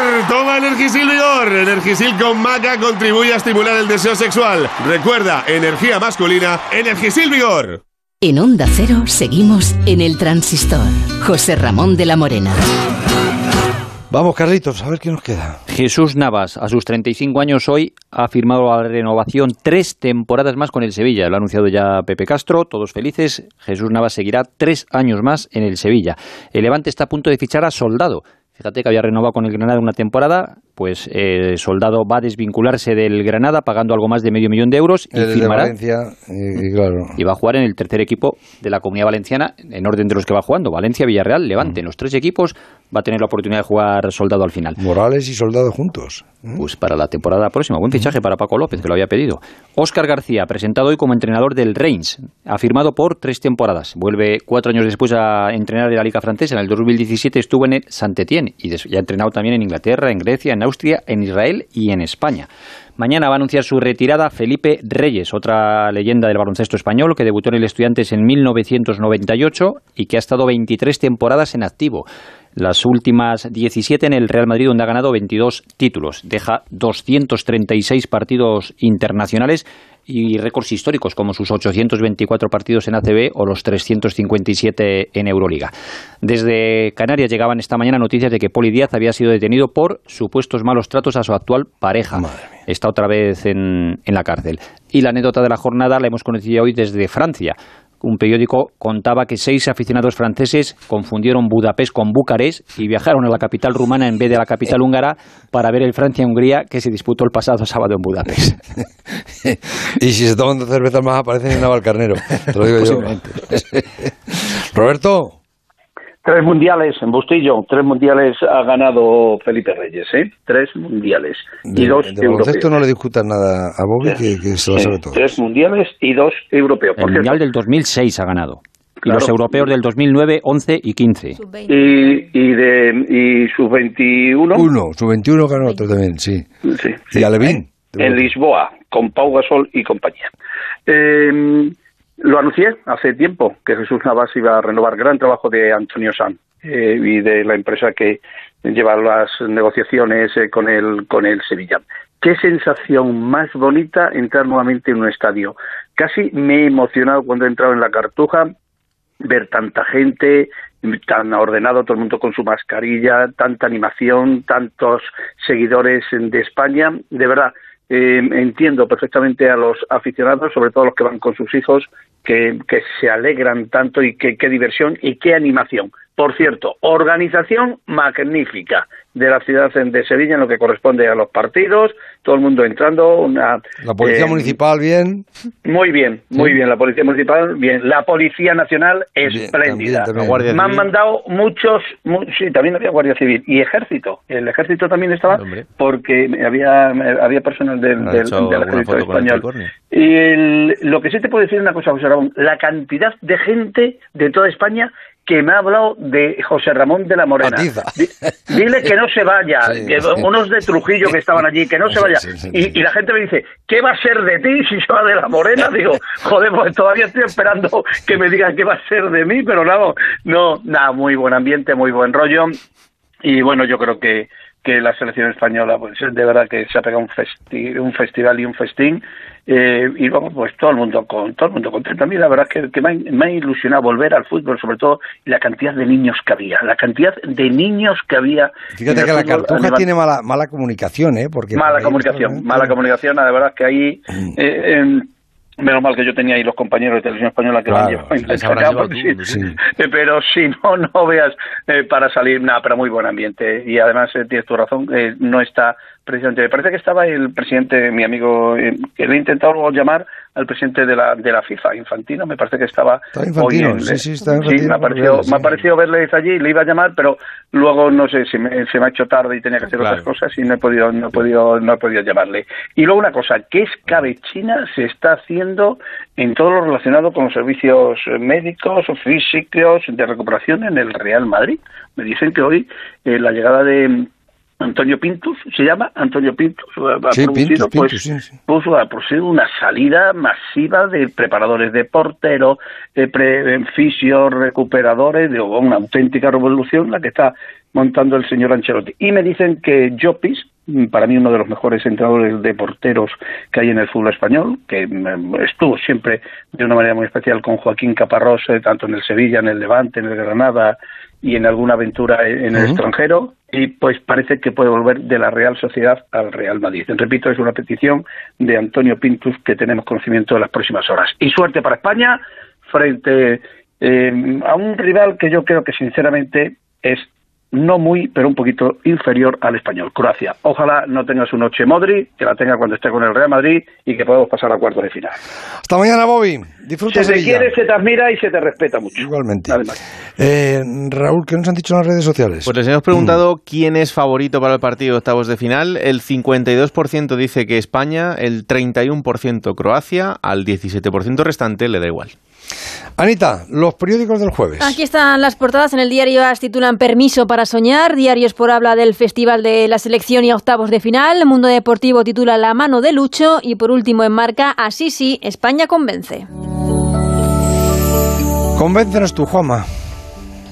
Toma Energisil Vigor. Energisil con maca contribuye a estimular el deseo sexual. Recuerda, energía masculina, Energisil Vigor. En Onda Cero seguimos en el transistor. José Ramón de la Morena. Vamos, Carlitos, a ver qué nos queda. Jesús Navas, a sus 35 años hoy, ha firmado la renovación tres temporadas más con el Sevilla. Lo ha anunciado ya Pepe Castro, todos felices. Jesús Navas seguirá tres años más en el Sevilla. El Levante está a punto de fichar a Soldado. Fíjate que había renovado con el Granada una temporada, pues eh, Soldado va a desvincularse del Granada pagando algo más de medio millón de euros y El de firmará Valencia, y, y claro. y va a jugar en el tercer equipo de la Comunidad Valenciana, en orden de los que va jugando, Valencia, Villarreal, Levante. En los tres equipos va a tener la oportunidad de jugar Soldado al final. Morales y Soldado juntos. Pues para la temporada próxima. Buen fichaje para Paco López, que lo había pedido. Óscar García, presentado hoy como entrenador del Reims, ha firmado por tres temporadas. Vuelve cuatro años después a entrenar en la Liga Francesa. En el 2017 estuvo en el Saint-Étienne y des- y ha entrenado también en Inglaterra, en Grecia, en Austria, en Israel y en España. Mañana va a anunciar su retirada Felipe Reyes, otra leyenda del baloncesto español que debutó en el Estudiantes en 1998 y que ha estado 23 temporadas en activo. Las últimas 17 en el Real Madrid, donde ha ganado 22 títulos. Deja 236 partidos internacionales y récords históricos, como sus 824 partidos en ACB o los 357 en Euroliga. Desde Canarias llegaban esta mañana noticias de que Poli Díaz había sido detenido por supuestos malos tratos a su actual pareja. Está otra vez en, en la cárcel. Y la anécdota de la jornada la hemos conocido hoy desde Francia. Un periódico contaba que seis aficionados franceses confundieron Budapest con Bucarest y viajaron a la capital rumana en vez de a la capital húngara para ver el Francia-Hungría que se disputó el pasado sábado en Budapest. y si se toman dos cervezas más aparecen en Navalcarnero. Te lo digo yo. Roberto. Tres mundiales en Bustillo, tres mundiales ha ganado Felipe Reyes, ¿eh? Tres mundiales y De, dos de europeos. no le discutan nada a Bobby, que, que se lo Sí, sabe todo. tres mundiales y dos europeos. El Mundial del 2006 ha ganado. Y Claro. los europeos del 2009, 11 y 15. y, y de y sus 21 Uno, su 21 ganó otro también, sí. sí, Y Alevín. en Lisboa con Pau Gasol y compañía. Eh, lo anuncié hace tiempo que Jesús Navas iba a renovar gran trabajo de Antonio San eh, y de la empresa que lleva las negociaciones eh, con el con el Sevilla. Qué sensación más bonita entrar nuevamente en un estadio. Casi me he emocionado cuando he entrado en la Cartuja ver tanta gente, tan ordenado, todo el mundo con su mascarilla, tanta animación, tantos seguidores de España. De verdad, eh, entiendo perfectamente a los aficionados, sobre todo los que van con sus hijos, que, que se alegran tanto y qué diversión y qué animación. Por cierto, organización magnífica de la ciudad de Sevilla en lo que corresponde a los partidos, todo el mundo entrando, una La policía eh, municipal, bien. muy bien, muy Sí. bien. La Policía Municipal, bien. La Policía Nacional, espléndida. también. Me han mandado muchos, mu- sí, también había Guardia Civil y Ejército. El Ejército también estaba porque había había personal del, del, del Ejército el español. Y el- lo que sí te puedo decir es una cosa, José Ramón, la cantidad de gente de toda España que me ha hablado de José Ramón de la Morena. Di- Dile que no se vaya, Sí, que unos de Trujillo que estaban allí, que no se vaya. Sí, sí, y, y la gente me dice, ¿qué va a ser de ti si se va de la Morena? Digo, joder, pues todavía estoy esperando que me digan qué va a ser de mí, pero no, no, nada, muy buen ambiente, muy buen rollo. Y bueno, yo creo que, que la selección española, pues de verdad que se ha pegado un, festi- un festival y un festín. Eh, y vamos, pues todo el mundo con todo el mundo contento. A mí la verdad es que, que me, ha, me ha ilusionado volver al fútbol, sobre todo la cantidad de niños que había, la cantidad de niños que había. Fíjate que la fútbol cartuja tiene mala, mala comunicación, ¿eh? Porque mala comunicación, está, mala comunicación, la verdad es que ahí eh, em, menos mal que yo tenía ahí los compañeros de televisión española que Claro, lo han llevado sí, sí. eh, pero si no, no veas eh, para salir nada, pero muy buen ambiente y además eh, tienes tu razón, eh, no está precisamente. Me parece que estaba el presidente, mi amigo, eh, que le he intentado luego llamar al presidente de la, de la FIFA, Infantino, me parece que estaba hoy en- sí, sí, está sí, Infantino me ha parecido, verle, sí. me ha parecido verle allí, le iba a llamar, pero luego no sé, se me, se me ha hecho tarde y tenía que hacer Claro. otras cosas y no he podido, no he podido, no he podido llamarle. Y luego una cosa, ¿qué escabechina se está haciendo en todo lo relacionado con los servicios médicos o físicos de recuperación en el Real Madrid? Me dicen que hoy eh, la llegada de Antonio Pintus, se llama Antonio Pintus, ha Sí, producido, Pintus, pues, Pintus, sí, sí. puso ha producido una salida masiva de preparadores de portero, de pre, fisios, recuperadores, de una auténtica revolución la que está montando el señor Ancelotti. Y me dicen que Jopis, para mí uno de los mejores entrenadores de porteros que hay en el fútbol español, que mm, estuvo siempre de una manera muy especial con Joaquín Caparrós, eh, tanto en el Sevilla, en el Levante, en el Granada y en alguna aventura en el extranjero, y pues parece que puede volver de la Real Sociedad al Real Madrid. Repito, es una petición de Antonio Pintus que tenemos conocimiento en las próximas horas. Y suerte para España frente eh, a un rival que yo creo que sinceramente es no muy, pero un poquito inferior al español, Croacia. Ojalá no tenga su noche Modri, que la tenga cuando esté con el Real Madrid y que podamos pasar a cuartos de final. Hasta mañana, Bobby. Disfruta Se te Sevilla. quiere, se te admira y se te respeta mucho. Igualmente. Eh, Raúl, ¿qué nos han dicho en las redes sociales? Pues les hemos preguntado quién es favorito para el partido de octavos de final. El 52% dice que España, el 31% Croacia, al 17% restante le da igual. Anita, los periódicos del jueves. Aquí están las portadas. En el diario AS titulan Permiso para soñar. Diarios por habla del Festival de la Selección y octavos de final. Mundo Deportivo titula La mano de Lucho. Y por último en marca, así sí, España convence. Convéncenos tú, Juanma.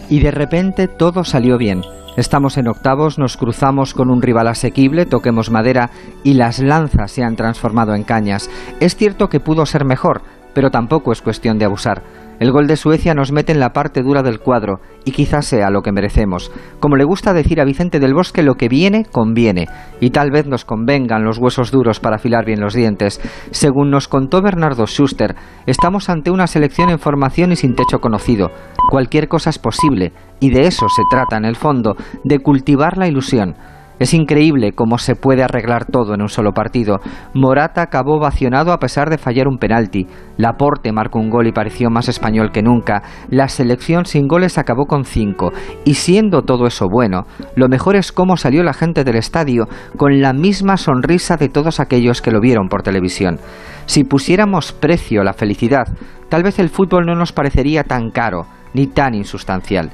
Y de repente todo salió bien. Estamos en octavos, nos cruzamos con un rival asequible, toquemos madera y las lanzas se han transformado en cañas. Es cierto que pudo ser mejor, pero tampoco es cuestión de abusar. El gol de Suecia nos mete en la parte dura del cuadro y quizás sea lo que merecemos. Como le gusta decir a Vicente del Bosque, lo que viene, conviene. Y tal vez nos convengan los huesos duros para afilar bien los dientes. Según nos contó Bernardo Schuster, estamos ante una selección en formación y sin techo conocido. Cualquier cosa es posible, y de eso se trata en el fondo, de cultivar la ilusión. Es increíble cómo se puede arreglar todo en un solo partido. Morata acabó vacionado a pesar de fallar un penalti. Laporte marcó un gol y pareció más español que nunca. La selección sin goles acabó con cinco. Y siendo todo eso bueno, lo mejor es cómo salió la gente del estadio con la misma sonrisa de todos aquellos que lo vieron por televisión. Si pusiéramos precio a la felicidad, tal vez el fútbol no nos parecería tan caro ni tan insustancial.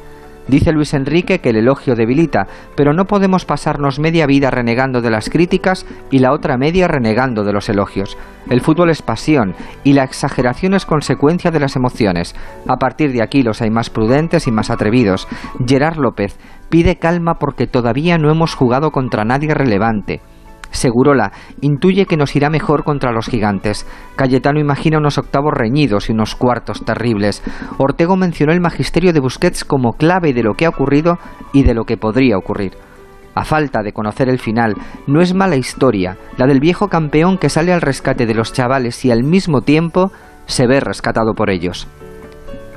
Dice Luis Enrique que el elogio debilita, pero no podemos pasarnos media vida renegando de las críticas y la otra media renegando de los elogios. El fútbol es pasión y la exageración es consecuencia de las emociones. A partir de aquí los hay más prudentes y más atrevidos. Gerard López pide calma porque todavía no hemos jugado contra nadie relevante. Segurola intuye que nos irá mejor contra los gigantes. Cayetano imagina unos octavos reñidos y unos cuartos terribles. Ortego mencionó el magisterio de Busquets como clave de lo que ha ocurrido y de lo que podría ocurrir. A falta de conocer el final, no es mala historia, la del viejo campeón que sale al rescate de los chavales y al mismo tiempo se ve rescatado por ellos.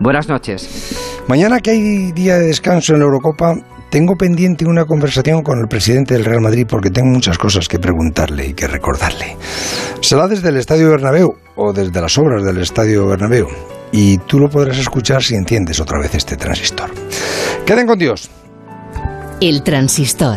Buenas noches. Mañana que hay día de descanso en la Eurocopa, tengo pendiente una conversación con el presidente del Real Madrid porque tengo muchas cosas que preguntarle y que recordarle. Será desde el Estadio Bernabéu o desde las obras del Estadio Bernabéu y tú lo podrás escuchar si enciendes otra vez este transistor. Queden con Dios. El transistor.